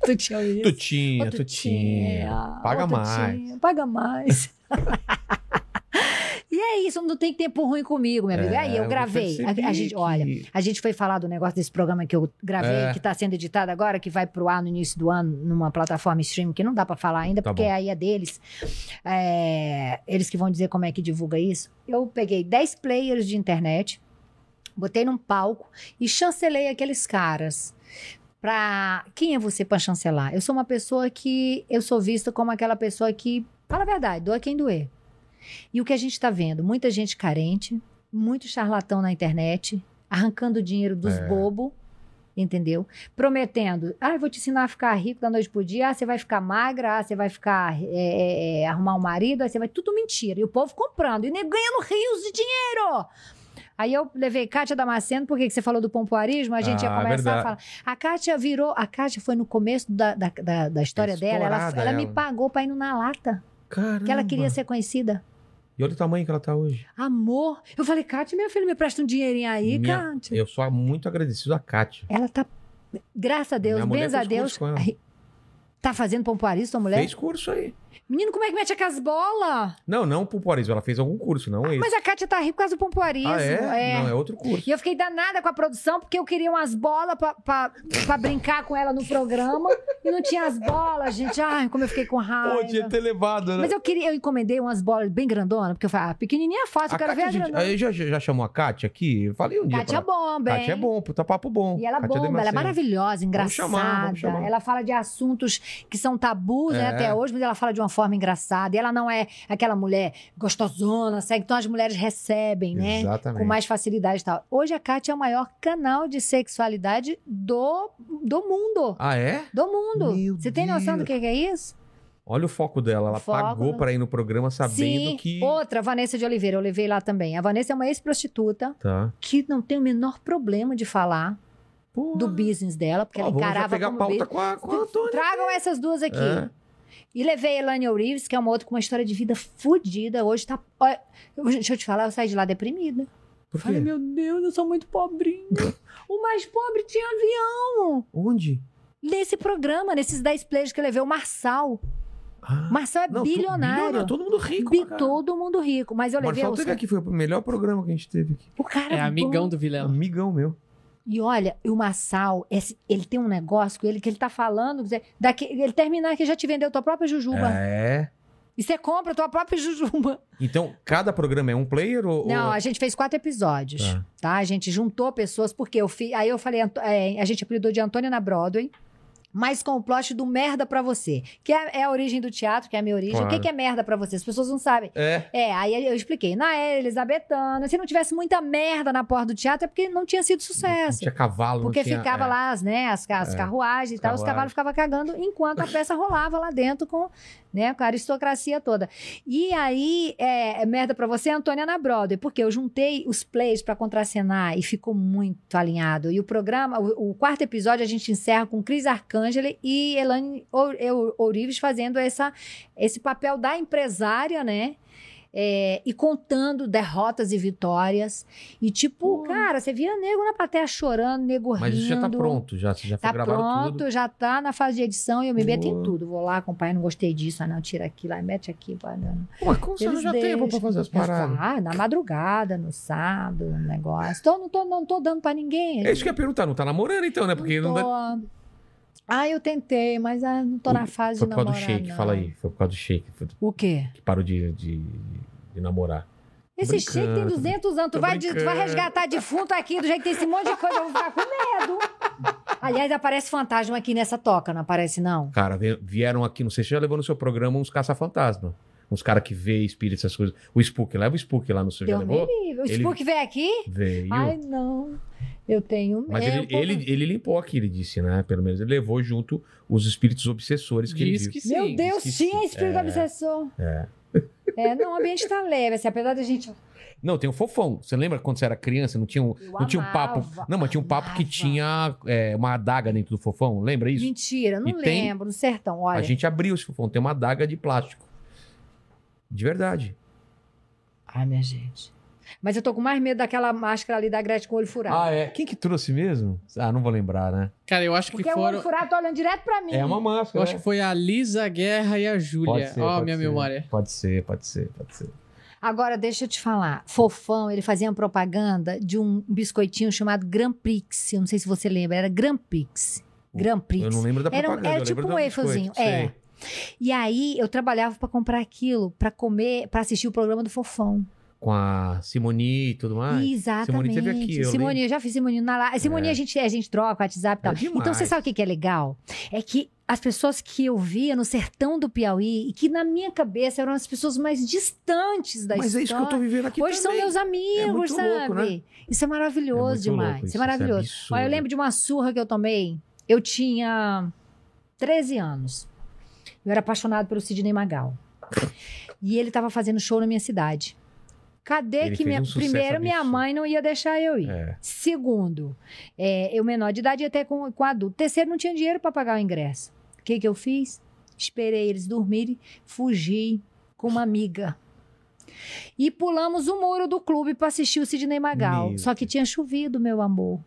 Tutinho isso. Tutinha, Ô, tutinha. Paga ô, mais. Tutinha, Paga mais. <laughs> e é isso, não tem tempo ruim comigo, meu amigo. É, Aí eu gravei. A, a gente, que- olha, a gente foi falar do negócio desse programa que eu gravei, É. que tá sendo editado agora, que vai pro ar no início do ano, numa plataforma streaming, que não dá pra falar ainda, Tá porque bom. aí é deles. É, eles que vão dizer como é que divulga isso. Eu peguei 10 players de internet, botei num palco e chancelei aqueles caras. Pra... Quem é você pra chancelar? Eu sou uma pessoa que eu sou vista como aquela pessoa que fala a verdade, doa quem doer. E o que a gente tá vendo? Muita gente carente, muito charlatão na internet, arrancando dinheiro dos É. bobos, entendeu? Prometendo, ah, eu vou te ensinar a ficar rico da noite pro dia, ah, você vai ficar magra, ah, você vai ficar, é, é, é, arrumar um marido, aí você vai, tudo mentira. E o povo comprando, e ganhando rios de dinheiro. Aí eu levei Kátia Damasceno, porque que você falou do pompoarismo, a gente ia Ah, começar verdade. a falar. A Kátia virou. A Kátia foi no começo da, da, da, da história dela. Ela, Estourada ela me ela. pagou pra ir no na lata. Caramba. Que ela queria ser conhecida. E olha o tamanho que ela tá hoje. Amor. Eu falei, Kátia, meu filho, me presta um dinheirinho aí, Minha- Kátia. Eu sou muito agradecido a Kátia. Ela tá. Graças a Deus, Minha bens a Deus. ela. Tá fazendo pompoarismo, sua mulher? Fez curso aí. Menino, como é que mete aquelas bolas? Não, não pompoarismo. Ela fez algum curso, não esse. Mas a Kátia tá rica por causa do pompoarismo. ah, é? Não, é outro curso. E eu fiquei danada com a produção, porque eu queria umas bolas pra, pra, pra brincar com ela no programa. e não tinha as bolas, gente. Ai, como eu fiquei com raiva. Pô, tinha que ter levado, né? Mas eu queria, eu encomendei umas bolas bem grandonas, porque eu falei, ah, pequenininha é fácil, a eu quero ver Kátia, a gente, grandona. aí já, já chamou a Kátia aqui? Eu falei um dia Kátia ela. bomba, hein? Kátia é bom, puta papo bom. E ela Kátia bomba, ela é maravilhosa, Vamos engraçada. chamar, vamos chamar. Ela fala de assuntos que são tabus, né, É. até hoje, mas ela fala de uma forma engraçada. E ela não é aquela mulher gostosona, segue. Então as mulheres recebem, né? Exatamente. Com mais facilidade e tal. Hoje a Kátia é o maior canal de sexualidade do, do mundo. Ah, é? Do mundo. Meu Você tem noção do que que é isso? Olha o foco dela. Ela foco, pagou pra ir no programa sabendo Sim. que... Outra, Vanessa de Oliveira, eu levei lá também. A Vanessa é uma ex-prostituta Tá. que não tem o menor problema de falar Porra. do business dela, porque Ó, ela vamos encarava pegar como pauta business. com a, com a Antônia. Tragam essas duas aqui. É. E levei a Elaine Reeves, que é uma outra com uma história de vida fodida. Hoje tá. Olha, deixa eu te falar, eu saí de lá deprimida. Por Falei, quê? meu Deus, eu sou muito pobrinha. <laughs> o mais pobre tinha avião. Onde? Nesse programa, nesses 10 players que eu levei, o Marçal. Ah. Marçal é Não, to- bilionário. Todo mundo rico. Bi- todo mundo rico. Mas eu O levei os... teve aqui, foi o melhor programa que a gente teve aqui. O cara É amigão bom. do Vilela. Amigão meu. E olha, o Massal, esse- ele tem um negócio com ele que ele tá falando, daqui, ele terminar aqui já te vendeu tua própria jujuba. É. E você compra tua própria jujuba. Então, cada programa é um player ou. Não, ou- a gente fez quatro episódios, Tá. tá? A gente juntou pessoas, porque eu fiz. Aí eu falei, é, a gente apelidou de Antônia na Broadway. Mas com o plot do merda pra você. Que é, é a origem do teatro, que é a minha origem. O que, Claro. que é merda pra você? As pessoas não sabem. É. É, aí eu expliquei. Na era elizabetana, se não tivesse muita merda na porta do teatro, é porque não tinha sido Não sucesso. tinha cavalo, Porque não tinha, ficava é. lá as, né, as, as É. carruagens e tal, os cavalos ficavam cagando enquanto a peça rolava lá dentro com, né, com a aristocracia toda. E aí, é, é merda pra você, Antônia na Broadway, porque eu juntei os plays pra contracenar e ficou muito alinhado. E o programa, o, o quarto episódio, a gente encerra com Cris Arcangeli e Elaine Ourives fazendo essa, esse papel da empresária, né? É, e contando derrotas e vitórias. E tipo, cara, você via nego na plateia chorando, nego rindo. Mas isso já tá pronto, já, já foi Tá gravado pronto, tudo. já tá na fase de edição e eu me meto em tudo. Vou lá, acompanho, não gostei disso, ah, não, tira aqui, lá, mete aqui. pá, não. Pô, mas como você não Eles já tem tempo pra fazer as paradas? Ah, na madrugada, no sábado, no negócio. Então, não tô, não tô dando pra ninguém. É isso que eu ia perguntar, não tá namorando então, né? Porque não, tô. dá... Ah, eu tentei, mas ah, não tô na fase Foi de por causa do namorar, shake, não. fala aí. Foi por causa do shake foi- O quê? que parou de, de, de namorar. Esse shake tem tô 200 anos. Tu vai, de- tu vai resgatar defunto aqui, do jeito que tem esse monte de coisa, eu vou ficar com medo. Aliás, aparece fantasma aqui nessa toca, não aparece, não? Cara, vie- vieram aqui, não sei se já levou no seu programa uns caça-fantasma. Uns caras que vê espíritos, essas coisas. O Spook, leva o Spook lá no seu, já Deus levou? livre. O Ele- Spook veio aqui? Veio. Ai, não. Eu tenho medo. Mas ele, ele, ele limpou aqui, ele disse, né? Pelo menos ele levou junto os espíritos obsessores que Diz ele viu. que sim. Meu Deus, diz que tinha sim. espírito É. obsessor. É. É, não, o ambiente tá leve, assim, apesar da gente. Não, tem um fofão. Você lembra quando você era criança? Não tinha um, Eu não tinha um papo. Não, mas tinha um papo que amava. tinha é, uma adaga dentro do fofão. Lembra isso? Mentira, não E tem- lembro, no sertão. Olha, A gente abriu esse fofão. Tem uma adaga de plástico. De verdade. Ai, minha gente. Mas eu tô com mais medo daquela máscara ali da Gretchen com o olho furado. Ah, é? Quem que trouxe mesmo? Ah, não vou lembrar, né? Cara, eu acho que Porque o olho furado tá olhando direto pra mim. É uma Eu máscara. acho que foi a Lisa Guerra e a Júlia. Ó, pode minha ser. memória. Pode ser, pode ser, pode ser. Agora, deixa eu te falar. Fofão, ele fazia uma propaganda de um biscoitinho chamado Grand Prix. Eu não sei se você lembra, era Grand Prix. Grand Prix. Eu não lembro da Era propaganda. era eu tipo um biscoito, é. E aí, eu trabalhava pra comprar aquilo, pra comer, pra assistir o programa do Fofão. Com a Simoni e tudo mais. Exatamente. Simone teve aqui, eu lembro. eu já fiz Simone na lá. Simone É. a, gente, a gente troca, WhatsApp e tal. É demais. então, você sabe o que que é legal? É que as pessoas que eu via no sertão do Piauí, e que na minha cabeça eram as pessoas mais distantes da Mas é história. isso que eu tô vivendo aqui Hoje são também. meus amigos, muito sabe? louco, né? Isso é maravilhoso É demais. isso isso, é maravilhoso. isso é. Olha, eu lembro de uma surra que eu tomei. Eu tinha 13 anos. Eu era apaixonado pelo Sidney Magal. E ele estava fazendo show na minha cidade. Cadê Ele que minha. um Primeiro, minha mãe não ia deixar eu ir. É. Segundo, é, eu menor de idade ia ter com, com adulto. Terceiro, não tinha dinheiro para pagar o ingresso. O que, que eu fiz? Esperei eles dormirem, fugi com uma amiga. E pulamos o muro do clube para assistir o Sidney Magal. Meu Só que tinha chovido, meu amor.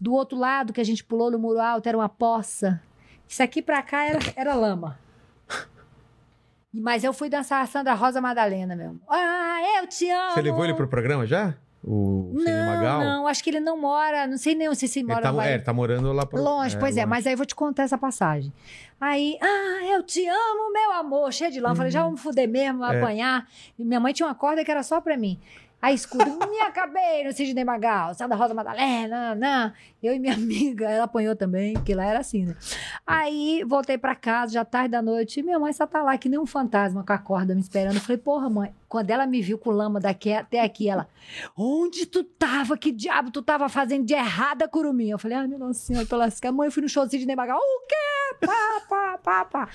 Do outro lado que a gente pulou no muro alto era uma poça. Isso aqui pra cá era, era lama. Mas eu fui dançar a Sandra Rosa Madalena, meu. Ah, eu te amo. Você levou ele pro programa já? O Não, Magal? não, acho que ele não mora, não sei nem se ele Ele mora tá, lá. é, ele tá morando lá pro... Longe, pois é, longe. mas aí eu vou te contar essa passagem. Aí, ah, eu te amo, meu amor, cheio de. Falei, Uhum. já vamos fuder mesmo, É. apanhar. E minha mãe tinha uma corda que era só pra mim. Aí escuta, me acabei no Sidney Magal, Sandra Rosa Madalena, não. Eu e minha <laughs> amiga, ela apanhou também, porque lá era assim, né? Aí voltei pra casa, já tarde da noite, e minha mãe só tá lá, que nem um fantasma com a corda me esperando. Eu falei, porra, mãe, quando ela me viu com lama daqui até aqui, ela, onde tu tava? Que diabo tu tava fazendo de errada, curumim? Eu falei, ai, meu Nossa Senhora, tô lascada. Mãe, eu fui no show do Sidney Magal. O quê? Pá, pá, pá, pá.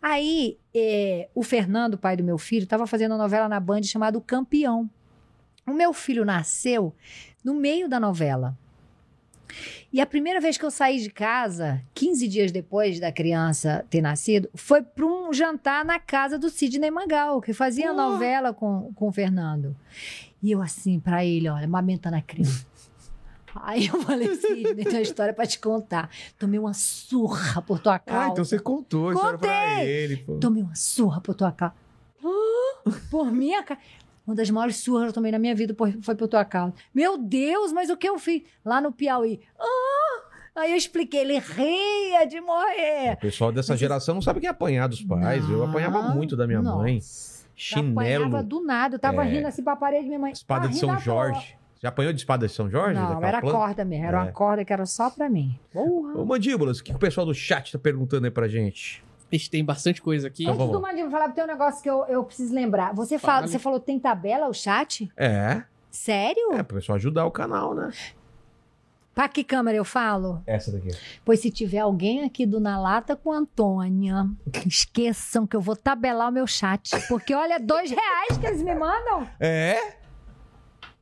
Aí, eh, o Fernando, pai do meu filho, tava fazendo uma novela na Band chamada O Campeão. O meu filho nasceu no meio da novela. E a primeira vez que eu saí de casa, 15 dias depois da criança ter nascido, foi para um jantar na casa do Sidney Magal, que fazia novela com, com o Fernando. E eu assim, para ele, olha, amamentando a criança. Aí eu falei, <laughs> Sidney, tem uma história para te contar. Tomei uma surra por tua causa. Ah, então você contou a história pra Contei. ele. Pô. Tomei uma surra por tua causa. Ah, por minha causa. Uma das maiores surras que eu tomei na minha vida foi por tua causa. Meu Deus, mas o que eu fiz? Lá no Piauí. Ah! Aí eu expliquei, ele ria de O morrer. pessoal dessa geração não sabe quem é apanhar dos pais. Eu apanhava Não. muito da minha Nossa. mãe. Eu apanhava Chinelo, do nada. Eu tava É. rindo assim pra parede, minha mãe. espada tá de São. Jorge. Já apanhou de espada de São Jorge? Não, era planta? corda mesmo. Era É. uma corda que era só pra mim. Porra. Ô, Mandíbulas, o que que o pessoal do chat tá perguntando aí pra gente? Ixi, tem bastante coisa aqui. Então Antes vamos do. Mandíbula falar, tem um negócio que eu, eu preciso lembrar. Você, fala, Fale. você falou tem tabela, o chat? É, Sério? é, pro pessoal ajudar o canal, né? Pra que câmera eu falo? Essa daqui. Pois se tiver alguém aqui do Na Lata com Antônia, esqueçam que eu vou tabelar o meu chat. Porque olha, dois reais que eles me mandam. É?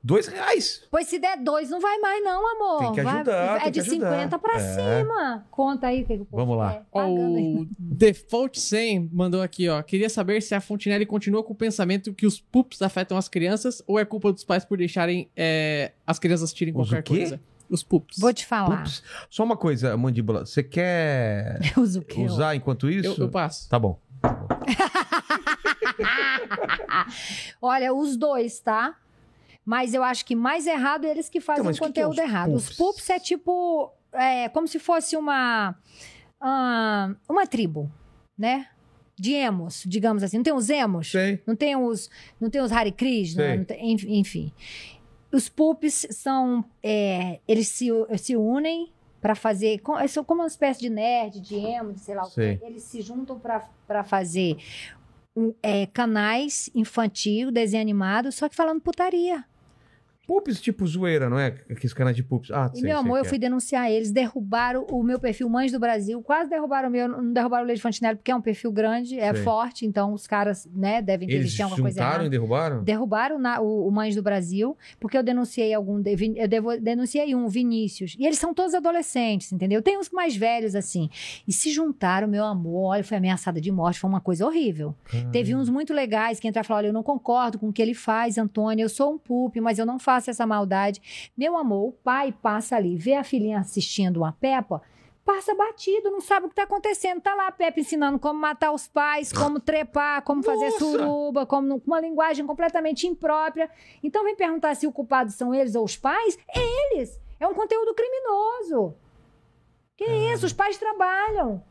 Dois reais. Pois se der dois, não vai mais, não, amor. Tem que Vai- ajudar, é tem de que ajudar. 50 pra É. cima. Conta aí o que, o povo Vamos lá. aí. O Default 100 mandou aqui, ó. Queria saber se a Fontinelli continua com o pensamento que os pups afetam as crianças ou é culpa dos pais por deixarem é, as crianças Os qualquer o quê? coisa. Os pups. Vou te falar. Ups. Só uma coisa, Mandíbula. Você quer <laughs> Eu uso o quê? usar enquanto Eu, isso? eu passo. Tá bom. <laughs> Olha, os dois, tá? Mas eu acho que mais errado eles que fazem Então, mas o o que que é conteúdo errado. Os pups? pups é tipo. É, como se fosse uma. ah, uma tribo, né? De emos, digamos assim. Não tem os emos? Sei. Não tem os, não tem os Hare Krishna, não tem- enf- enfim. Os pups são, é, eles se, se unem para fazer, são como uma espécie de nerd, de emo, de sei lá o quê. Eles se juntam para fazer é, canais infantil, desenho animado, só que falando putaria. Pups tipo zoeira, não é? Aqueles canais de pups. Ah, E sei, meu sei amor, eu é. fui denunciar eles, derrubaram o meu perfil Mães do Brasil, quase derrubaram o meu, não derrubaram o Leite Fontenelle porque é um perfil grande, é Sei. forte, então os caras, né, devem ter visto alguma coisa errada. juntaram e derrubaram? Derrubaram na- o, o Mães do Brasil, porque eu denunciei algum. Eu devo- denunciei um, Vinícius. E eles são todos adolescentes, entendeu? Tem uns mais velhos, assim. E se juntaram, meu amor, olha, foi ameaçada de morte, foi uma coisa horrível. Teve uns muito legais que entraram e falaram: olha, eu não concordo com o que ele faz, Antônio, eu sou um pup, mas eu não faço essa maldade. Meu amor, o pai passa ali, vê a filhinha assistindo uma Peppa. Passa batido, não sabe o que está acontecendo. Tá lá a Pepe ensinando como matar os pais, como trepar, como fazer Nossa! suruba, como com uma linguagem completamente imprópria. Então vem perguntar se o culpado são eles ou os pais? É eles. É um conteúdo criminoso. Que isso? Os pais trabalham.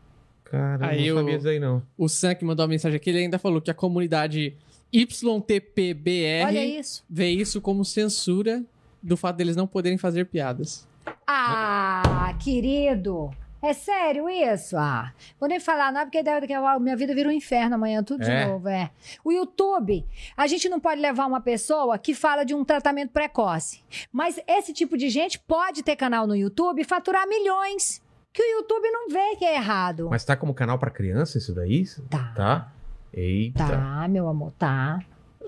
Cara, Aí eu eu- não sabia disso aí, não. O Sam que mandou uma mensagem aqui, ele ainda falou que a comunidade YTPBR Olha isso. vê isso como censura do fato deles não poderem fazer piadas. Ah, querido. É sério isso? Ah, vou nem falar nada, porque deve que a minha vida vira um inferno amanhã, tudo É? de novo, é. O YouTube, a gente não pode levar uma pessoa que fala de um tratamento precoce. Mas esse tipo de gente pode ter canal no YouTube e faturar milhões. Que o YouTube não vê que é errado. Mas tá como canal pra criança isso daí? Tá. Tá? Eita. Tá, meu amor, tá.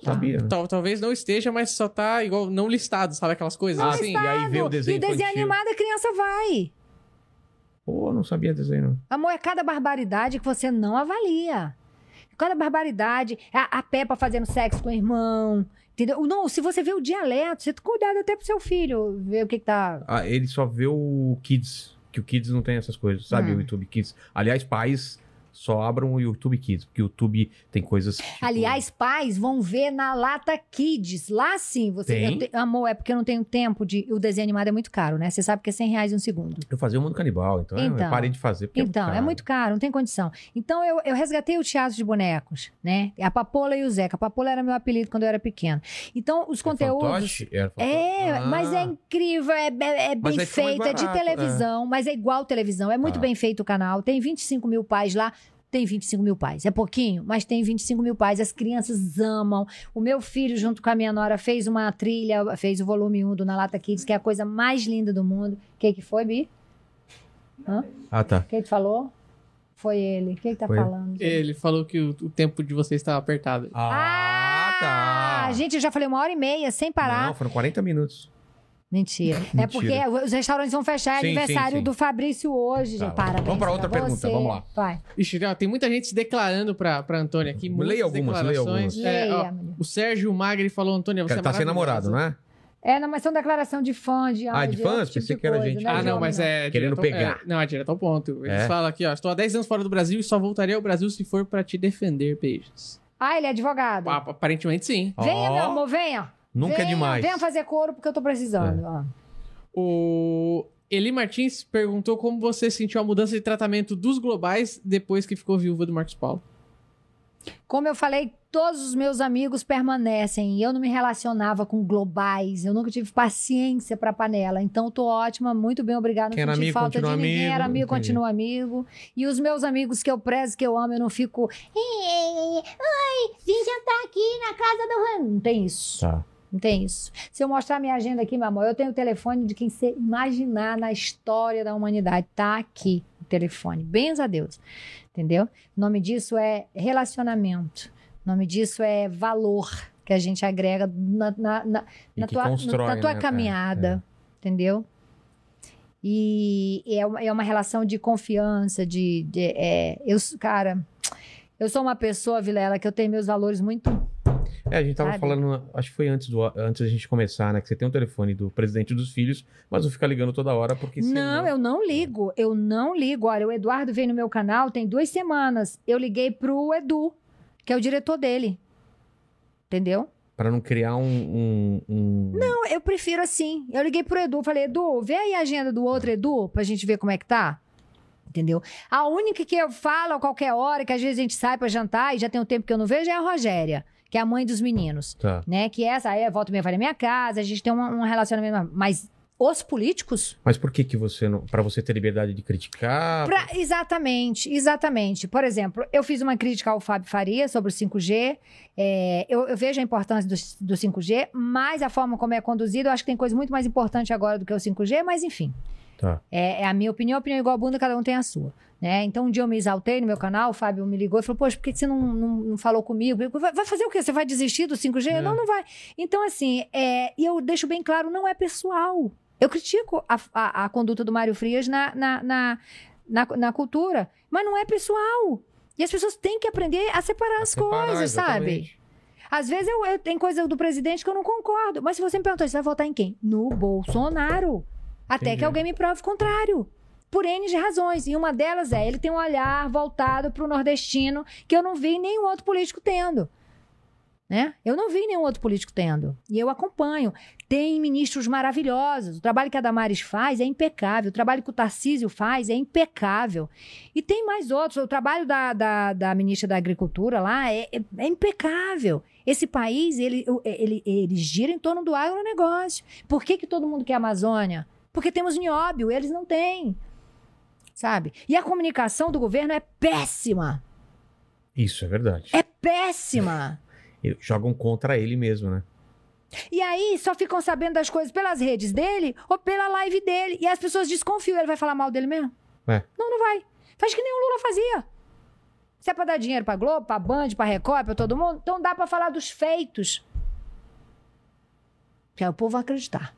Sabia. né? Tal- talvez não esteja, mas só tá igual não listado, sabe aquelas coisas Ah, assim? sim. E aí vê o E desenho o desenho infantil. animado, a criança vai. Pô, não sabia desenho. não. Amor, é cada barbaridade que você não avalia. Cada barbaridade. A, a Peppa fazendo sexo com o irmão. Entendeu? Não, se você vê o dialeto, você cuidado até pro seu filho ver o que, que tá. Ah, ele só vê o Kids, que o Kids não tem essas coisas, sabe? Hum. O YouTube Kids. Aliás, pais só abram o YouTube Kids, porque o YouTube tem coisas. tipo- Aliás, pais vão ver na Lata Kids. Lá sim, você. Te- Amor, é porque eu não tenho tempo de. O desenho animado é muito caro, né? Você sabe que é 100 reais um segundo. Eu fazia o mundo canibal, então, é, eu Então. parei de fazer. Porque Então, é muito caro, não tem condição. Então, eu, eu resgatei o teatro de bonecos, né? A Papola e o Zeca. A Papola era meu apelido quando eu era pequena. Então, os É conteúdos. fantoche? Era fantoche? É, Ah. mas é incrível, é, é- é bem feito, é de barato, televisão, mas é igual televisão, é muito Tá. bem feito o canal. Tem 25 mil pais lá. Tem 25 mil pais. É pouquinho, mas tem 25 mil pais. As crianças amam. O meu filho, junto com a minha nora, fez uma trilha, fez o volume 1 do Na Lata Kids, que é a coisa mais linda do mundo. O que, que foi, Bi? Ah, tá. Quem que falou? Foi ele. O que, tá Foi falando? Ele falou que o, o tempo de vocês estava apertado. Ah, tá. Ah, gente, eu já falei uma hora e meia, sem parar. Não, foram 40 minutos. <laughs> Mentira. É porque os restaurantes vão fechar. É Sim, aniversário sim, sim. do Fabrício hoje, Tá, gente. Parabéns vamos pra outra pra pergunta, você. vamos lá. Vai. Ixi, ó, tem muita gente se declarando pra, pra Antônia aqui. muitas Leia algumas, leia algumas. É, ó, o Sérgio Magri falou, Antônia, você Cara, é tá sem namorado, não é? É, não, mas são declaração de fã, de Ah, de de fãs? tipo Pensei que era coisa, gente né, Ah, não, mas é. Querendo direto- pegar. é, não, é direto ao ponto. Eles É? falam aqui, ó. Estou há 10 anos fora do Brasil e só voltaria ao Brasil se for pra te defender, beijos. Ah, ele é advogado. Ah, aparentemente sim. Venha, Ó, meu amor, venha. Nunca é venha, demais. É. Venha fazer couro porque eu tô precisando. ó. O Eli Martins perguntou como você sentiu a mudança de tratamento dos globais depois que ficou viúva do Marcos Paulo. Como eu falei, todos os meus amigos permanecem. E eu não me relacionava com globais. Eu nunca tive paciência pra panela. Então, tô ótima, muito bem, obrigada. Não Quem era senti amigo, falta de continua ninguém. amigo, Era amigo, entendi. continua amigo. E os meus amigos que eu prezo, que eu amo, eu não fico. "Ei, Oi, vim jantar aqui na casa do. Não tem isso. Tá. Não tem isso. Se eu mostrar minha agenda aqui, meu amor, eu tenho o telefone de quem você imaginar na história da humanidade. Tá aqui o telefone. Bens a Deus. Entendeu? O nome disso é relacionamento. O nome disso é valor que a gente agrega na, na, na, na tua, constrói, na tua né? caminhada. Entendeu? E é uma, é uma relação de confiança, de. de é, eu, cara, eu sou uma pessoa, Vilela, que eu tenho meus valores muito É, a gente tava Sabe? falando, acho que foi antes, do, antes da gente começar, né? Que você tem um telefone do presidente dos filhos, mas não fica ligando toda hora, porque Não, senão... eu não ligo. Eu não ligo. Olha, o Eduardo veio no meu canal tem duas semanas. Eu liguei pro Edu, que é o diretor dele. Entendeu? Pra não criar um... um, um... Não, eu prefiro assim. Eu liguei pro Edu, falei, Edu, vê aí a agenda do outro Edu, pra gente ver como é que tá. Entendeu? A única que eu falo a qualquer hora, que às vezes a gente sai pra jantar e já tem um tempo que eu não vejo, é a Rogéria, que é a mãe dos meninos. Tá. Né? Que essa aí, volta e meia vai na minha casa, a gente tem um, um relacionamento. Mas os políticos, Mas por que que você não... Pra você ter liberdade de criticar... Pra- exatamente, exatamente. Por exemplo, eu fiz uma crítica ao Fábio Faria sobre o 5G. É, eu, eu vejo a importância do, do 5G, mas a forma como é conduzido, eu acho que tem coisa muito mais importante agora do que o 5G, mas enfim. Tá. É, é a minha opinião, a opinião é igual a bunda, cada um tem a sua. Né? Então, um dia eu me exaltei no meu canal, o Fábio me ligou e falou: Poxa, por que você não, não, não falou comigo? Vai, vai fazer o quê? Você vai desistir do 5G? É. Não, não vai. Então, assim, é, e eu deixo bem claro: não é pessoal. Eu critico a, a, a conduta do Mário Frias na, na, na, na, na cultura, mas não é pessoal. E as pessoas têm que aprender a separar as Separar, coisas, sabe? exatamente. Às vezes eu, eu tem coisa do presidente que eu não concordo. Mas se você me perguntar, você vai votar em quem? No Bolsonaro. Até Entendi. que alguém me prove o contrário. Por N de razões. E uma delas é, ele tem um olhar voltado para o nordestino que eu não vi nenhum outro político tendo. Né? Eu não vi nenhum outro político tendo. E eu acompanho. Tem ministros maravilhosos. O trabalho que a Damares faz é impecável. O trabalho que o Tarcísio faz é impecável. E tem mais outros. O trabalho da, da, da ministra da Agricultura lá é, é- é impecável. Esse país, ele, o- ele, ele gira em torno do agronegócio. Por que, que todo mundo quer Amazônia? Porque temos nióbio, eles não têm. Sabe? E a comunicação do governo é péssima. Isso, é verdade. É péssima. Eles Jogam contra ele mesmo, né? E aí só ficam sabendo das coisas pelas redes dele ou pela live dele. E as pessoas desconfiam. Ele vai falar mal dele mesmo? É. Não, não vai. Faz que nem o Lula fazia. Se é pra dar dinheiro pra Globo, pra Band, pra Record, pra todo mundo, então dá pra falar dos feitos. Que aí o povo vai acreditar.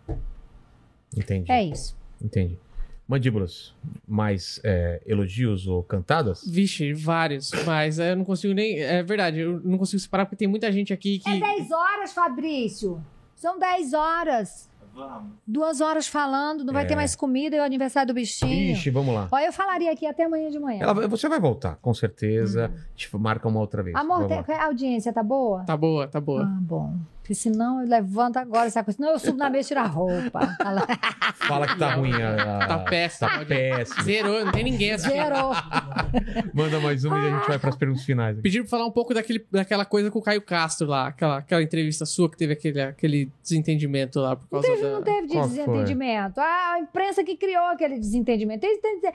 Entendi. É isso. Entendi. Mandíbulas, mais é, elogios ou cantadas? Vixe, vários. Mas eu não consigo nem. É verdade, eu não consigo separar porque tem muita gente aqui que. É 10 horas, Fabrício. São 10 horas. Duas horas falando, não vai É. ter mais comida e o aniversário do bichinho. Ixi, vamos lá. Olha, eu falaria aqui até amanhã de manhã. Ela, vai- você vai voltar, com certeza. Te marca uma outra vez. Hum. Amor, Vamos a audiência tá boa? Tá boa, tá boa. Ah, bom. Porque senão eu levanto agora essa coisa. Senão eu subo na mesa e tiro a roupa. Lá. <laughs> Fala que tá ruim. A, Tá péssimo. Tá péssimo. Zerou, não tem ninguém assistindo. Zerou. Manda mais uma e a gente vai pras perguntas finais. Pediram pra falar um pouco daquele, daquela coisa com o Caio Castro lá, aquela, aquela entrevista sua que teve aquele, aquele desentendimento lá por Não causa teve, da. não teve Qual foi? desentendimento. Ah, a imprensa que criou aquele desentendimento. Tem- tem- tem-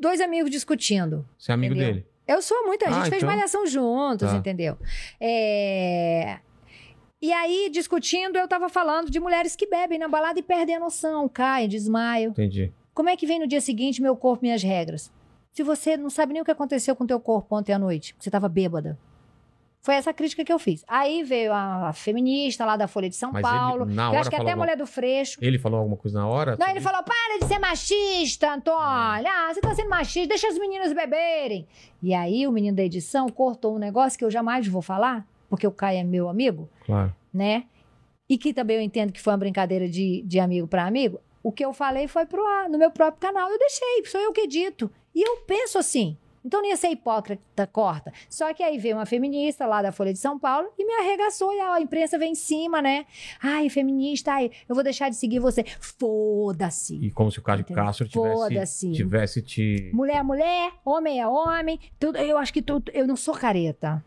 Dois amigos discutindo. Você é amigo Entendeu? dele? Eu sou muito, a gente Ah, fez então. malhação juntos, Tá. entendeu? É... E aí, discutindo, eu tava falando de mulheres que bebem na balada e perdem a noção, caem, desmaiam. Entendi. Como é que vem no dia seguinte meu corpo, minhas regras? Se você não sabe nem o que aconteceu com teu corpo ontem à noite, você tava bêbada. Foi essa crítica que eu fiz. Aí veio a, a feminista lá da Folha de São Mas Paulo, ele, na hora, eu acho que falou até a mulher do Freixo. Ele falou alguma coisa na hora? Não, ele falou: para de ser machista, Antônio. Ah, você tá sendo machista, deixa as meninas beberem. E aí o menino da edição cortou um negócio que eu jamais vou falar, porque o Caio é meu amigo, Claro. né? E que também eu entendo que foi uma brincadeira de, de amigo para amigo. O que eu falei foi pro ar, no meu próprio canal. Eu deixei, sou eu que dito. E eu penso assim. Então não ia ser hipócrita, corta. Só que aí veio uma feminista lá da Folha de São Paulo e me arregaçou. E a imprensa vem em cima, né? Ai, feminista, ai, eu vou deixar de seguir você. Foda-se. E como se o Cássio? Castro tivesse, tivesse te. Mulher é mulher, homem é homem. Tudo, eu acho que tudo. Eu não sou careta.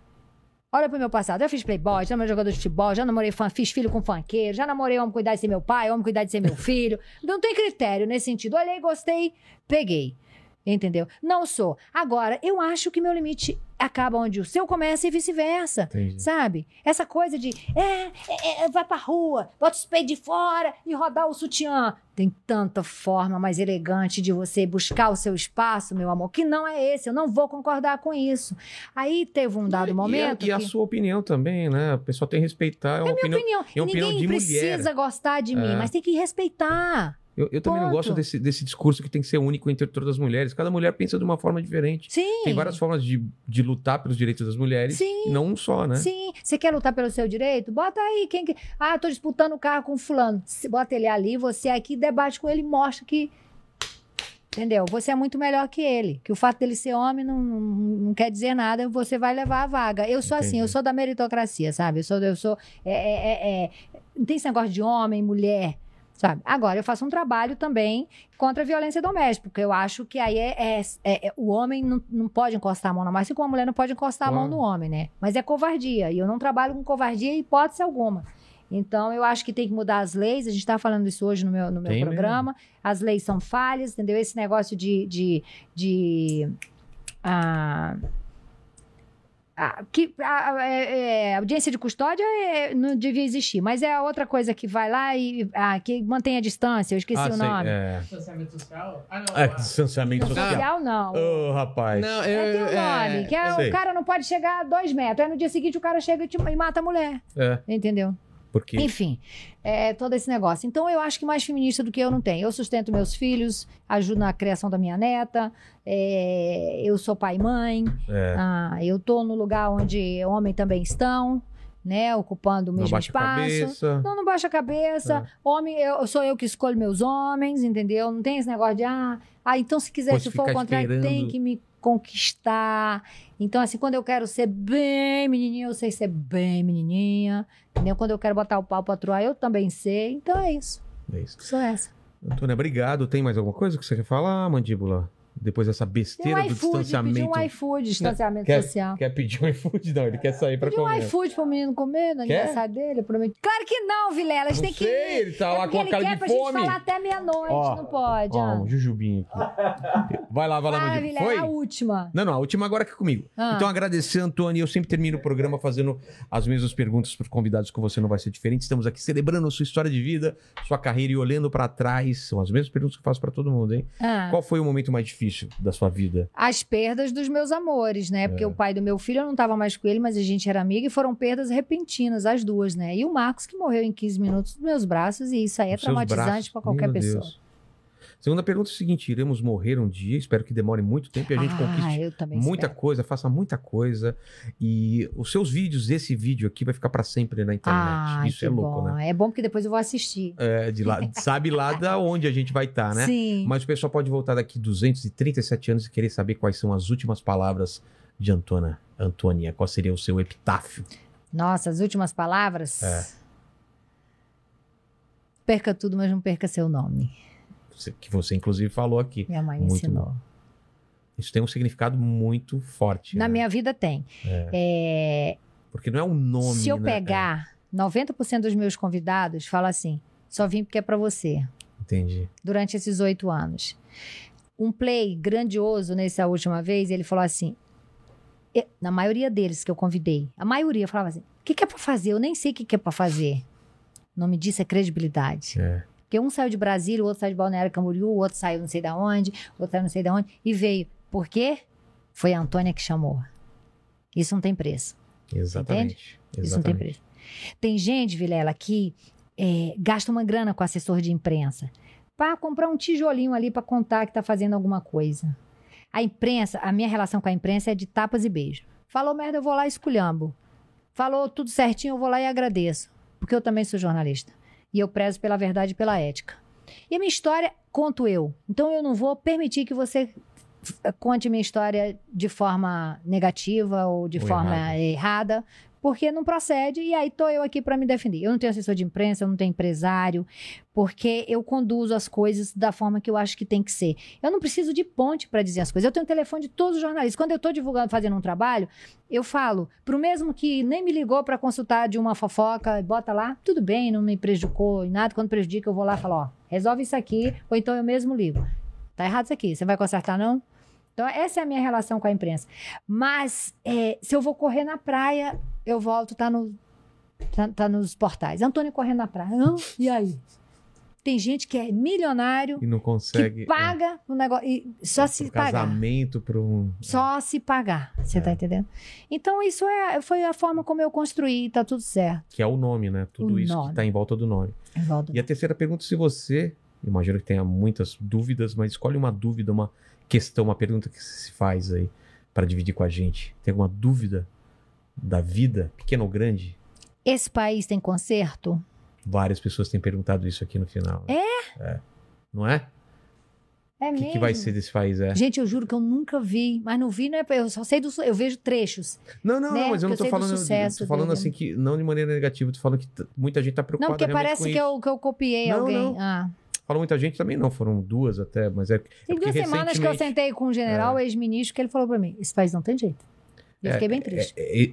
Olha pro meu passado. Eu fiz playboy, já namorei jogador de futebol, já namorei fã, fiz filho com funkeiro, já namorei homem cuidar de ser meu pai, homem cuidar de ser meu filho. Não tem critério nesse sentido. Olhei, gostei, peguei. Entendeu? Não sou. Agora, eu acho que meu limite acaba onde o seu começa e vice-versa. Sabe? Essa coisa de, é, é, é, vai pra rua, bota os peitos de fora e rodar o sutiã. Tem tanta forma mais elegante de você buscar o seu espaço, meu amor, que não é esse. Eu não vou concordar com isso. Aí teve um dado E a- momento. E a, que... sua opinião também, né? O pessoal tem que respeitar. É É minha opinião. opinião. é opinião Ninguém de precisa mulher. gostar de mim, É. mas tem que respeitar. Eu, eu também não gosto desse, desse discurso que tem que ser único entre todas as mulheres. Cada mulher pensa de uma forma diferente. Sim. Tem várias formas de, de lutar pelos direitos das mulheres. Sim. Não um só, né? Sim, você quer lutar pelo seu direito? Bota aí. Quem que... Ah, tô disputando o carro com fulano. Bota ele ali, você aqui debate com ele, mostra que. Entendeu? Você é muito melhor que ele. Que o fato dele ser homem não, não, não quer dizer nada, você vai levar a vaga. Eu sou assim, Entendi. eu sou da meritocracia, sabe? Eu sou. Eu sou é, é, é, é- não tem esse negócio de homem, mulher. Sabe? Agora, eu faço um trabalho também contra a violência doméstica, porque eu acho que aí é, é- é- é- o homem não, não pode encostar a mão na mão, assim como a mulher não pode encostar a mão Claro. no homem, né? Mas é covardia, e eu não trabalho com covardia em hipótese alguma. Então, eu acho que tem que mudar as leis, a gente está falando isso hoje no meu, no meu Tem programa. As leis são falhas, entendeu? Esse negócio de. de, de ah, ah, que, ah, é- é, audiência de custódia é- não devia existir, mas é a outra coisa que vai lá e ah, que mantém a distância, eu esqueci Ah, o sei, nome. É, Distanciamento social? Ah, não. é distanciamento social. social não. Ô, rapaz. Não, É, eu, tem um nome, que é, sei. o cara não pode chegar a dois metros. Aí no dia seguinte o cara chega e, te- e mata a mulher. É, Entendeu? porque. Enfim, é, todo esse negócio. Então, eu acho que mais feminista do que eu não tem. Eu sustento meus filhos, ajudo na criação da minha neta, é, eu sou pai e mãe, É, ah, eu tô no lugar onde homens também estão, né? Ocupando o não mesmo a espaço. cabeça. Não, não baixa a cabeça. Homem, eu, sou eu que escolho meus homens, entendeu? Não tem esse negócio de, ah, ah então se quiser, Pode se for o contrário, tem que me conquistar. Então, assim, quando eu quero ser bem menininha, eu sei ser bem menininha. Entendeu? Quando eu quero botar o pau pra troar, eu também sei. Então é isso. É isso. Sou essa. Antônia, obrigado. Tem mais alguma coisa que você quer falar, mandíbula? Depois dessa besteira um do iFood, distanciamento. um iFood, distanciamento Quer, social. quer pedir um iFood? Não, ele quer sair pra Pedi um comer. iFood pro menino comer no Quer? aniversário dele, prometi. Claro que não, Vilela. A gente Não tem que. sei, ele tá é lá com a ele cara quer de pra fome. gente falar até meia-noite, Ó, não pode. Ó, ah. um jujubinho aqui. Vai lá, vai lá, Ah. Vilela, Foi? a última. Não, não, a última agora aqui comigo. Ah. Então, agradecer, Antônio. Eu sempre termino o programa fazendo as mesmas perguntas para os convidados que você não vai ser diferente. Estamos aqui celebrando sua história de vida, sua carreira e olhando para trás. São as mesmas perguntas que eu faço para todo mundo, hein? Ah. Qual foi o momento mais difícil difícil da sua vida? As perdas dos meus amores, né? Porque É. o pai do meu filho eu não tava mais com ele, mas a gente era amigo e foram perdas repentinas, as duas, né? E o Marcos que morreu em 15 minutos nos meus braços e isso aí é traumatizante pra qualquer Meu pessoa. Deus. Segunda pergunta é o seguinte: iremos morrer um dia, espero que demore muito tempo e a gente ah, conquiste muita espero. coisa, faça muita coisa. E os seus vídeos, esse vídeo aqui, vai ficar pra sempre na internet. Ai, Isso é louco, bom. né? É bom porque depois eu vou assistir. É, de lá, sabe lá da onde a gente vai estar, né? Sim. Mas o pessoal pode voltar daqui 237 anos e querer saber quais são as últimas palavras de Antônia. Antônia, qual seria o seu epitáfio? Nossa, as últimas palavras. É. Perca tudo, mas não perca seu nome. Que você, inclusive, falou aqui. Minha mãe me Muito ensinou. bom. Isso tem um significado muito forte. Na né? minha vida tem. É, Porque não é um nome. se eu né? pegar 90% dos meus convidados, fala assim: só vim porque é pra você. É, entendi. durante esses oito anos. Um play grandioso nessa última vez, ele falou assim: na maioria deles que eu convidei, a maioria falava assim: o que, que é pra fazer? Eu nem sei o que, que é pra fazer. O nome disso é credibilidade. É. Porque um saiu de Brasília, o outro saiu de Balneário Camboriú, o outro saiu não sei da onde, o outro saiu não sei da onde, e veio. Por quê? Foi a Antônia que chamou. Isso não tem preço. Exatamente. Isso não tem Exatamente. preço. Tem gente, Vilela, que é, gasta uma grana com assessor de imprensa para comprar um tijolinho ali para contar que tá fazendo alguma coisa. A imprensa, a minha relação com a imprensa é de tapas e beijo. Falou merda, eu vou lá e esculhambo. Falou tudo certinho, eu vou lá e agradeço. Porque eu também sou jornalista. E eu prezo pela verdade e pela ética. E a minha história conto eu. Então eu não vou permitir que você conte minha história de forma negativa ou de Ou forma errada. errada, porque não procede e aí tô eu aqui para me defender. Eu não tenho assessor de imprensa, eu não tenho empresário, porque eu conduzo as coisas da forma que eu acho que tem que ser. Eu não preciso de ponte para dizer as coisas. Eu tenho o telefone de todos os jornalistas. Quando eu tô divulgando, fazendo um trabalho, eu falo pro mesmo que nem me ligou para consultar de uma fofoca, bota lá, tudo bem, não me prejudicou em nada. Quando prejudica, eu vou lá e falo, ó, resolve isso aqui, ou então eu mesmo ligo. Tá errado isso aqui. Você vai consertar, não? Então, essa é a minha relação com a imprensa. Mas, é, se eu vou correr na praia, eu volto, tá, no, tá, tá nos portais. Antônio correndo na praia. Não? E aí? Tem gente que é milionário, E não consegue. paga o negócio. E só é, se pagar. casamento, para um. Só se pagar. Você tá entendendo? Então, isso é, foi a forma como eu construí, tá tudo certo. Que é o nome, né? Tudo O isso nome. que tá em volta do nome. Evaldo. E a terceira pergunta, se você, imagino que tenha muitas dúvidas, mas escolhe uma dúvida, uma questão, uma pergunta que se faz aí para dividir com a gente. Tem alguma dúvida da vida, pequena ou grande? Esse país tem conserto? Várias pessoas têm perguntado isso aqui no final. né? É? Não é? É O que, que vai ser desse país? É? Gente, eu juro que eu nunca vi, mas não vi, não é, eu só sei do, eu vejo trechos. Não, não, né? não, mas eu não tô eu falando. sucesso tô falando dele. assim que, não de maneira negativa, tô falando que muita gente tá preocupada. Não, porque parece que isso. eu, que eu copiei Não, alguém. não. Ah. Falou muita gente também, não, foram duas até, mas é. é Tem porque duas semanas que eu recentemente- sentei com um general, ex-ministro, que ele falou pra mim: esse país não tem jeito. Eu É, fiquei bem é, triste. é, é,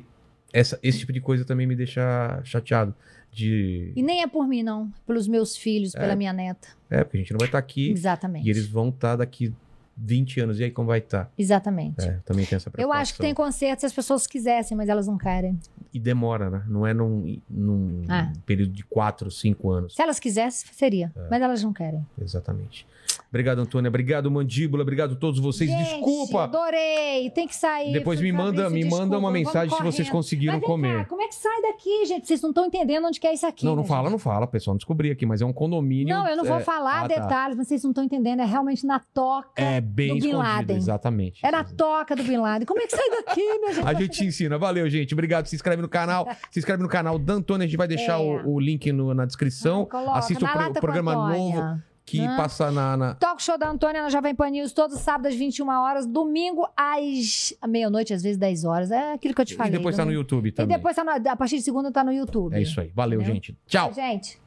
essa, esse tipo de coisa também me deixa chateado. De. E nem é por mim, não. Pelos meus filhos, É. pela minha neta. É, porque a gente não vai estar aqui Exatamente. e eles vão estar daqui 20 anos. E aí, como vai estar? Exatamente. É, também tem essa eu preocupação. acho que tem conserto se as pessoas quisessem, mas elas não querem. E demora, né? Não é num, num Ah. período de 4, 5 anos. Se elas quisessem, seria. É. Mas elas não querem. Exatamente. Obrigado, Antônia. Obrigado, Mandíbula. Obrigado a todos vocês. Gente, Desculpa. Adorei. Tem que sair. Depois me manda, Fabrício, me manda desculpa, uma vamos mensagem se vocês correndo. conseguiram comer. Como é que sai daqui, gente? Vocês não estão entendendo onde que é isso aqui. Não, não fala, gente. não fala, pessoal. Não descobri aqui, mas é um condomínio. Não, eu não vou é, falar ah, tá. detalhes, mas vocês não estão entendendo. É realmente na toca É bem do Bin Laden. exatamente. É na toca do Bin Laden. Como é que sai daqui, minha gente? <laughs> A gente te ensina. Valeu, gente. Obrigado. Se inscreve no canal. Se inscreve no canal da Antônia. A gente vai deixar É. o, o link no- na descrição. Coloca Assista o, na pro- lata com programa novo que Né? passa na, na- Talk Show da Antônia na Jovem Pan News, todo sábado às 21 horas, domingo às meia-noite, às vezes 10 horas. É aquilo que eu te falei. E depois tá no domingo. YouTube E também. depois tá no- a partir de segunda tá no YouTube. É isso aí. Valeu, Entendeu? gente. Tchau. Gente.